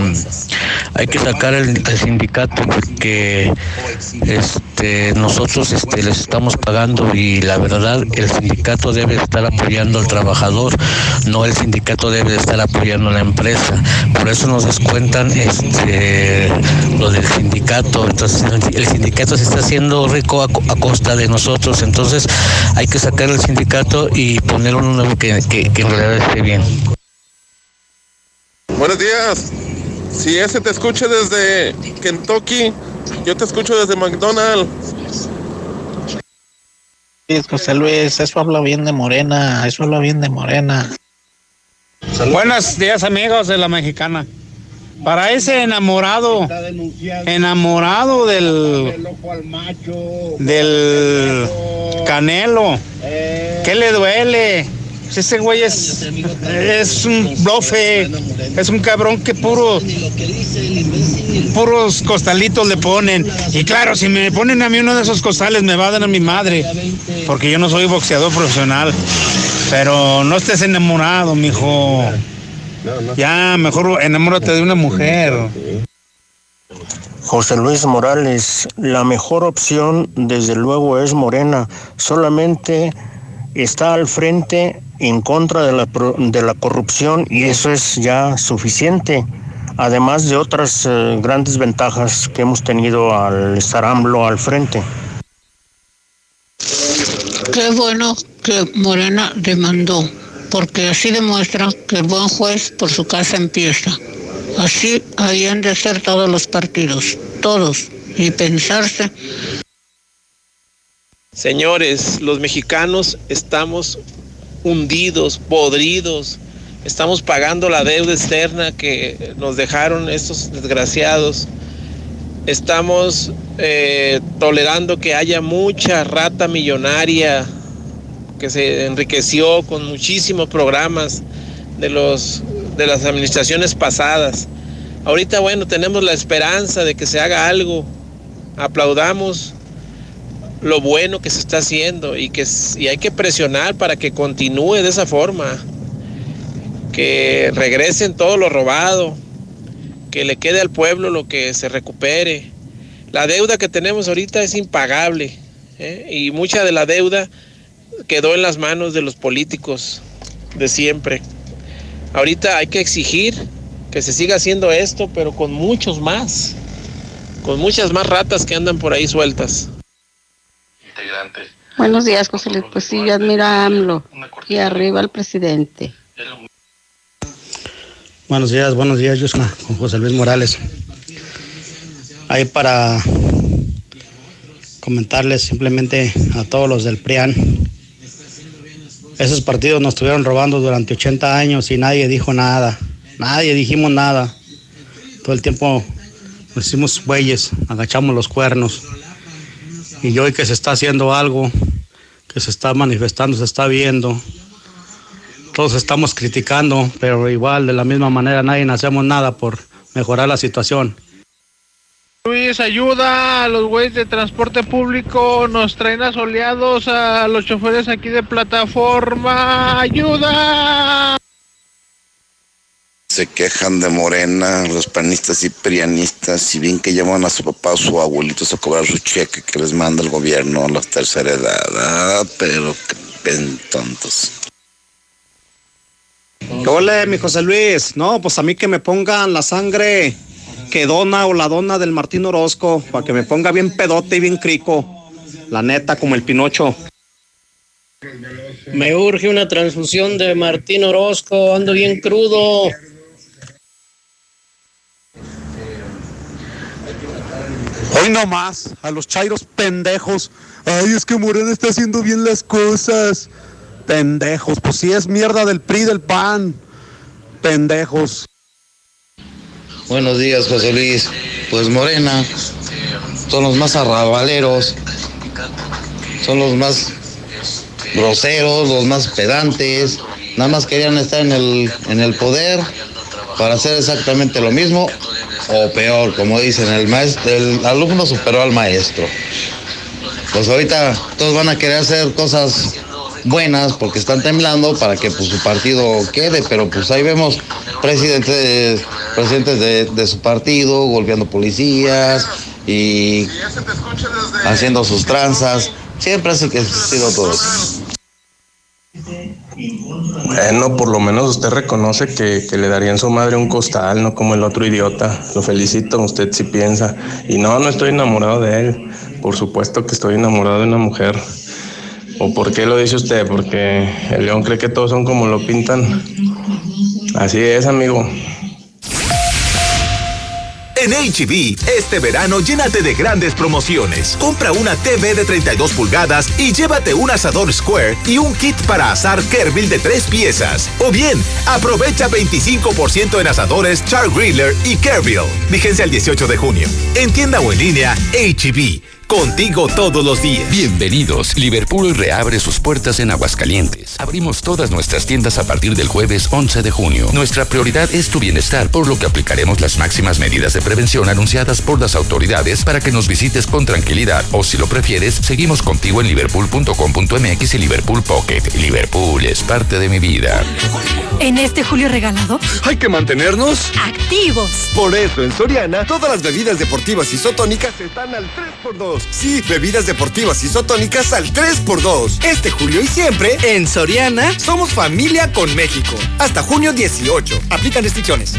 hay que sacar el, sindicato porque este, nosotros este, les estamos pagando y la verdad el sindicato debe estar apoyando al trabajador, no el sindicato debe estar apoyando a la empresa. Por eso nos descuentan este, lo del sindicato. Entonces el sindicato se está haciendo rico a, co- a costa de nosotros. Entonces hay que sacar el sindicato y poner uno nuevo que, que en realidad esté bien. Buenos días. Si ese te escucha desde Kentucky, yo te escucho desde McDonald's. Sí, José Luis, eso habla bien de Morena, eso habla bien de Morena. Buenos días amigos de la mexicana. Para ese enamorado, enamorado del, del Canelo, ¿qué le duele? Ese güey es, es un blofe, es un cabrón que puro, puros costalitos le ponen. Y claro, si me ponen a mí uno de esos costales me va a dar a mi madre, porque yo no soy boxeador profesional. Pero no estés enamorado, mijo. Ya, mejor enamórate de una mujer. José Luis Morales, la mejor opción desde luego es Morena, solamente está al frente en contra de la, pro- de la corrupción y eso es ya suficiente, además de otras eh, grandes ventajas que hemos tenido al estar AMLO al frente. Qué bueno que Morena demandó, porque así demuestra que el buen juez por su casa empieza. Así habían de ser todos los partidos, todos, y pensarse Señores, los mexicanos estamos hundidos, podridos, estamos pagando la deuda externa que nos dejaron estos desgraciados. Estamos eh, tolerando que haya mucha rata millonaria que se enriqueció con muchísimos programas de, los, de las administraciones pasadas. Ahorita, bueno, tenemos la esperanza de que se haga algo. Aplaudamos lo bueno que se está haciendo y que y hay que presionar para que continúe de esa forma. que regresen todo lo robado, que le quede al pueblo lo que se recupere. La deuda que tenemos ahorita es impagable ¿eh? y mucha de la deuda quedó en las manos de los políticos de siempre. Ahorita hay que exigir que se siga haciendo esto, pero con muchos más, con muchas más ratas que andan por ahí sueltas. Buenos días, José Luis. Pues sí, yo admiro a AMLO y arriba al presidente. Buenos días, buenos días, yo soy con José Luis Morales. Ahí para comentarles simplemente a todos los del PRIAN. Esos partidos nos estuvieron robando durante 80 años y nadie dijo nada. Nadie dijimos nada. Todo el tiempo nos hicimos bueyes, agachamos los cuernos. Y hoy que se está haciendo algo, que se está manifestando, se está viendo, todos estamos criticando, pero igual de la misma manera nadie hacemos nada por mejorar la situación. Luis, ayuda a los güeyes de transporte público, nos traen asoleados a los choferes aquí de plataforma, ayuda. Se quejan de Morena, los panistas y prianistas, y bien que llaman a su papá o su abuelito a cobrar su cheque que les manda el gobierno a la tercera edad. Ah, pero qué pen tontos. ¿Qué ole, mi José Luis? No, pues a mí que me pongan la sangre que dona o la dona del Martín Orozco, para que me ponga bien pedote y bien crico. La neta, como el Pinocho. Me urge una transfusión de Martín Orozco, ando bien crudo. Hoy no más, a los chairos pendejos. Ay, es que Morena está haciendo bien las cosas. Pendejos, pues si es mierda del PRI del PAN. Pendejos. Buenos días, José Luis. Pues Morena son los más arrabaleros, son los más groseros, los más pedantes. Nada más querían estar en el, en el poder para hacer exactamente lo mismo o peor, como dicen, el maestro, el alumno superó al maestro. Pues ahorita todos van a querer hacer cosas buenas porque están temblando para que pues, su partido quede, pero pues ahí vemos presidentes, presidentes de, su partido golpeando policías y haciendo sus tranzas. Siempre hace que ha existido todo. Bueno, por lo menos usted reconoce que, que le darían su madre un costal, no como el otro idiota. Lo felicito, usted sí piensa. Y no, no estoy enamorado de él. Por supuesto que estoy enamorado de una mujer. ¿O por qué lo dice usted? Porque el león cree que todos son como lo pintan. Así es, amigo. En HB, este verano llénate de grandes promociones. Compra una TV de 32 pulgadas y llévate un asador Square y un kit para asar Kerbil de 3 piezas. O bien, aprovecha 25% en asadores Char Griller y Kerbil. Vigencia el 18 de junio. En tienda o en línea, HB. Contigo todos los días. Bienvenidos. Liverpool reabre sus puertas en Aguascalientes. Abrimos todas nuestras tiendas a partir del jueves 11 de junio. Nuestra prioridad es tu bienestar, por lo que aplicaremos las máximas medidas de prevención anunciadas por las autoridades para que nos visites con tranquilidad. O si lo prefieres, seguimos contigo en liverpool.com.mx y Liverpool Pocket. Liverpool es parte de mi vida. En este julio regalado, Hay que mantenernos activos. Por eso, en Soriana, todas las bebidas deportivas isotónicas están al 3x2. Sí, bebidas deportivas isotónicas al 3x2. Este julio y siempre, en Soriana, somos familia con México. Hasta junio 18. Aplican restricciones.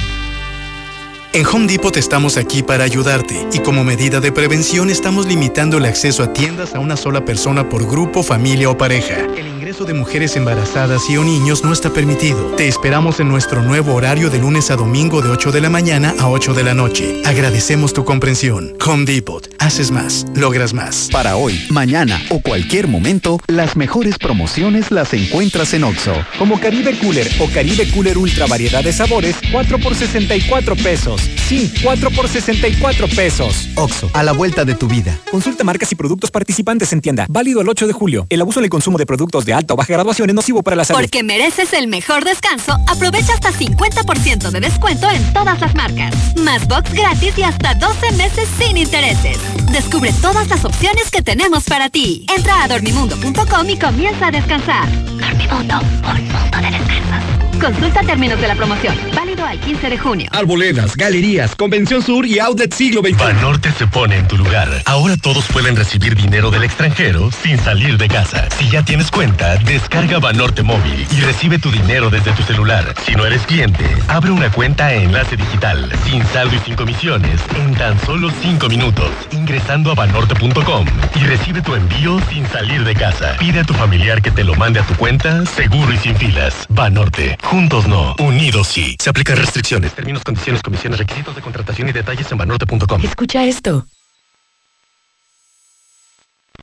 En Home Depot estamos aquí para ayudarte y como medida de prevención estamos limitando el acceso a tiendas a una sola persona por grupo, familia o pareja. El ingreso de mujeres embarazadas y o niños no está permitido. Te esperamos en nuestro nuevo horario de lunes a domingo de 8 de la mañana a 8 de la noche. Agradecemos tu comprensión. Home Depot. Haces más, logras más. Para hoy, mañana o cualquier momento, las mejores promociones las encuentras en Oxo. Como Caribe Cooler o Caribe Cooler Ultra variedad de sabores, 4 por 64 pesos. Sí, 4 por 64 pesos. Oxo, a la vuelta de tu vida. Consulta marcas y productos participantes en tienda. Válido el 8 de julio. El abuso en el consumo de productos de alta o baja graduación es nocivo para la salud. Porque mereces el mejor descanso, aprovecha hasta 50% de descuento en todas las marcas. Más box gratis y hasta 12 meses sin intereses. Descubre todas las opciones que tenemos para ti. Entra a dormimundo.com y comienza a descansar. Dormimundo, un mundo de descansos. Consulta términos de la promoción. Válido al 15 de junio. Arboledas, galerías, Convención Sur y Outlet Siglo XX. Banorte se pone en tu lugar. Ahora todos pueden recibir dinero del extranjero sin salir de casa. Si ya tienes cuenta, descarga Banorte Móvil y recibe tu dinero desde tu celular. Si no eres cliente, abre una cuenta en Enlace Digital, sin saldo y sin comisiones, en tan solo 5 minutos, ingresando a banorte.com y recibe tu envío sin salir de casa. Pide a tu familiar que te lo mande a tu cuenta, seguro y sin filas. Banorte. Juntos no, unidos sí. Se aplican restricciones, términos, condiciones, comisiones, requisitos de contratación y detalles en banorte.com. Escucha esto.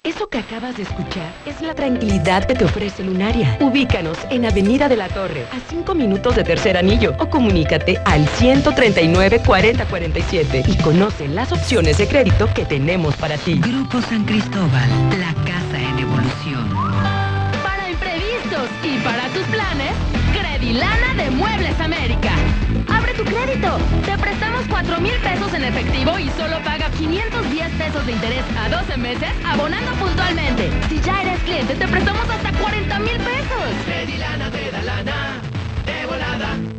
Eso que acabas de escuchar es la tranquilidad que te ofrece Lunaria. Ubícanos en Avenida de la Torre, a 5 minutos de Tercer Anillo, o comunícate al 139 4047 y conoce las opciones de crédito que tenemos para ti. Grupo San Cristóbal, la casa Credilana de Muebles América. Abre tu crédito. Te prestamos 4 mil pesos en efectivo y solo paga 510 pesos de interés a 12 meses abonando puntualmente. Si ya eres cliente, te prestamos hasta 40 mil pesos. Te da lana de volada.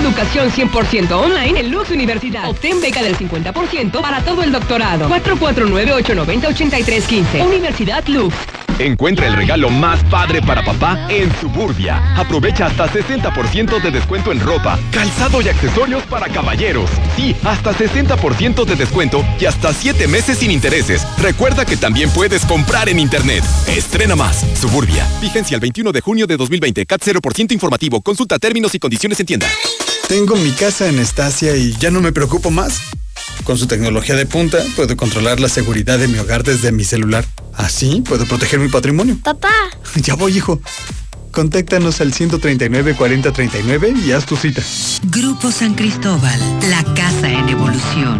educación 100% online en Luz Universidad. Obtén beca del 50% para todo el doctorado. 449-890-8315. Universidad Luz. Encuentra el regalo más padre para papá en Suburbia. Aprovecha hasta 60% de descuento en ropa, calzado y accesorios para caballeros. Sí, hasta 60% de descuento y hasta 7 meses sin intereses. Recuerda que también puedes comprar en internet. Estrena más. Suburbia. Vigencia el 21 de junio de 2020. CAT 0% informativo. Consulta términos y condiciones en tienda. Tengo mi casa en Estacia y ya no me preocupo más. Con su tecnología de punta, puedo controlar la seguridad de mi hogar desde mi celular. Así puedo proteger mi patrimonio. Papá. Ya voy, hijo. Contáctanos al 139 4039 y haz tu cita. Grupo San Cristóbal, la casa en evolución.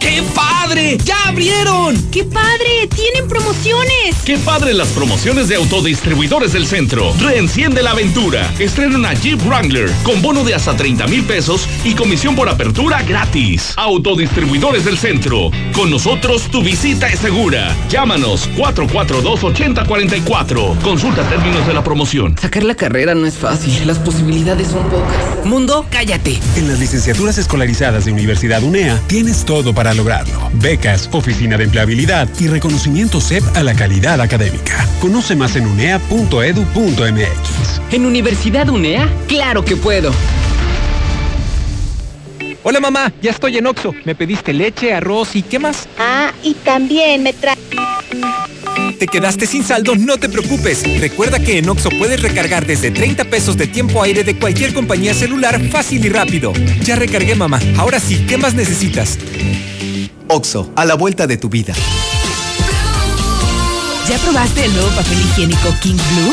¡Qué padre! ¡Ya abrieron! ¡Qué padre! ¡Tienen promociones! ¡Qué padre las promociones de autodistribuidores del centro! Reenciende la aventura. Estrena una Jeep Wrangler con bono de hasta 30 mil pesos y comisión por apertura gratis. Autodistribuidores del centro. Con nosotros tu visita es segura. Llámanos 442-8044. Consulta términos de la promoción. Sacar la carrera no es fácil. Las posibilidades son pocas. Mundo, cállate. En las licenciaturas escolarizadas de Universidad UNEA tienes todo para lograrlo. Becas, oficina de empleabilidad y reconocimiento CEP a la calidad académica. Conoce más en unea.edu.mx. ¿En Universidad UNEA? ¡Claro que puedo! Hola mamá, ya estoy en Oxo. Me pediste leche, arroz y ¿qué más? Ah, y también me trae... ¿Te quedaste sin saldo? No te preocupes. Recuerda que en Oxo puedes recargar desde 30 pesos de tiempo aire de cualquier compañía celular fácil y rápido. Ya recargué, mamá. Ahora sí, ¿qué más necesitas? Oxo, a la vuelta de tu vida. ¿Ya probaste el nuevo papel higiénico King Blue?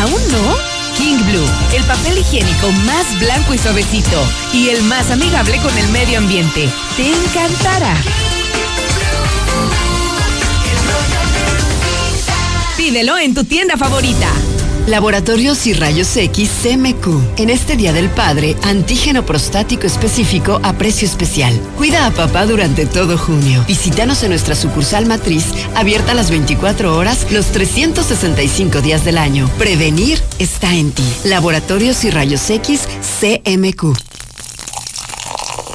¿Aún no? King Blue, el papel higiénico más blanco y suavecito y el más amigable con el medio ambiente. Te encantará. Pídelo en tu tienda favorita. Laboratorios y Rayos X CMQ. En este Día del Padre, antígeno prostático específico a precio especial. Cuida a papá durante todo junio. Visítanos en nuestra sucursal matriz, abierta las 24 horas, los 365 días del año. Prevenir está en ti. Laboratorios y Rayos X CMQ.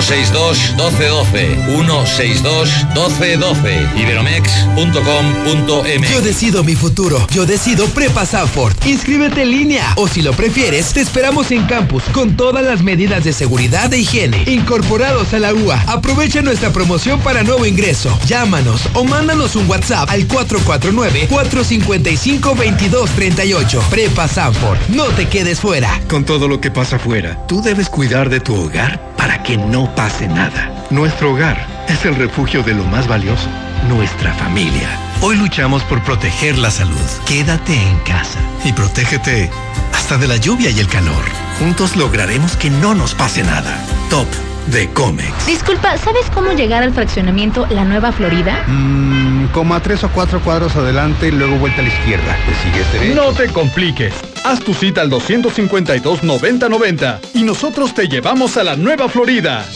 162 1212. 162 1212. Iberomex.com.mx. Yo decido mi futuro. Yo decido Prepa Sanford. Inscríbete en línea o si lo prefieres, te esperamos en campus con todas las medidas de seguridad e higiene incorporados a la UA. Aprovecha nuestra promoción para nuevo ingreso. Llámanos o mándanos un WhatsApp al 449 455 2238. Prepa Sanford. No te quedes fuera. Con todo lo que pasa afuera, tú debes cuidar de tu hogar para que no pase nada. Nuestro hogar es el refugio de lo más valioso, nuestra familia. Hoy luchamos por proteger la salud. Quédate en casa y protégete hasta de la lluvia y el calor. Juntos lograremos que no nos pase nada. Top de Comex. Disculpa, ¿sabes cómo llegar al fraccionamiento La Nueva Florida? Mmm, como a tres o cuatro cuadros adelante y luego vuelta a la izquierda. ¿Te sigues derecho? No te compliques. Haz tu cita al 252-9090 y nosotros te llevamos a la Nueva Florida.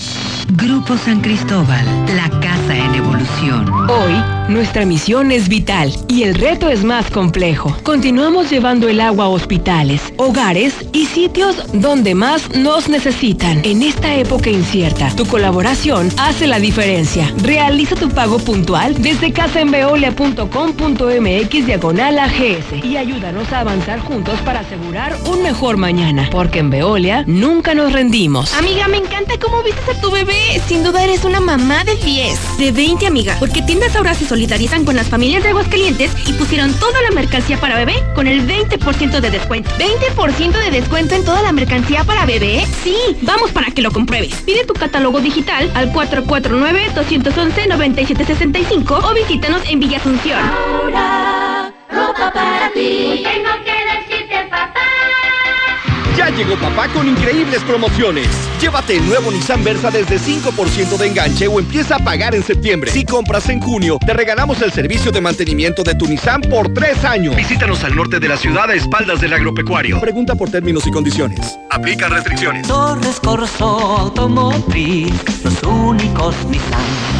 Grupo San Cristóbal, la casa en evolución. Hoy, nuestra misión es vital y el reto es más complejo. Continuamos llevando el agua a hospitales, hogares y sitios donde más nos necesitan. En esta época incierta, tu colaboración hace la diferencia. Realiza tu pago puntual desde casaenveolia.com.mx diagonal AGS y ayúdanos a avanzar juntos para asegurar un mejor mañana. Porque en Veolia nunca nos rendimos. Amiga, me encanta cómo vistes a tu bebé. Sin duda eres una mamá de 10. De 20, amiga. Porque tiendas ahora se solidarizan con las familias de Aguascalientes y pusieron toda la mercancía para bebé con el 20% de descuento. ¿20% de descuento en toda la mercancía para bebé? Sí, vamos para que lo compruebes. Pide tu catálogo digital al 449-211-9765 o visítanos en Villa Asunción. Ahora, ropa para ti. Tengo que decirte, papá. Ya llegó papá con increíbles promociones. Llévate el nuevo Nissan Versa desde 5% de enganche o empieza a pagar en septiembre. Si compras en junio, te regalamos el servicio de mantenimiento de tu Nissan por tres años. Visítanos al norte de la ciudad a espaldas del agropecuario. Pregunta por términos y condiciones. Aplica restricciones. Torres Corso Automotriz, los únicos Nissan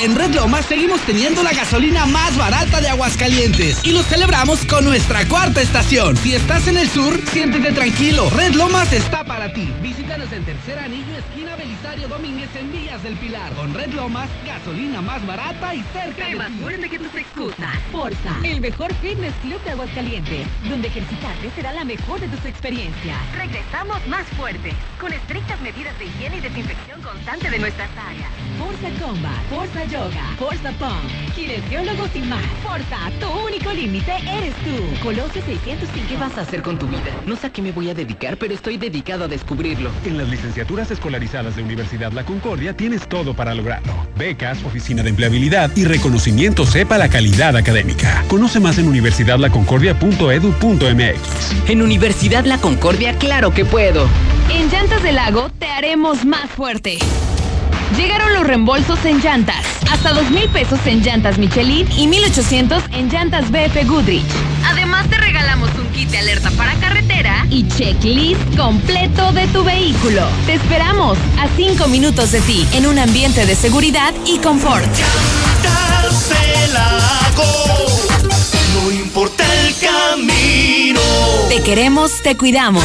En Red Lomas seguimos teniendo la gasolina más barata de Aguascalientes y lo celebramos con nuestra cuarta estación. Si estás en el sur, siéntete tranquilo. Red Lomas está para ti. Visítanos en Tercer Anillo, del Pilar. Con Red Lomas, gasolina más barata y cerca de ti. fuerte que tus excusas. Forza, el mejor fitness club de Aguascalientes, donde ejercitarte será la mejor de tus experiencias. Regresamos más fuertes, con estrictas medidas de higiene y desinfección constante de nuestras áreas. Forza Combat, Forza Yoga, Forza Pump, kinesiólogos y más. Forza, tu único límite eres tú. Colosio 605. ¿Qué vas a hacer con tu vida? No sé a qué me voy a dedicar, pero estoy dedicado a descubrirlo. En las licenciaturas escolarizadas de Universidad La Concordia tienes todo para lograrlo. Becas, oficina de empleabilidad y reconocimiento sepa la calidad académica. Conoce más en universidadlaconcordia.edu.mx. En Universidad La Concordia, claro que puedo. En Llantas del Lago te haremos más fuerte. Llegaron los reembolsos en llantas. Hasta dos mil pesos en llantas Michelin y 1800 en llantas BF Goodrich. Además te regalamos un kit de alerta para carretera y checklist completo de tu vehículo. Te esperamos a cinco minutos de ti en un ambiente de seguridad y confort. No importa el camino. Te queremos, te cuidamos.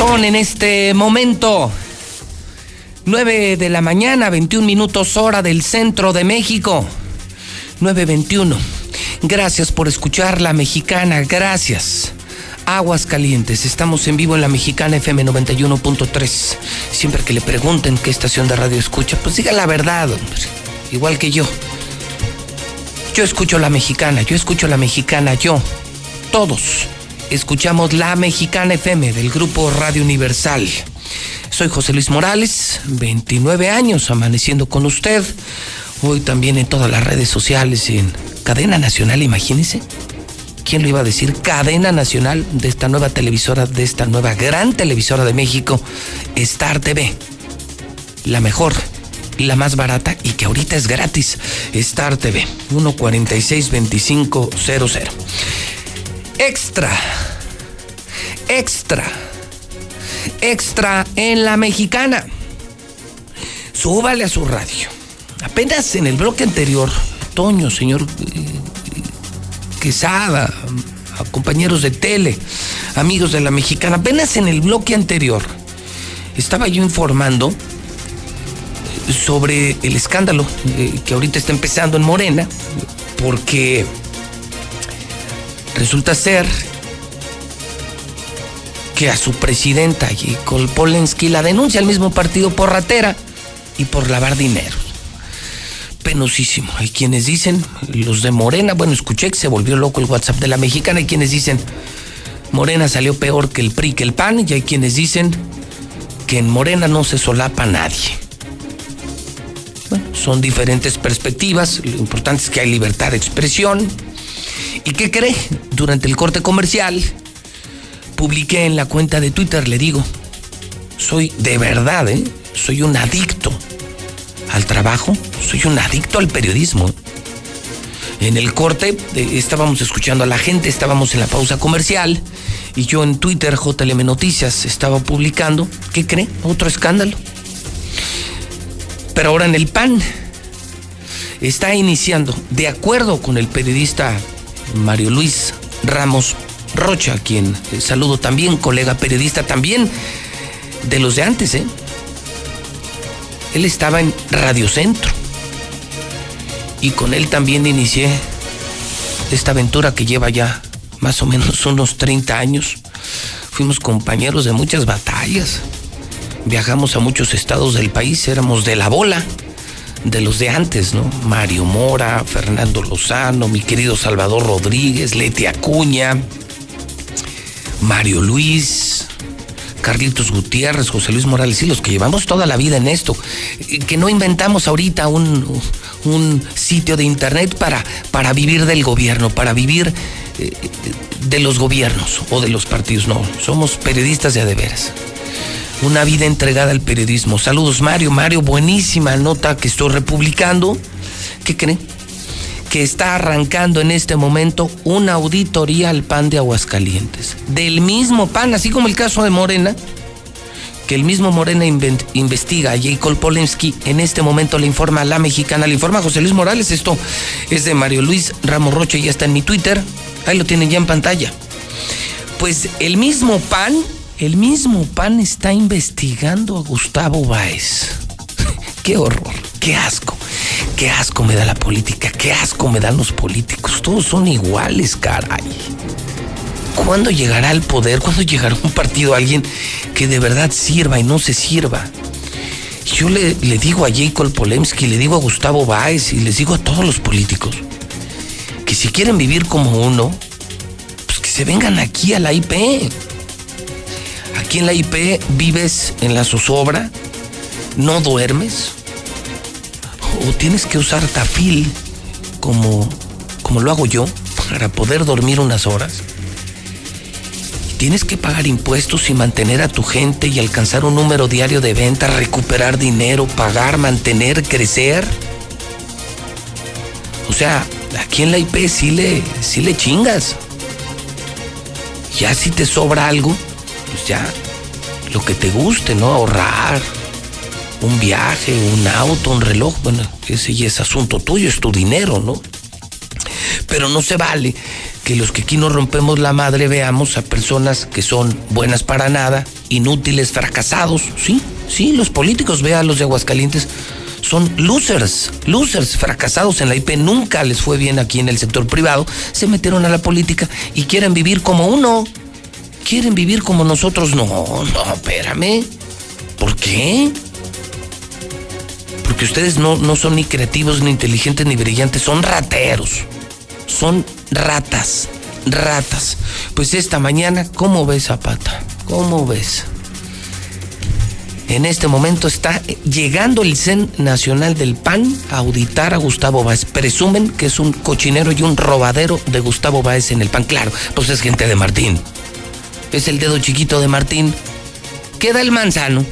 En este momento 9 de la mañana, 21 minutos hora del centro de México. 9.21. Gracias por escuchar la mexicana, gracias. Aguas Calientes, estamos en vivo en la mexicana FM 91.3. Siempre que le pregunten qué estación de radio escucha, pues diga la verdad, igual que yo. Yo escucho la mexicana, yo escucho la mexicana, yo. Todos escuchamos La Mexicana FM del Grupo Radio Universal. Soy José Luis Morales, 29 años amaneciendo con usted. Hoy también en todas las redes sociales en Cadena Nacional, imagínense. ¿Quién lo iba a decir? Cadena Nacional de esta nueva televisora, de esta nueva gran televisora de México, Star TV. La mejor, la más barata y que ahorita es gratis. Star TV, 146-2500. Extra. Extra. Extra en la mexicana. Súbale a su radio. Apenas en el bloque anterior, Toño, señor eh, Quesada, compañeros de tele, amigos de la mexicana, apenas en el bloque anterior estaba yo informando sobre el escándalo eh, que ahorita está empezando en Morena, porque Resulta ser que a su presidenta, Nicole Polensky, la denuncia al mismo partido por ratera y por lavar dinero. Penosísimo. Hay quienes dicen, los de Morena, bueno, escuché que se volvió loco el WhatsApp de la mexicana, hay quienes dicen, Morena salió peor que el PRI, que el PAN, y hay quienes dicen que en Morena no se solapa nadie. Bueno, son diferentes perspectivas, lo importante es que hay libertad de expresión, ¿Y qué cree? Durante el corte comercial, publiqué en la cuenta de Twitter, le digo, soy de verdad, ¿eh? soy un adicto al trabajo, soy un adicto al periodismo. En el corte eh, estábamos escuchando a la gente, estábamos en la pausa comercial y yo en Twitter, JLM Noticias, estaba publicando, ¿qué cree? Otro escándalo. Pero ahora en el PAN está iniciando, de acuerdo con el periodista Mario Luis Ramos Rocha, quien eh, saludo también, colega periodista también de los de antes, ¿eh? Él estaba en Radio Centro y con él también inicié esta aventura que lleva ya más o menos unos 30 años. Fuimos compañeros de muchas batallas. Viajamos a muchos estados del país, éramos de la bola de los de antes, ¿no? Mario Mora, Fernando Lozano, mi querido Salvador Rodríguez, Leti Acuña, Mario Luis, Carlitos Gutiérrez, José Luis Morales, y los que llevamos toda la vida en esto, que no inventamos ahorita un, sitio de internet para, para vivir del gobierno, para vivir eh, de los gobiernos o de los partidos, no, somos periodistas de veras una vida entregada al periodismo. Saludos Mario, Mario, buenísima nota que estoy republicando. ¿Qué creen? Que está arrancando en este momento una auditoría al PAN de Aguascalientes. Del mismo PAN, así como el caso de Morena, que el mismo Morena investiga a Jacob Polensky, en este momento le informa a la mexicana, le informa a José Luis Morales, esto es de Mario Luis Ramos Roche, ya está en mi Twitter, ahí lo tienen ya en pantalla. Pues el mismo PAN el mismo PAN está investigando a Gustavo Báez. qué horror, qué asco. Qué asco me da la política, qué asco me dan los políticos. Todos son iguales, caray. ¿Cuándo llegará al poder? ¿Cuándo llegará un partido a alguien que de verdad sirva y no se sirva? Yo le, digo a Jacob Polemski, le digo a Gustavo Báez y les digo a todos los políticos que si quieren vivir como uno, pues que se vengan aquí a la IP. Aquí en la IP vives en la zozobra, no duermes, o tienes que usar tafil como, como lo hago yo para poder dormir unas horas. Tienes que pagar impuestos y mantener a tu gente y alcanzar un número diario de ventas, recuperar dinero, pagar, mantener, crecer. O sea, aquí en la IP sí le, sí le chingas. Ya si te sobra algo, pues ya lo que te guste, ¿no? Ahorrar. Un viaje, un auto, un reloj, bueno, ese ya es asunto tuyo, es tu dinero, ¿no? Pero no se vale que los que aquí nos rompemos la madre veamos a personas que son buenas para nada, inútiles, fracasados. Sí, sí, los políticos, vean los de Aguascalientes, son losers, losers, fracasados en la IP, nunca les fue bien aquí en el sector privado, se metieron a la política y quieren vivir como uno. Quieren vivir como nosotros. No, no, espérame. ¿Por qué? Porque ustedes no, no son ni creativos, ni inteligentes, ni brillantes, son rateros. Son ratas, ratas. Pues esta mañana, ¿cómo ves, Zapata? ¿Cómo ves? En este momento está llegando el CEN Nacional del PAN a auditar a Gustavo Báez. Presumen que es un cochinero y un robadero de Gustavo Báez en el PAN. Claro, pues es gente de Martín. Es el dedo chiquito de Martín. Queda el manzano.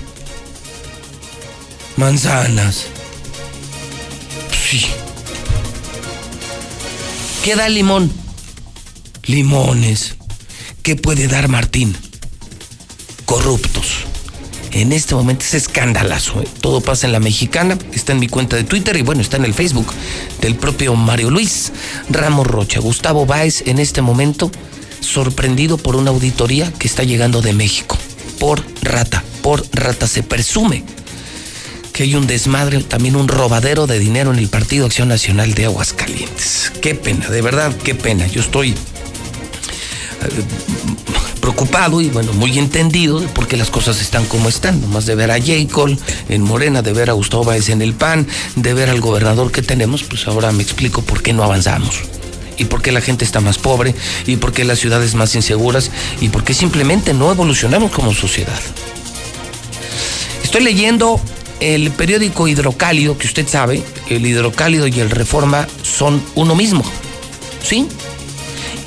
Manzanas. Sí. Queda el limón. Limones. ¿Qué puede dar Martín? Corruptos. En este momento es escandalazo. ¿eh? Todo pasa en la mexicana. Está en mi cuenta de Twitter y bueno, está en el Facebook del propio Mario Luis Ramos Rocha. Gustavo Báez en este momento sorprendido por una auditoría que está llegando de México. Por rata, por rata. Se presume que hay un desmadre, también un robadero de dinero en el Partido Acción Nacional de Aguascalientes. Qué pena, de verdad, qué pena. Yo estoy preocupado y bueno, muy entendido de por qué las cosas están como están. Nomás de ver a Jacob en Morena, de ver a Gustavo Báez en el PAN, de ver al gobernador que tenemos, pues ahora me explico por qué no avanzamos. Y por qué la gente está más pobre, y por qué las ciudades más inseguras, y por qué simplemente no evolucionamos como sociedad. Estoy leyendo el periódico Hidrocálido, que usted sabe, el Hidrocálido y el Reforma son uno mismo. ¿Sí?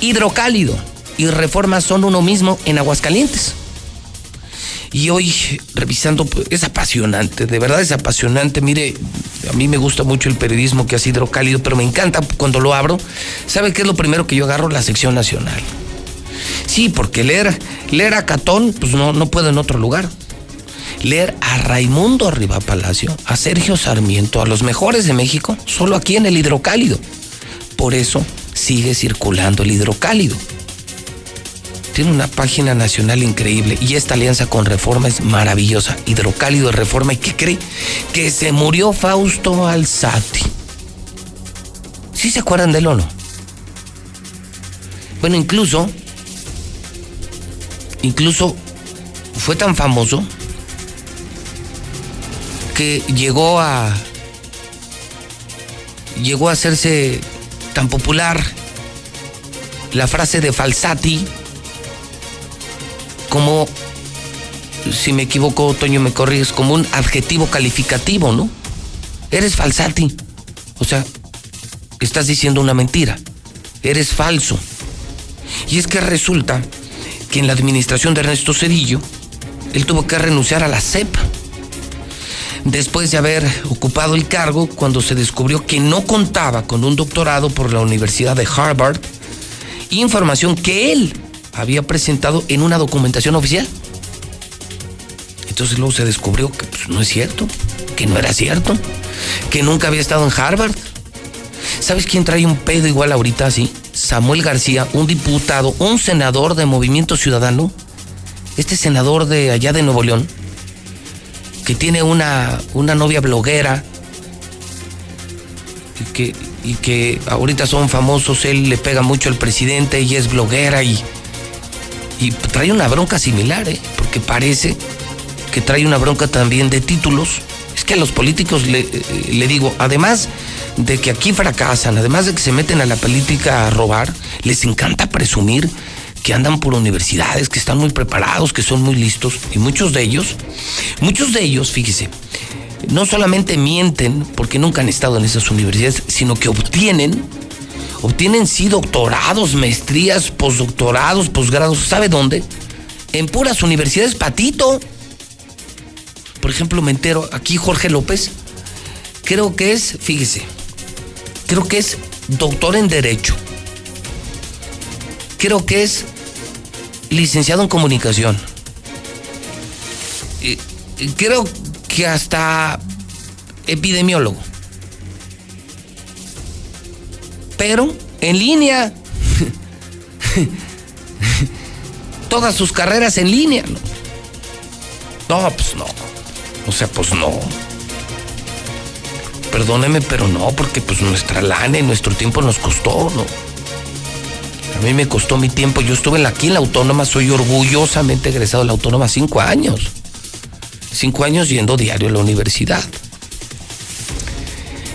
Hidrocálido y Reforma son uno mismo en Aguascalientes. Y hoy, revisando, pues, es apasionante, de verdad es apasionante. Mire, a mí me gusta mucho el periodismo que hace hidrocálido, pero me encanta cuando lo abro. ¿Sabe qué es lo primero que yo agarro? La sección nacional. Sí, porque leer, leer a Catón, pues no, no puedo en otro lugar. Leer a Raimundo Arriba Palacio, a Sergio Sarmiento, a los mejores de México, solo aquí en el hidrocálido. Por eso sigue circulando el hidrocálido tiene una página nacional increíble y esta alianza con Reforma es maravillosa. Hidrocálido de Reforma y que cree que se murió Fausto Alzati. ¿Sí se acuerdan del o no? Bueno, incluso, incluso fue tan famoso que llegó a, llegó a hacerse tan popular la frase de Falsati, como, si me equivoco, Toño, me corriges, como un adjetivo calificativo, ¿no? Eres falsati. O sea, estás diciendo una mentira. Eres falso. Y es que resulta que en la administración de Ernesto Cedillo, él tuvo que renunciar a la CEP. Después de haber ocupado el cargo, cuando se descubrió que no contaba con un doctorado por la Universidad de Harvard, información que él había presentado en una documentación oficial. Entonces luego se descubrió que pues, no es cierto, que no era cierto, que nunca había estado en Harvard. ¿Sabes quién trae un pedo igual ahorita así? Samuel García, un diputado, un senador de Movimiento Ciudadano, este senador de allá de Nuevo León, que tiene una, una novia bloguera y que, y que ahorita son famosos, él le pega mucho al presidente, ella es bloguera y, y trae una bronca similar, ¿eh? porque parece que trae una bronca también de títulos. Es que a los políticos le, eh, le digo, además de que aquí fracasan, además de que se meten a la política a robar, les encanta presumir que andan por universidades, que están muy preparados, que son muy listos, y muchos de ellos, muchos de ellos, fíjese, no solamente mienten porque nunca han estado en esas universidades, sino que obtienen, obtienen sí doctorados, maestrías, postdoctorados, posgrados, ¿sabe dónde? En puras universidades patito. Por ejemplo, me entero, aquí Jorge López, creo que es, fíjese, creo que es doctor en Derecho. Creo que es licenciado en comunicación. Creo que hasta epidemiólogo. Pero en línea. Todas sus carreras en línea. No, pues no. O sea, pues no. Perdóneme, pero no, porque pues nuestra lana y nuestro tiempo nos costó, ¿no? A mí me costó mi tiempo. Yo estuve aquí en la Autónoma, soy orgullosamente egresado de la Autónoma cinco años. Cinco años yendo diario a la universidad.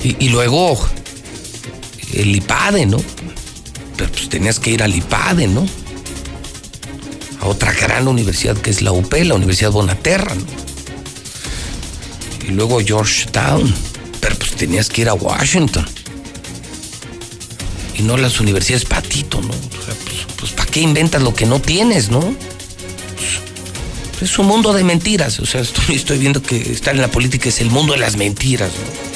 Y luego el IPADE, ¿no? Pero pues tenías que ir al IPADE, ¿no? A otra gran universidad que es la UP, la Universidad Bonaterra, ¿no? Y luego Georgetown. Pero pues tenías que ir a Washington. Y no las universidades patito, ¿no? O sea, pues, pues ¿para qué inventas lo que no tienes, no? Pues, es un mundo de mentiras. O sea, estoy, estoy viendo que estar en la política es el mundo de las mentiras, ¿no?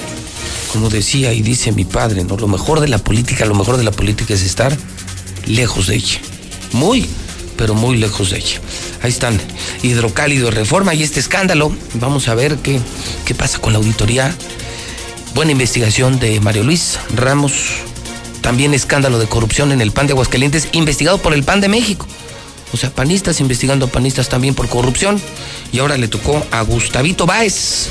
Como decía y dice mi padre, ¿no? Lo mejor de la política, lo mejor de la política es estar lejos de ella. Muy, pero muy lejos de ella. Ahí están, hidrocálido, reforma y este escándalo. Vamos a ver qué, qué pasa con la auditoría. Buena investigación de Mario Luis Ramos. También escándalo de corrupción en el PAN de Aguascalientes, investigado por el PAN de México. O sea, panistas investigando a panistas también por corrupción. Y ahora le tocó a Gustavito Báez.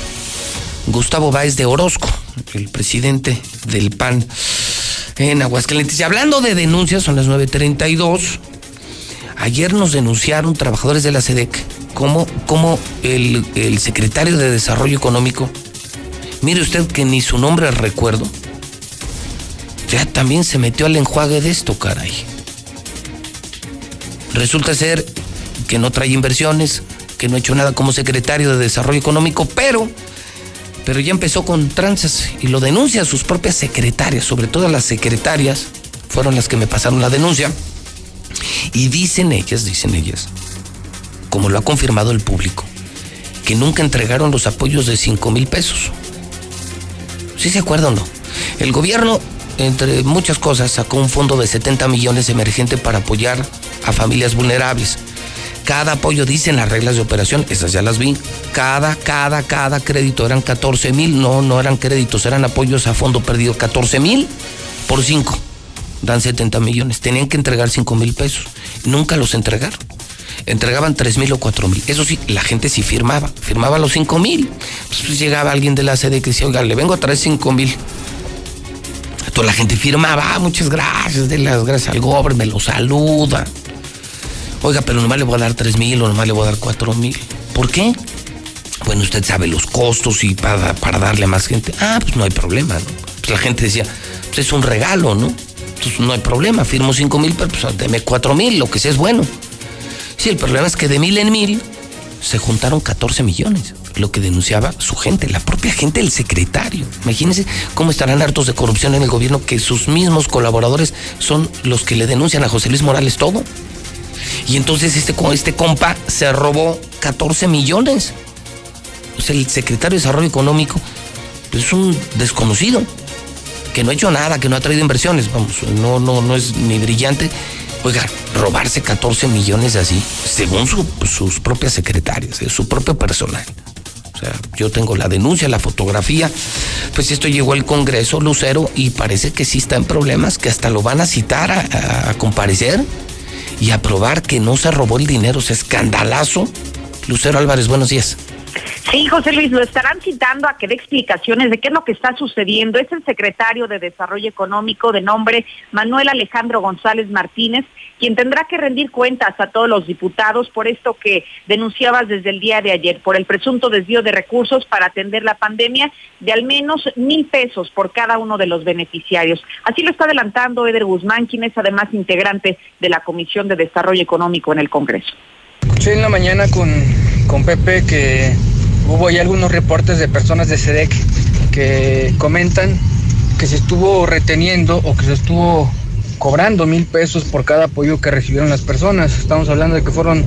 Gustavo Báez de Orozco, el presidente del PAN en Aguascalientes. Y hablando de denuncias, son las 9.32. Ayer nos denunciaron trabajadores de la SEDEC como, como el, el secretario de Desarrollo Económico, mire usted que ni su nombre recuerdo, ya también se metió al enjuague de esto, caray. Resulta ser que no trae inversiones, que no ha hecho nada como secretario de Desarrollo Económico, pero, pero ya empezó con tranzas y lo denuncia a sus propias secretarias, sobre todo las secretarias, fueron las que me pasaron la denuncia. Y dicen ellas, dicen ellas, como lo ha confirmado el público, que nunca entregaron los apoyos de 5 mil pesos. ¿Sí se acuerdan o no? El gobierno, entre muchas cosas, sacó un fondo de 70 millones emergente para apoyar a familias vulnerables. Cada apoyo, dicen las reglas de operación, esas ya las vi. Cada, cada, cada crédito eran 14 mil. No, no eran créditos, eran apoyos a fondo perdido. 14 mil por 5. Dan 70 millones. Tenían que entregar 5 mil pesos. Nunca los entregaron. Entregaban 3 mil o 4 mil. Eso sí, la gente sí firmaba. Firmaba los 5 mil. Pues llegaba alguien de la sede que decía, oiga, le vengo a traer 5 mil. Toda la gente firmaba, ah, muchas gracias, de las gracias al gober, me lo saluda. Oiga, pero nomás le voy a dar 3 mil o nomás le voy a dar 4 mil. ¿Por qué? Bueno, usted sabe los costos y para, para darle a más gente. Ah, pues no hay problema, ¿no? Pues la gente decía, pues es un regalo, ¿no? Entonces no hay problema, firmo 5 mil, pero pues deme 4 mil, lo que sea es bueno. Sí, el problema es que de mil en mil se juntaron 14 millones, lo que denunciaba su gente, la propia gente del secretario. Imagínense cómo estarán hartos de corrupción en el gobierno que sus mismos colaboradores son los que le denuncian a José Luis Morales todo. Y entonces este, este compa se robó 14 millones. Sea, el secretario de Desarrollo Económico es un desconocido, que no ha hecho nada, que no ha traído inversiones, vamos, no, no, no es ni brillante. Oiga, robarse 14 millones así, según su- sus propias secretarias, eh, su propio personal. O sea, yo tengo la denuncia, la fotografía. Pues esto llegó al Congreso, Lucero, y parece que sí está en problemas, que hasta lo van a citar a comparecer y a probar que no se robó el dinero. Sea, escandalazo. Lucero Álvarez, buenos días. Sí, José Luis, lo estarán citando a que dé explicaciones de qué es lo que está sucediendo. Es el secretario de Desarrollo Económico de nombre Manuel Alejandro González Martínez, quien tendrá que rendir cuentas a todos los diputados por esto que denunciabas desde el día de ayer, por el presunto desvío de recursos para atender la pandemia de al menos mil pesos por cada uno de los beneficiarios. Así lo está adelantando Eder Guzmán, quien es además integrante de la Comisión de Desarrollo Económico en el Congreso. Escuché en la mañana con, con Pepe que hubo ya algunos reportes de personas de SEDEC que comentan que se estuvo reteniendo o que se estuvo cobrando mil pesos por cada apoyo que recibieron las personas. Estamos hablando de que fueron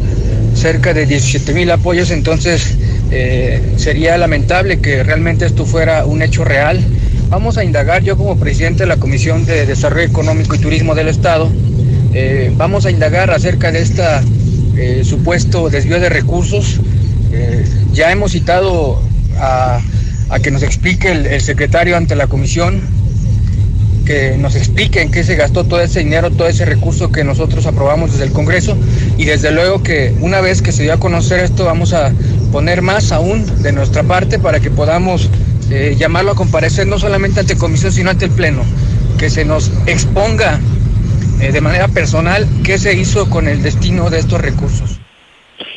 cerca de 17 mil apoyos, entonces eh, sería lamentable que realmente esto fuera un hecho real. Vamos a indagar, yo como presidente de la Comisión de Desarrollo Económico y Turismo del Estado, eh, vamos a indagar acerca de este supuesto desvío de recursos. ya hemos citado a, que nos explique el, secretario ante la comisión que nos expliquen qué se gastó todo ese dinero, todo ese recurso que nosotros aprobamos desde el Congreso y desde luego que una vez que se dio a conocer esto vamos a poner más aún de nuestra parte para que podamos eh, llamarlo a comparecer no solamente ante comisión sino ante el Pleno, que se nos exponga eh, de manera personal qué se hizo con el destino de estos recursos.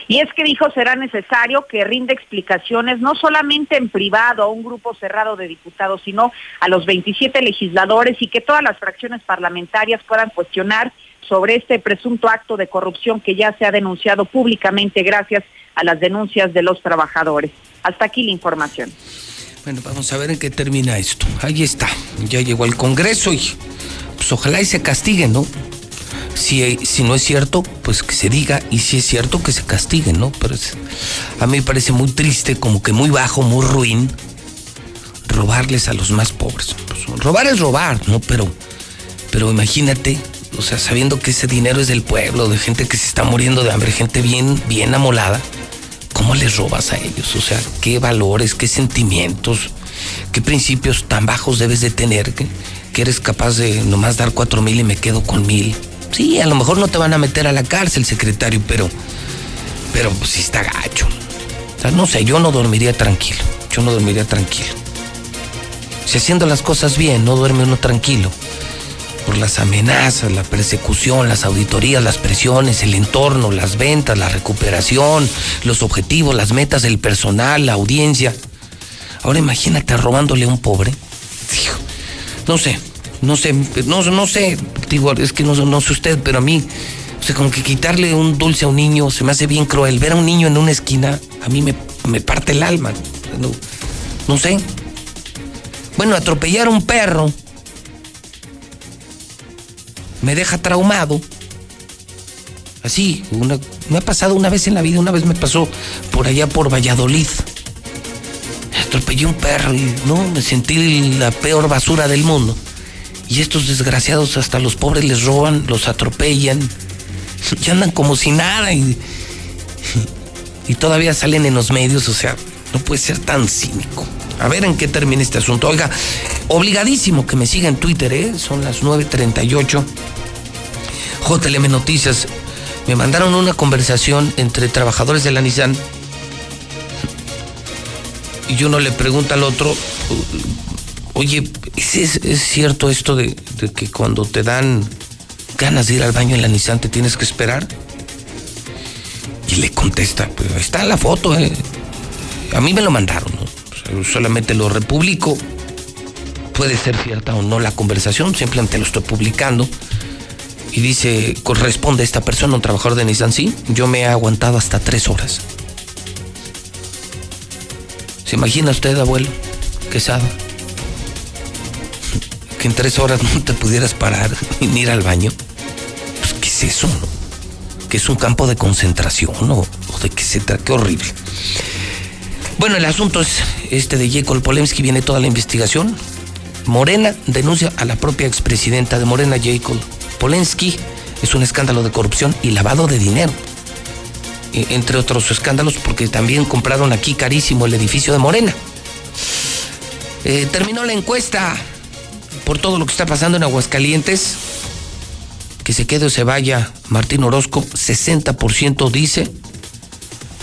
Y es que dijo será necesario que rinda explicaciones no solamente en privado a un grupo cerrado de diputados, sino a los 27 legisladores y que todas las fracciones parlamentarias puedan cuestionar sobre este presunto acto de corrupción que ya se ha denunciado públicamente gracias a las denuncias de los trabajadores. Hasta aquí la información. Bueno, vamos a ver en qué termina esto. Ahí está. Ya llegó el Congreso y pues ojalá y se castigue, ¿no? Si, si no es cierto, pues que se diga, y si es cierto, que se castigue, ¿no? Pero a mí me parece muy triste, como que muy bajo, muy ruin, robarles a los más pobres. Pues, robar es robar, ¿no? Pero, pero imagínate, o sea, sabiendo que ese dinero es del pueblo, de gente que se está muriendo de hambre, gente bien, bien amolada, ¿cómo les robas a ellos? O sea, ¿qué valores, qué sentimientos, qué principios tan bajos debes de tener que, eres capaz de nomás dar cuatro mil y me quedo con mil? Sí, a lo mejor no te van a meter a la cárcel, secretario, pero, pero pues sí está gacho. O sea, no sé, yo no dormiría tranquilo. Yo no dormiría tranquilo. Si haciendo las cosas bien, no duerme uno tranquilo. Por las amenazas, la persecución, las auditorías, las presiones, el entorno, las ventas, la recuperación, los objetivos, las metas del personal, la audiencia. Ahora imagínate robándole a un pobre. No sé, no sé, no, no sé, digo, es que no, no sé usted, pero a mí, o sea, como que quitarle un dulce a un niño se me hace bien cruel. Ver a un niño en una esquina, a mí me, me parte el alma. No, no sé. Bueno, atropellar a un perro me deja traumado. Así, una, me ha pasado una vez en la vida, una vez me pasó por allá por Valladolid. Atropellé un perro y no, me sentí la peor basura del mundo. Y estos desgraciados hasta los pobres les roban, los atropellan, y andan como si nada y, y todavía salen en los medios, o sea, no puede ser tan cínico. A ver en qué termina este asunto. Oiga, obligadísimo que me siga en Twitter, ¿eh? Son las 9.38. JLM Noticias. Me mandaron una conversación entre trabajadores de la Nissan. Y uno le pregunta al otro, oye, ¿es, es cierto esto de, que cuando te dan ganas de ir al baño en la Nissan te tienes que esperar? Y le contesta, pues está la foto, ¿eh? A mí me lo mandaron, solamente lo republico. Puede ser cierta o no la conversación, simplemente lo estoy publicando. Y dice, corresponde a esta persona, un trabajador de Nissan, sí, yo me he aguantado hasta tres horas. ¿Se imagina usted, abuelo? Quesada. Que en tres horas no te pudieras parar ni ir al baño. Pues, ¿qué es eso? Que es un campo de concentración. ¿O de qué se trata? Qué horrible. Bueno, el asunto es este de Jacob Polemski, viene toda la investigación. Morena denuncia a la propia expresidenta de Morena, Jacob Polensky. Es un escándalo de corrupción y lavado de dinero. E, entre otros escándalos, porque también compraron aquí carísimo el edificio de Morena. Eh, terminó la encuesta por todo lo que está pasando en Aguascalientes. Que se quede o se vaya Martín Orozco, 60% dice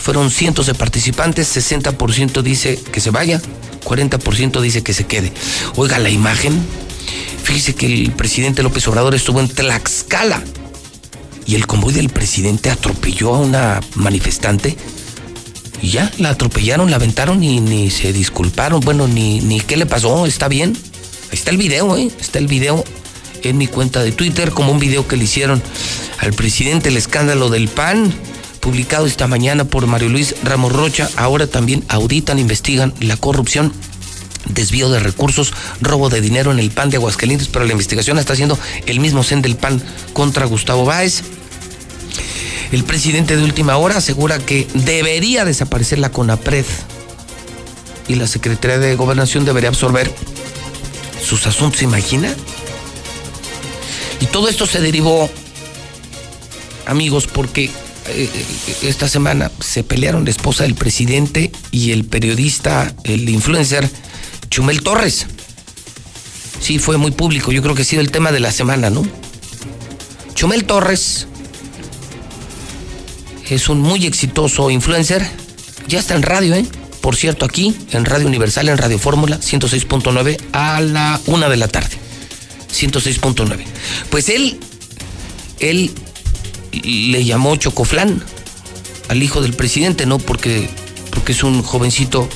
Fueron cientos de participantes, 60% dice que se vaya, 40% dice que se quede. Oiga, la imagen, fíjese que el presidente López Obrador estuvo en Tlaxcala y el convoy del presidente atropelló a una manifestante y ya, la atropellaron, la aventaron y ni se disculparon. Bueno, ni, ni qué le pasó, está bien. Ahí está el video, ¿eh? Está el video en mi cuenta de Twitter, como un video que le hicieron al presidente, el escándalo del PAN, publicado esta mañana por Mario Luis Ramos Rocha. Ahora también auditan, investigan la corrupción desvío de recursos, robo de dinero en el PAN de Aguascalientes, pero la investigación está haciendo el mismo CEN del PAN contra Gustavo Báez. El presidente de última hora asegura que debería desaparecer la CONAPRED y la Secretaría de Gobernación debería absorber sus asuntos, ¿se imagina? Y todo esto se derivó, amigos, porque eh, esta semana se pelearon la esposa del presidente y el periodista, el influencer Chumel Torres. Sí, fue muy público, yo creo que ha sido el tema de la semana, ¿no? Chumel Torres es un muy exitoso influencer, ya está en radio, ¿eh? Por cierto, aquí, en Radio Universal, en Radio Fórmula, 106.9, a la una de la tarde. 106.9. Pues él, él le llamó Chocoflán al hijo del presidente, ¿no? Porque, porque es un jovencito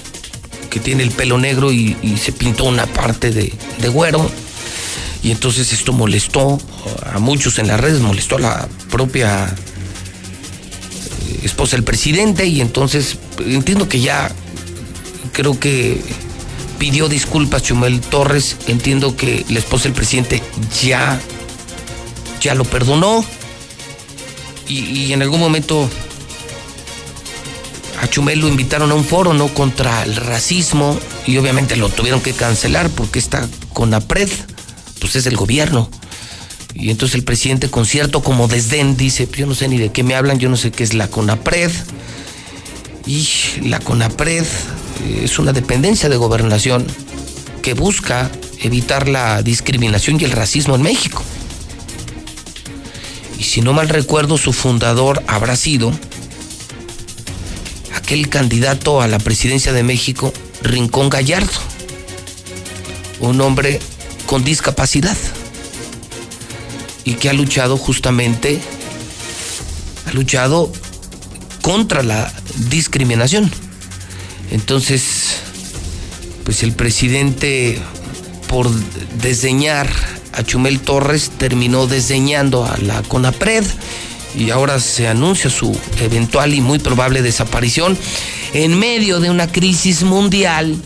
que tiene el pelo negro y, se pintó una parte de, de, güero. Y entonces esto molestó a muchos en las redes, molestó a la propia eh, esposa del presidente y entonces entiendo que ya creo que pidió disculpas Chumel Torres, entiendo que la esposa del presidente ya, ya lo perdonó y, y en algún momento a Chumel lo invitaron a un foro, ¿no? Contra el racismo y obviamente lo tuvieron que cancelar porque está con la PRED, pues es el gobierno. Y entonces el presidente con cierto como desdén dice, yo no sé ni de qué me hablan, yo no sé qué es la CONAPRED. Y la CONAPRED eh, es una dependencia de gobernación que busca evitar la discriminación y el racismo en México. Y si no mal recuerdo, su fundador habrá sido aquel candidato a la presidencia de México, Rincón Gallardo, un hombre con discapacidad y que ha luchado justamente, ha luchado contra la discriminación. Entonces, pues el presidente, por desdeñar a Chumel Torres, terminó desdeñando a la CONAPRED y ahora se anuncia su eventual y muy probable desaparición en medio de una crisis mundial,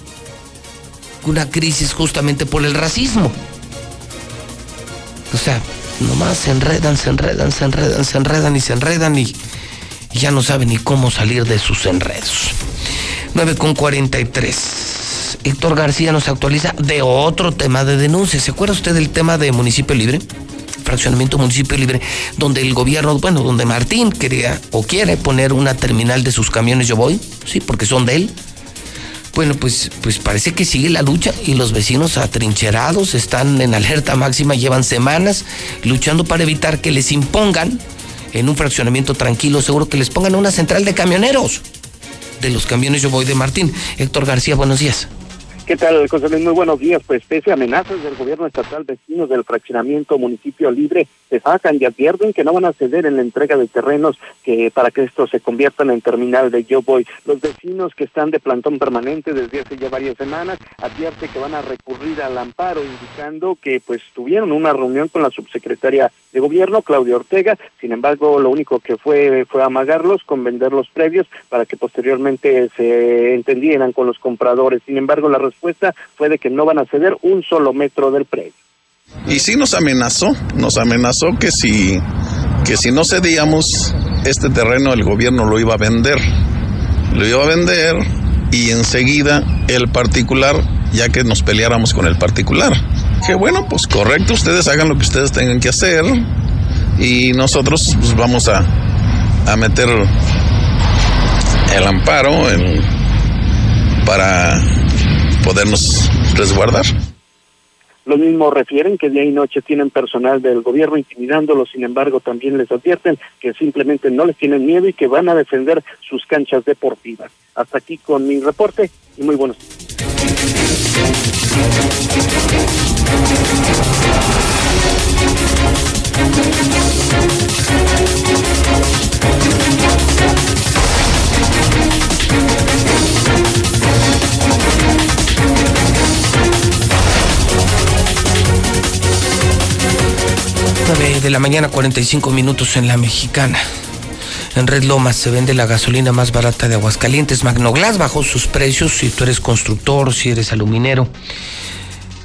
una crisis justamente por el racismo. O sea, nomás se enredan, se enredan, se enredan, se enredan y se enredan y, ya no saben ni cómo salir de sus enredos. 9 con 43. Héctor García nos actualiza de otro tema de denuncia. ¿Se acuerda usted del tema de municipio libre? Fraccionamiento municipio libre, donde el gobierno, bueno, donde Martín quería o quiere poner una terminal de sus camiones Yo Voy, sí, porque son de él. Bueno, pues, pues parece que sigue la lucha y los vecinos atrincherados están en alerta máxima, llevan semanas luchando para evitar que les impongan en un fraccionamiento tranquilo, seguro que les pongan una central de camioneros de los camiones Yo Voy de Martín. Héctor García, buenos días. ¿Qué tal, José Luis? Muy buenos días. Pues pese a amenazas del gobierno estatal, vecinos del fraccionamiento municipio libre se sacan y advierten que no van a ceder en la entrega de terrenos que para que esto se conviertan en terminal de Yo Voy. Los vecinos que están de plantón permanente desde hace ya varias semanas advierten que van a recurrir al amparo, indicando que pues tuvieron una reunión con la subsecretaria de gobierno, Claudia Ortega. Sin embargo, lo único que fue fue amagarlos con vender los previos para que posteriormente se entendieran con los compradores. Sin embargo, la respuesta fue de que no van a ceder un solo metro del predio. Y sí nos amenazó, nos amenazó que si, que si no cedíamos este terreno el gobierno lo iba a vender. Lo iba a vender y enseguida el particular, ya que nos peleáramos con el particular. Que bueno, pues correcto, ustedes hagan lo que ustedes tengan que hacer y nosotros pues, vamos a, a meter el amparo para podernos resguardar. Los mismos refieren que día y noche tienen personal del gobierno intimidándolos, sin embargo también les advierten que simplemente no les tienen miedo y que van a defender sus canchas deportivas. Hasta aquí con mi reporte y muy buenos de la mañana, 45 minutos en la mexicana. En Red Lomas se vende la gasolina más barata de Aguascalientes. Magnoglass bajó sus precios si tú eres constructor, si eres aluminero.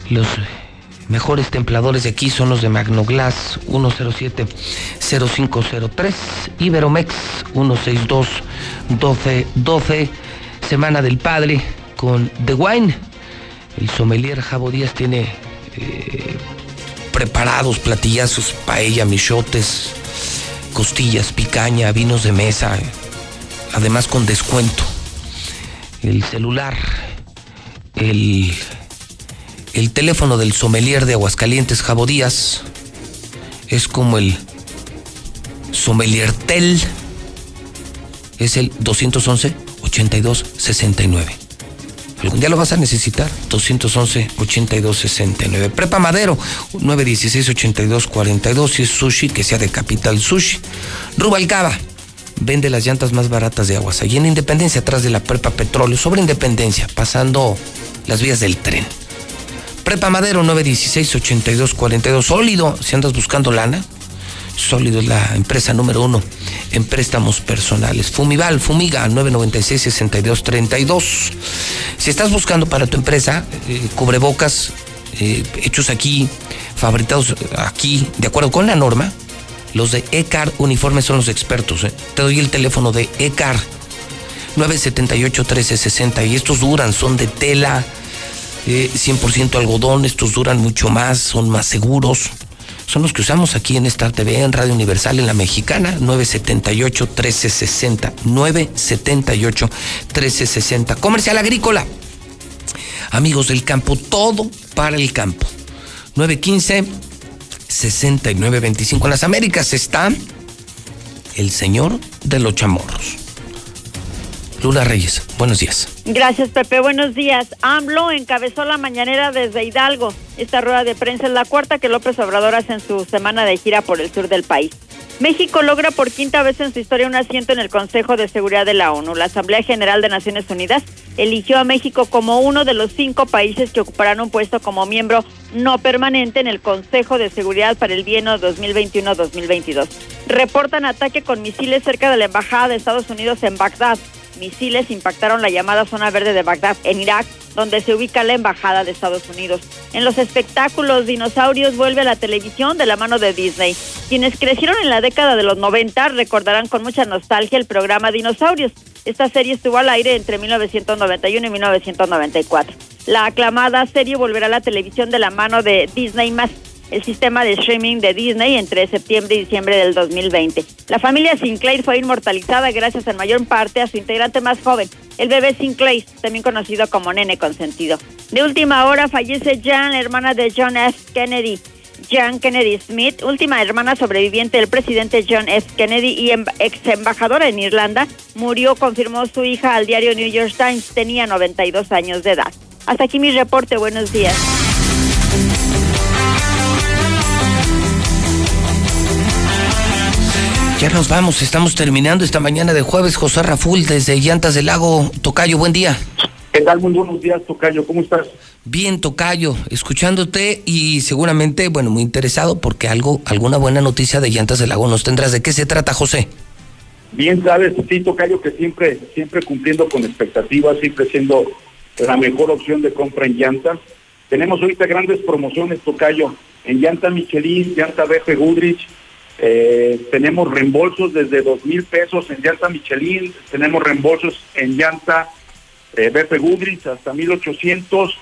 Los mejores templadores de aquí son los de Magnoglass 107-0503, Iberomex 162-1212, Semana del Padre con The Wine. El sommelier Jabo Díaz tiene eh, preparados platillazos, paella, michotes, costillas, picaña, vinos de mesa, además con descuento. El celular, el, el teléfono del sommelier de Aguascalientes, Jabo Díaz, es como el sommelier tel, es el 211 82 69. Algún día lo vas a necesitar. 211-8269. Prepa Madero, 916-8242. Si es sushi, que sea de Capital Sushi. Rubalcaba, vende las llantas más baratas de aguas. Allí en Independencia, atrás de la Prepa Petróleo, sobre Independencia, pasando las vías del tren. Prepa Madero, 916-8242. Sólido, si andas buscando lana, Sólido es la empresa número uno en préstamos personales. Fumival, Fumiga, 996-6232. Si estás buscando para tu empresa eh, cubrebocas eh, hechos aquí, fabricados aquí, de acuerdo con la norma, los de ECAR Uniformes son los expertos. Eh. Te doy el teléfono de ECAR 978-1360 y estos duran, son de tela, 100% algodón, estos duran mucho más, son más seguros son los que usamos aquí en Star TV, en Radio Universal, en la Mexicana, 978-1360. 978-1360. Comercial Agrícola. Amigos del campo, todo para el campo. 915-6925. En las Américas está el señor de los chamorros. Lula Reyes, buenos días. Gracias, Pepe. Buenos días. AMLO encabezó la mañanera desde Hidalgo. Esta rueda de prensa es la cuarta que López Obrador hace en su semana de gira por el sur del país. México logra por quinta vez en su historia un asiento en el Consejo de Seguridad de la ONU. La Asamblea General de Naciones Unidas eligió a México como uno de los cinco países que ocuparán un puesto como miembro no permanente en el Consejo de Seguridad para el bienio 2021-2022. Reportan ataque con misiles cerca de la Embajada de Estados Unidos en Bagdad misiles impactaron la llamada zona verde de Bagdad, en Irak, donde se ubica la Embajada de Estados Unidos. En los espectáculos, Dinosaurios vuelve a la televisión de la mano de Disney. Quienes crecieron en la década de los 90 recordarán con mucha nostalgia el programa Dinosaurios. Esta serie estuvo al aire entre 1991 y 1994. La aclamada serie volverá a la televisión de la mano de Disney más el sistema de streaming de Disney entre septiembre y diciembre del 2020. La familia Sinclair fue inmortalizada gracias en mayor parte a su integrante más joven, el bebé Sinclair, también conocido como Nene Consentido. De última hora fallece Jan, hermana de John F. Kennedy. Jan Kennedy Smith, última hermana sobreviviente del presidente John F. Kennedy y em-, ex embajadora en Irlanda, murió, confirmó su hija al diario New York Times, tenía 92 años de edad. Hasta aquí mi reporte, buenos días. Ya nos vamos, estamos terminando esta mañana de jueves. José Raful desde Llantas del Lago. Tocayo, buen día. ¿Qué tal? Muy buenos días, Tocayo. ¿Cómo estás? Bien, Tocayo, escuchándote y seguramente, bueno, muy interesado porque algo, alguna buena noticia de Llantas del Lago nos tendrás. ¿De qué se trata, José? Bien, sabes, sí, Tocayo, que siempre, siempre cumpliendo con expectativas, siempre siendo la mejor opción de compra en llantas. Tenemos ahorita grandes promociones, Tocayo, en llanta Michelin, llanta BF Goodrich, eh, tenemos reembolsos desde dos mil pesos en llanta Michelin, tenemos reembolsos en llanta eh, BP Goodrich hasta 1800,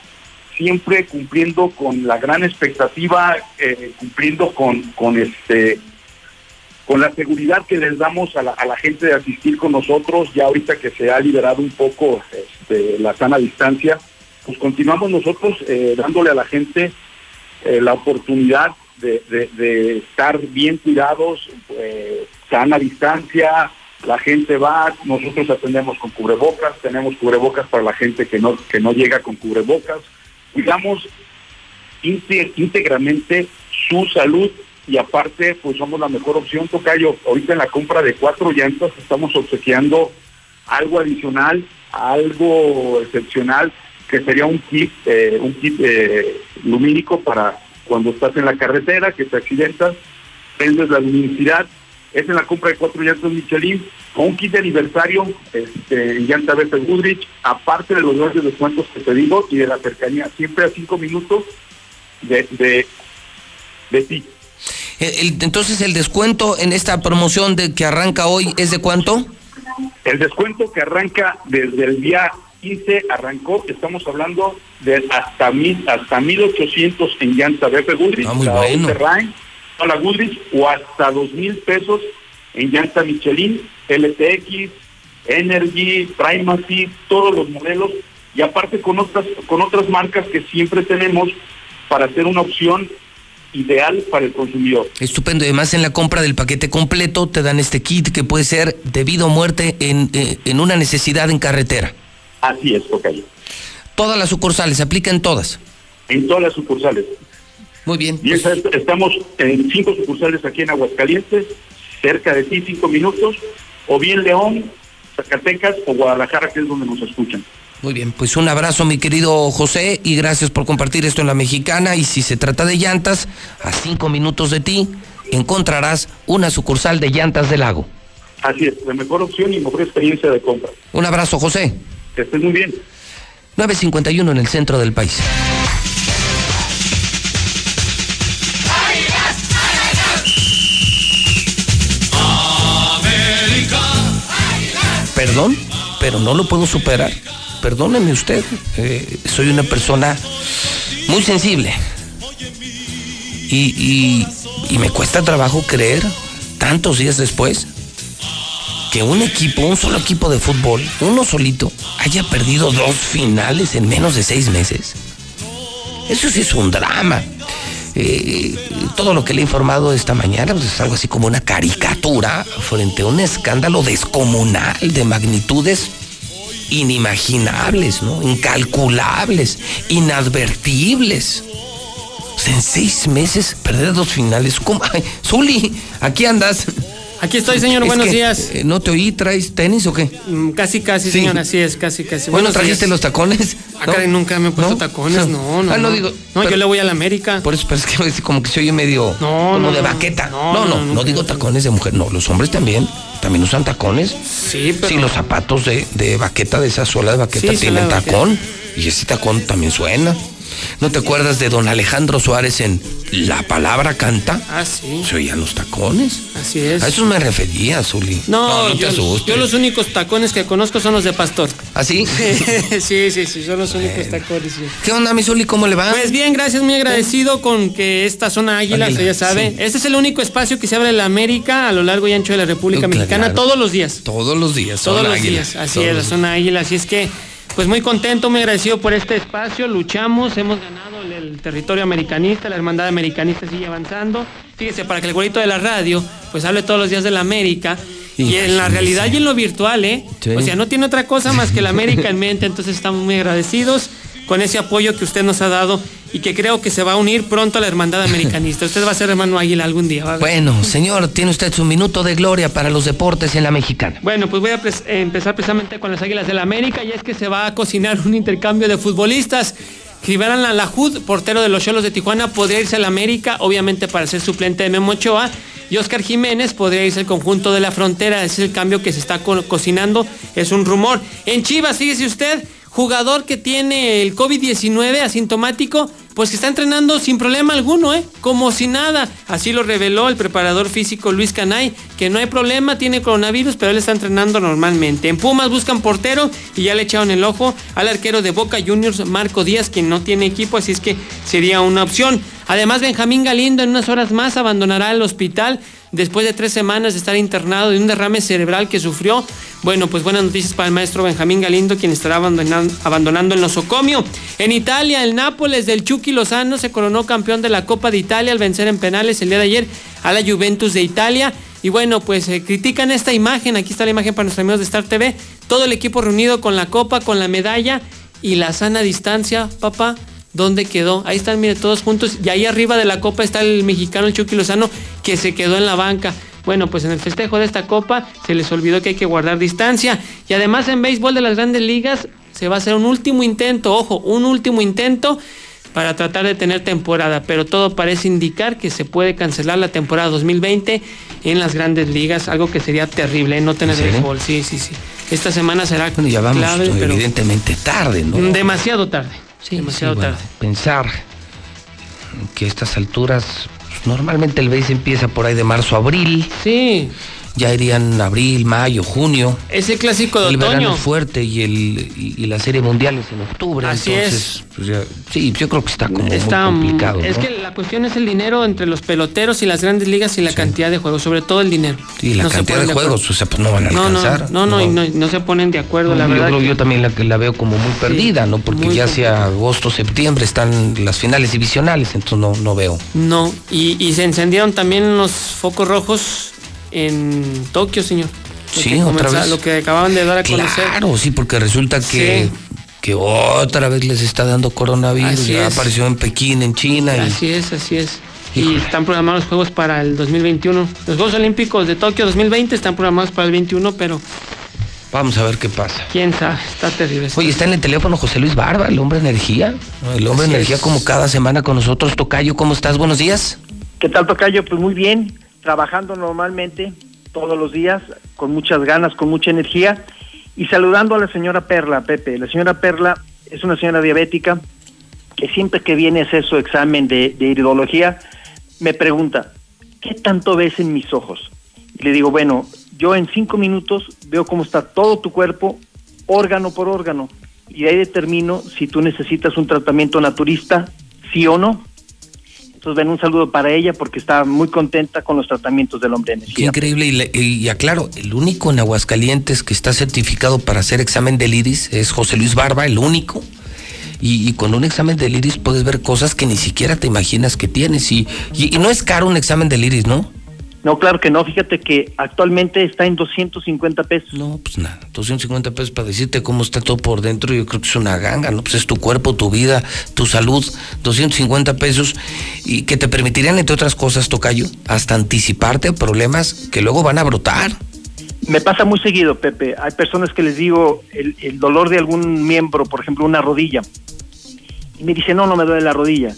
siempre cumpliendo con la gran expectativa, eh, cumpliendo con, con este con la seguridad que les damos a la, a la, gente de asistir con nosotros, ya ahorita que se ha liberado un poco este, la sana distancia, pues continuamos nosotros eh, dándole a la gente la oportunidad de, de- de estar bien cuidados, eh, sana distancia, la gente va, nosotros atendemos con cubrebocas, tenemos cubrebocas para la gente que no, que no llega con cubrebocas, cuidamos íntegramente su salud y aparte pues somos la mejor opción, Tocayo. Ahorita en la compra de cuatro llantas estamos obsequiando algo adicional, algo excepcional, que sería un kit, eh, un kit eh, lumínico para cuando estás en la carretera, que te accidentas, prendes la luminosidad, es en la compra de cuatro llantas Michelin, con un kit de aniversario este, en llanta Beppe Goodrich, aparte de los grandes descuentos que te digo y de la cercanía, siempre a cinco minutos de, de, de ti. El- el- entonces, el descuento en esta promoción de que arranca hoy es de cuánto? El descuento que arranca desde el día 15 arrancó, estamos hablando de hasta mil, hasta 1800 en llanta Beppe Goodrich, Ah, muy la bueno. La Goodrich, o hasta dos mil pesos en llanta Michelin, LTX, Energy, Primacy, todos los modelos, y aparte con otras, con otras marcas que siempre tenemos para hacer una opción ideal para el consumidor. Estupendo. Además, en la compra del paquete completo te dan este kit que puede ser de vida o muerte en, eh, en una necesidad en carretera. Así es, Tocayo. Todas las sucursales, aplican todas. En todas las sucursales. Muy bien. Y esa- estamos en cinco sucursales aquí en Aguascalientes, cerca de ti, cinco minutos, o bien León, Zacatecas o Guadalajara, que es donde nos escuchan. Muy bien, pues un abrazo mi querido José y gracias por compartir esto en la mexicana y si se trata de llantas, a cinco minutos de ti encontrarás una sucursal de llantas del lago. Así es, la mejor opción y mejor experiencia de compra. Un abrazo José. Que muy bien. 951 en el centro del país. Perdón, pero no lo puedo superar. Perdóneme usted, eh, soy una persona muy sensible. Y me cuesta trabajo creer, tantos días después, que un equipo, un solo equipo de fútbol, uno solito, haya perdido dos finales en menos de seis meses. Eso sí es un drama. Eh, todo lo que le he informado esta mañana pues, es algo así como una caricatura frente a un escándalo descomunal de magnitudes inimaginables. Incalculables, inadvertibles. En seis meses perder dos finales. ¿Cómo? Ay, Zuli, aquí andas. Aquí estoy, señor, Es buenos que, días. eh, ¿No te oí? ¿Traes tenis o qué? Mm, Casi, casi, Sí. señor, así es, casi, casi. Bueno, Buenos ¿trajiste días. los tacones? Ah, caray, nunca me he puesto tacones, no, no. Ah, no digo. No, yo pero- le voy a la América. Por eso, pero es que como que se oye medio No, como no, de no. baqueta. No, No, no, no, no, no, digo tacones de mujer. No, los hombres también. También usan tacones. Sí, pero. Sí, los zapatos de, de baqueta, de esa suela de baqueta, Sí, tienen de baqueta. tacón. Y ese tacón también suena. ¿No te acuerdas de don Alejandro Suárez en La Palabra Canta? Ah, sí. Se oían los tacones. Así es. A eso me refería, Zuli. No, no te yo, asustes. yo los únicos tacones que conozco son los de pastor. ¿Ah, sí? sí, sí, sí, son los únicos tacones. sí. ¿Qué onda, mi Zuli? ¿Cómo le va? Pues bien, gracias, muy agradecido con que esta zona águila, Águila, ya sabe, sí. este es el único espacio que se abre en la América a lo largo y ancho de la República Mexicana claro. todos los días. Todos los días. Todos los águila. días, así Todos es, la zona águila, así es que, pues muy contento, muy agradecido por este espacio, luchamos, hemos ganado el, el territorio americanista, la hermandad americanista sigue avanzando, fíjese, para que el güerito de la radio, pues hable todos los días de la América, y en la realidad y en lo virtual, ¿eh? Sí. O sea, no tiene otra cosa más que la América en mente, entonces estamos muy agradecidos con ese apoyo que usted nos ha dado y que creo que se va a unir pronto a la hermandad americanista. Usted va a ser hermano águila algún día, ¿va? Bueno, señor, tiene usted su minuto de gloria para los deportes en la mexicana. Bueno, pues voy a pres- empezar precisamente con las Águilas del la América y es que se va a cocinar un intercambio de futbolistas. Rivera Lalajud, portero de los Cholos de Tijuana, podría irse al América, obviamente para ser suplente de Memo Ochoa. Y Oscar Jiménez podría irse al conjunto de la frontera. Ese es el cambio que se está co- cocinando. Es un rumor. En Chivas, fíjese usted, jugador que tiene el COVID-19 asintomático, pues que está entrenando sin problema alguno, ¿eh? Como si nada. Así lo reveló el preparador físico Luis Canay, que no hay problema, tiene coronavirus, pero él está entrenando normalmente. En Pumas buscan portero y ya le echaron el ojo al arquero de Boca Juniors, Marco Díaz, quien no tiene equipo, así es que sería una opción. Además, Benjamín Galindo en unas horas más abandonará el hospital después de tres semanas de estar internado de un derrame cerebral que sufrió. Bueno, pues buenas noticias para el maestro Benjamín Galindo, quien estará abandonando, el nosocomio. En Italia, el Nápoles del Chucky Lozano se coronó campeón de la Copa de Italia al vencer en penales el día de ayer a la Juventus de Italia. Y bueno, pues eh, critican esta imagen. Aquí está la imagen para nuestros amigos de Star TV. Todo el equipo reunido con la copa, con la medalla y la sana distancia, papá. ¿Dónde quedó? Ahí están, mire, todos juntos. Y ahí arriba de la copa está el mexicano, el Chucky Lozano, que se quedó en la banca. Bueno, pues en el festejo de esta copa se les olvidó que hay que guardar distancia. Y además en béisbol de las grandes ligas se va a hacer un último intento, ojo, un último intento para tratar de tener temporada, pero todo parece indicar que se puede cancelar la temporada 2020 en las grandes ligas, algo que sería terrible, ¿eh? no tener béisbol, sí, sí, sí. Esta semana será Bueno, ya vamos clave, pero evidentemente tarde, ¿no? demasiado tarde, sí, demasiado Sí, bueno, tarde. Pensar que a estas alturas, pues, normalmente el BASE empieza por ahí de marzo a abril. Sí. Ya irían abril, mayo, junio. Es el clásico de el verano otoño. es fuerte y, el, y, y la serie mundial es en octubre. Así entonces, pues ya- sí, yo creo que está como Está, muy complicado. es ¿no? que la cuestión es el dinero entre los peloteros y las grandes ligas y la cantidad de juegos, sobre todo el dinero. Sí, la No cantidad de juegos, o sea, pues no van a No, no, alcanzar. no, no, y no, no se ponen de acuerdo, la yo verdad. creo que- yo también la, la veo como muy perdida, ¿no? Porque ya hacia agosto, septiembre están las finales divisionales, entonces no, no veo. No, y, y se encendieron también los focos rojos en Tokio, señor. Lo Sí, otra vez. Lo que acababan de dar a conocer. Claro, sí, porque resulta que, Sí. que otra vez les está dando coronavirus. Así ya es. apareció en Pekín, en China. y- Así es, así es. Y están programados los Juegos para el 2021. Los Juegos Olímpicos de Tokio 2020 están programados para el 21, pero Vamos a ver qué pasa. quién sabe, está terrible. Oye, está en el teléfono José Luis Barba, el hombre energía. El hombre Así energía es. como cada semana con nosotros. Tocayo, ¿cómo estás? Buenos días. ¿Qué tal, Tocayo? Pues muy bien, trabajando normalmente todos los días, con muchas ganas, con mucha energía, y saludando a la señora Perla, Pepe. La señora Perla es una señora diabética que siempre que viene a hacer su examen de, iridología, me pregunta, ¿qué tanto ves en mis ojos? Y le digo, bueno, yo en cinco minutos veo cómo está todo tu cuerpo, órgano por órgano, y ahí determino si tú necesitas un tratamiento naturista, sí o no. Entonces, ven, un saludo para ella porque está muy contenta con los tratamientos del hombre Qué energía. increíble. Y, le- y aclaro, el único en Aguascalientes que está certificado para hacer examen del iris es José Luis Barba, el único. Y, y con un examen del iris puedes ver cosas que ni siquiera te imaginas que tienes. Y, y- y no es caro un examen del iris, ¿no? No, claro que no. Fíjate que actualmente está en 250 pesos. No, pues nada. 250 pesos para decirte cómo está todo por dentro, yo creo que es una ganga, ¿no? Pues es tu cuerpo, tu vida, tu salud, 250 pesos y que te permitirían, entre otras cosas, Tocayo, hasta anticiparte a problemas que luego van a brotar. Me pasa muy seguido, Pepe. Hay personas que les digo el, el dolor de algún miembro, por ejemplo, una rodilla. Y me dicen, no, no me duele la rodilla.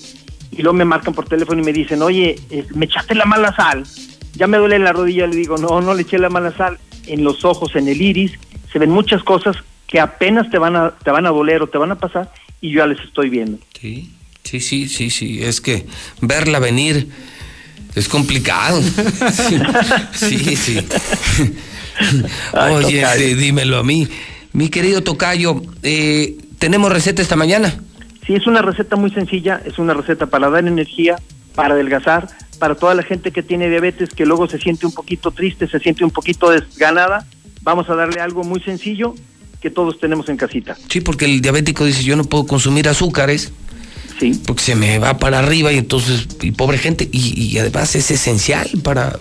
Y luego me marcan por teléfono y me dicen, oye, es- me echaste la mala sal. Ya me duele la rodilla. Le digo, no, no le eché la mala sal. En los ojos, en el iris, se ven muchas cosas que apenas te van a, te van a doler o te van a pasar y yo ya les estoy viendo. Sí, sí, sí, sí, sí. Es que verla venir es complicado. Sí, sí. Ay, Oye, sí, dímelo a mí. Mi querido Tocayo, eh, ¿tenemos receta esta mañana? Sí, es una receta muy sencilla, es una receta para dar energía, para adelgazar, para toda la gente que tiene diabetes, que luego se siente un poquito triste, se siente un poquito desganada. Vamos a darle algo muy sencillo que todos tenemos en casita. Sí, porque el diabético dice, yo no puedo consumir azúcares. Sí. Porque se me va para arriba y entonces, y pobre gente, y, y además es esencial para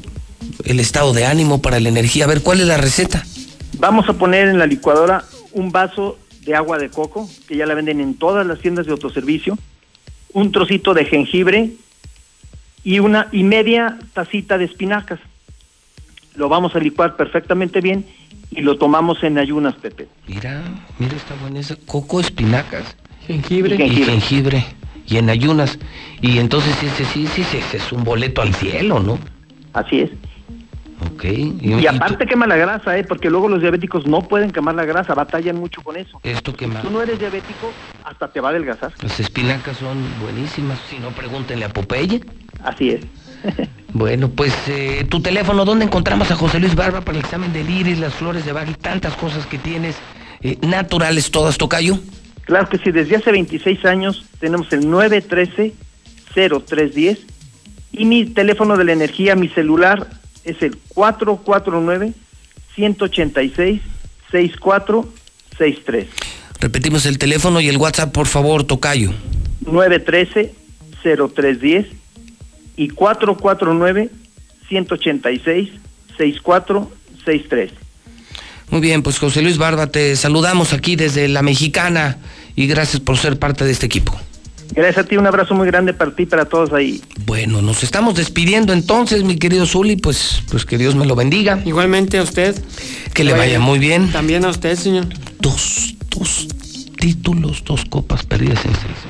el estado de ánimo, para la energía. A ver, ¿cuál es la receta? Vamos a poner en la licuadora un vaso de agua de coco, que ya la venden en todas las tiendas de autoservicio, un trocito de jengibre y una y media tacita de espinacas. Lo vamos a licuar perfectamente bien y lo tomamos en ayunas, Pepe. Mira, mira, está buena esa. Coco, espinacas. Jengibre. Y jengibre. Y en ayunas. Y entonces ese sí, sí, sí, ese es un boleto al cielo, ¿no? Así es. Ok. Y, aparte quema la grasa, ¿eh? porque luego los diabéticos no pueden quemar la grasa, batallan mucho con eso. Esto quema. Si tú no eres diabético, hasta te va a adelgazar. Las espinacas son buenísimas. Si no, pregúntenle a Popeye. Así es. Bueno, pues eh, tu teléfono, ¿dónde encontramos a José Luis Barba para el examen del iris, las flores de Bach y tantas cosas que tienes? eh, naturales todas, Tocayo. Claro que sí, desde hace 26 años tenemos el 913-0310 y mi teléfono de la energía, mi celular es el 449-186-6463. Repetimos el teléfono y el WhatsApp, por favor, Tocayo. 913-0310 y 449-186-6463. Muy bien, pues José Luis Barba, te saludamos aquí desde La Mexicana y gracias por ser parte de este equipo. Gracias a ti, un abrazo muy grande para ti y para todos ahí. Bueno, nos estamos despidiendo entonces, mi querido Zuli, pues, pues que Dios me lo bendiga. Igualmente a usted. Que le vaya muy bien. También a usted, señor. Dos, dos títulos, dos copas perdidas en seis meses.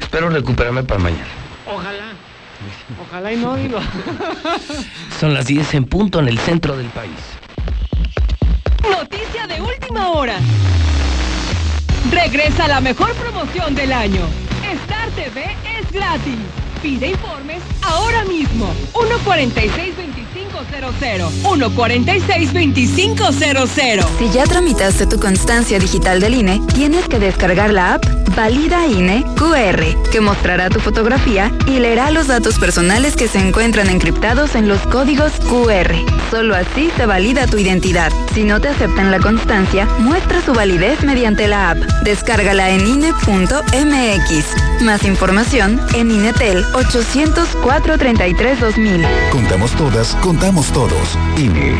Espero recuperarme para mañana. Ojalá. Ojalá y no, digo. Son las 10 en punto en el centro del país. Noticia de última hora. Regresa la mejor promoción del año. Star TV es gratis. Pide informes ahora mismo. 146-2500. 146-2500. Si ya tramitaste tu constancia digital del INE, tienes que descargar la app Valida INE QR, que mostrará tu fotografía y leerá los datos personales que se encuentran encriptados en los códigos QR. Solo así se valida tu identidad. Si no te aceptan la constancia, muestra su validez mediante la app. Descárgala en INE.mx. Más información en INETEL 804 33 2000. Contamos todas, contamos todos. INE.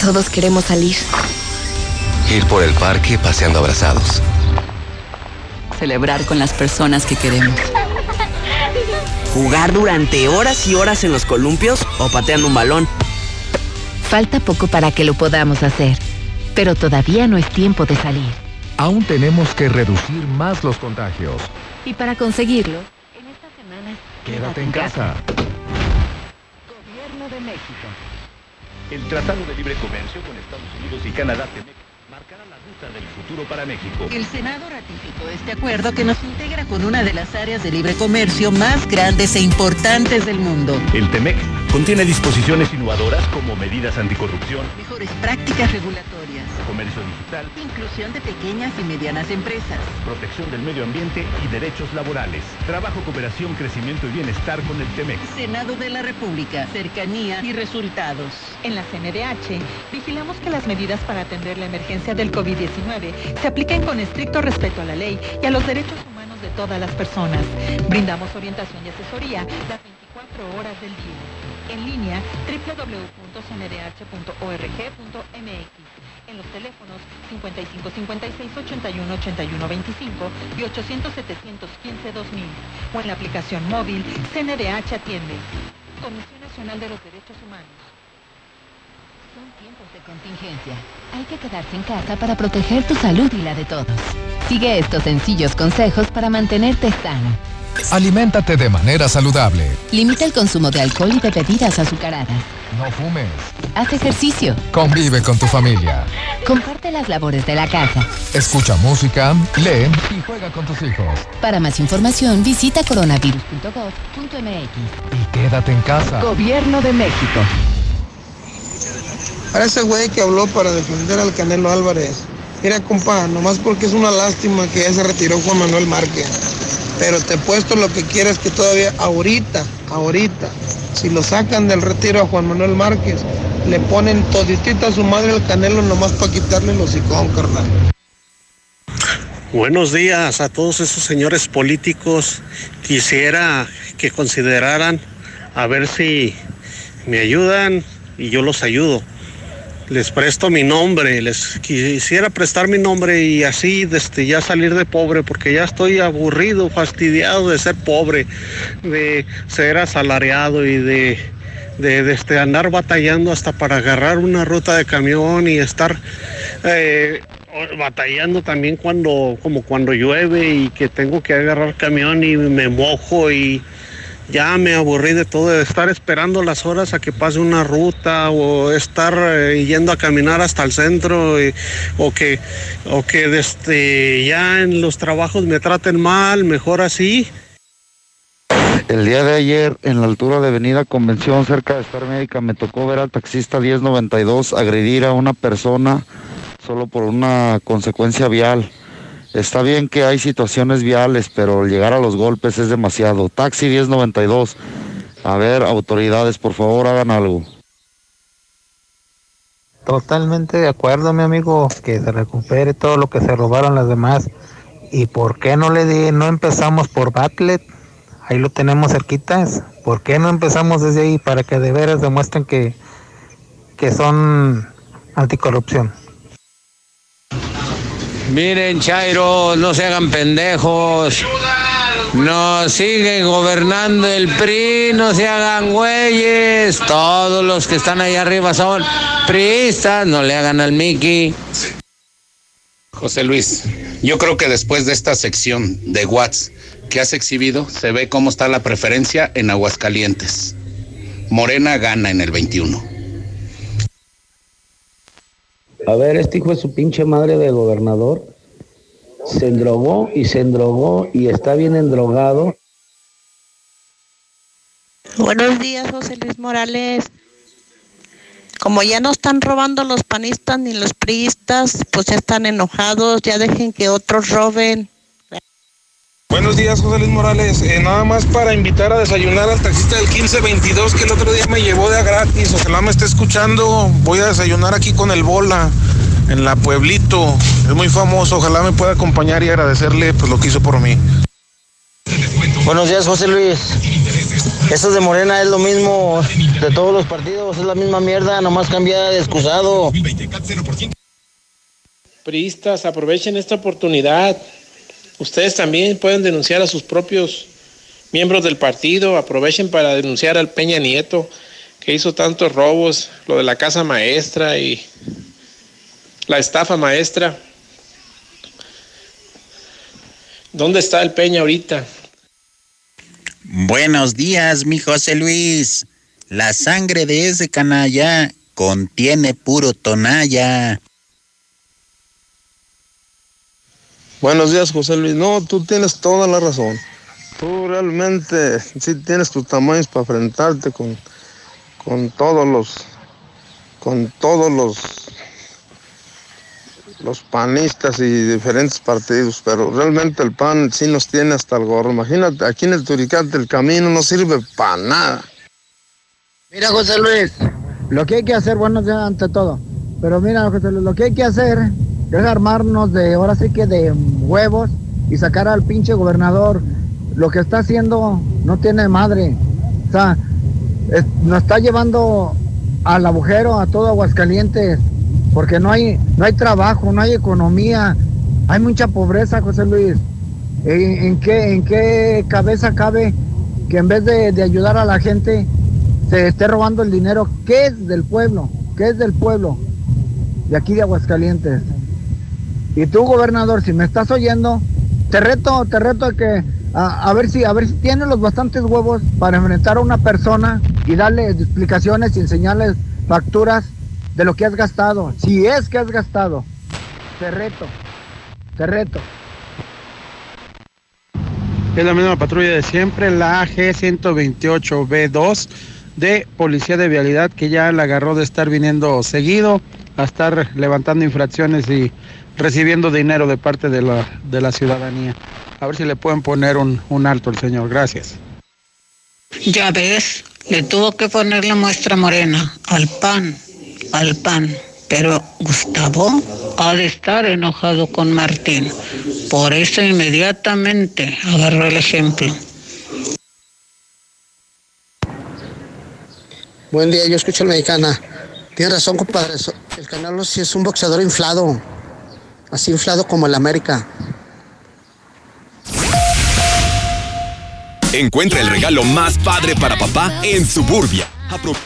Todos queremos salir. Ir por el parque paseando abrazados. Celebrar con las personas que queremos. Jugar durante horas y horas en los columpios o pateando un balón. Falta poco para que lo podamos hacer, pero todavía no es tiempo de salir. Aún tenemos que reducir más los contagios. Y para conseguirlo, Quédate en casa. Gobierno de México. El Tratado de Libre Comercio con Estados Unidos y Canadá marcará la ruta del futuro para México. El Senado ratificó este acuerdo que nos integra con una de las áreas de libre comercio más grandes e importantes del mundo. El TEMEC contiene disposiciones innovadoras como medidas anticorrupción, Mejores prácticas regulatorias. Comercio digital, Inclusión de pequeñas y medianas empresas. protección del medio ambiente y derechos laborales. Trabajo, cooperación, crecimiento y bienestar con el TEMEC. Senado de la República. Cercanía y resultados. En la CNDH, vigilamos que las medidas para atender la emergencia del COVID-19 se apliquen con estricto respeto a la ley y a los derechos humanos de todas las personas. Brindamos orientación y asesoría las 24 horas del día. En línea, www.cndh.org.mx. En los teléfonos 55 56 81 81 25 y 800 715 2000. O en la aplicación móvil CNDH Atiende. Comisión Nacional de los Derechos Humanos. Son tiempos de contingencia. Hay que quedarse en casa para proteger tu salud y la de todos. Sigue estos sencillos consejos para mantenerte sano. Aliméntate de manera saludable. Limita el consumo de alcohol y de bebidas azucaradas. No fumes. Haz ejercicio. Convive con tu familia. Comparte las labores de la casa. Escucha música, lee y juega con tus hijos. Para más información, visita coronavirus.gov.mx. Y quédate en casa. Gobierno de México. Para ese güey que habló para defender al Canelo Álvarez. Mira, compa, nomás porque es una lástima que ya se retiró Juan Manuel Márquez. Pero te he puesto lo que quieres que todavía ahorita, ahorita, si lo sacan del retiro a Juan Manuel Márquez, le ponen toditita a su madre al Canelo nomás para quitarle los hocicón, carnal. Buenos días a todos esos señores políticos. Quisiera que consideraran a ver si me ayudan y yo los ayudo. Les presto mi nombre, les quisiera prestar mi nombre y así desde ya salir de pobre porque ya estoy aburrido, fastidiado de ser pobre, de ser asalariado y de, de, de, este, andar batallando hasta para agarrar una ruta de camión y estar eh, batallando también cuando como cuando llueve y que tengo que agarrar camión y me mojo y ya me aburrí de todo, de estar esperando las horas a que pase una ruta o estar eh, yendo a caminar hasta el centro y- o que o que este, ya en los trabajos me traten mal, mejor así. El día de ayer, en la altura de Avenida Convención, cerca de Star Médica, me tocó ver al taxista 1092 agredir a una persona solo por una consecuencia vial. Está bien que hay situaciones viales, pero llegar a los golpes es demasiado. Taxi 1092. A ver, autoridades, por favor, hagan algo. Totalmente de acuerdo, mi amigo, que se recupere todo lo que se robaron las demás. ¿Y por qué no le di, no empezamos por Batlet? Ahí lo tenemos cerquitas. ¿Por qué no empezamos desde ahí para que de veras demuestren que, que son anticorrupción? Miren, Chairo, no se hagan pendejos. No sigue gobernando el PRI, no se hagan güeyes. Todos los que están ahí arriba son priistas, no le hagan al Mickey. José Luis, yo creo que después de esta sección de Watts que has exhibido, se ve cómo está la preferencia en Aguascalientes. Morena gana en el 21. A ver, este hijo de su pinche madre de gobernador se endrogó y se endrogó y está bien endrogado. Buenos días, José Luis Morales. Como ya no están robando los panistas ni los priistas, pues ya están enojados, ya dejen que otros roben. Buenos días, José Luis Morales. Eh, nada más para invitar a desayunar al taxista del 1522 que el otro día me llevó de a gratis. Ojalá me esté escuchando. Voy a desayunar aquí con el Bola, en la Pueblito. Es muy famoso. Ojalá me pueda acompañar y agradecerle pues, lo que hizo por mí. Buenos días, José Luis. Eso de Morena es lo mismo de todos los partidos. Es la misma mierda, nomás cambia de excusado. Priistas, aprovechen esta oportunidad. Ustedes también pueden denunciar a sus propios miembros del partido, aprovechen para denunciar al Peña Nieto, que hizo tantos robos, lo de la casa maestra y la estafa maestra. ¿Dónde está el Peña ahorita? Buenos días, mi José Luis. La sangre de ese canalla contiene puro tonalla. Buenos días, José Luis. No, tú tienes toda la razón. Tú realmente sí tienes tus tamaños para enfrentarte con, con todos los con todos los los panistas y diferentes partidos, pero realmente el PAN sí nos tiene hasta el gorro. Imagínate, aquí en el Turicate el camino no sirve para nada. Mira, José Luis, lo que hay que hacer, bueno, ante todo, pero mira, José Luis, lo que hay que hacer es armarnos de, ahora sí que de huevos y sacar al pinche gobernador. Lo que está haciendo no tiene madre. O sea, nos está llevando al agujero a todo Aguascalientes, porque no hay, no hay trabajo, no hay economía, hay mucha pobreza, José Luis. ¿En, en qué, ¿En qué cabeza cabe que en vez de, de ayudar a la gente se esté robando el dinero que es del pueblo, que es del pueblo, de aquí de Aguascalientes? Y tú, gobernador, si me estás oyendo, te reto, te reto a que a, ver si, a ver si tienes los bastantes huevos para enfrentar a una persona y darle explicaciones y enseñarles facturas de lo que has gastado. Si es que has gastado, te reto, te reto. Es la misma patrulla de siempre, la G128B2 de Policía de Vialidad, que ya la agarró de estar viniendo seguido a estar levantando infracciones y recibiendo dinero de parte de la, de la ciudadanía. A ver si le pueden poner un, un alto al señor. Gracias. Ya ves, le tuvo que poner la muestra morena al pan, al pan. Pero Gustavo ha de estar enojado con Martín. Por eso inmediatamente agarró el ejemplo. Buen día, yo escucho a la mexicana. Tienes razón, compadre. El Canelo sí es un boxeador inflado. Así inflado como el América. Encuentra el regalo más padre para papá en Suburbia. Apro-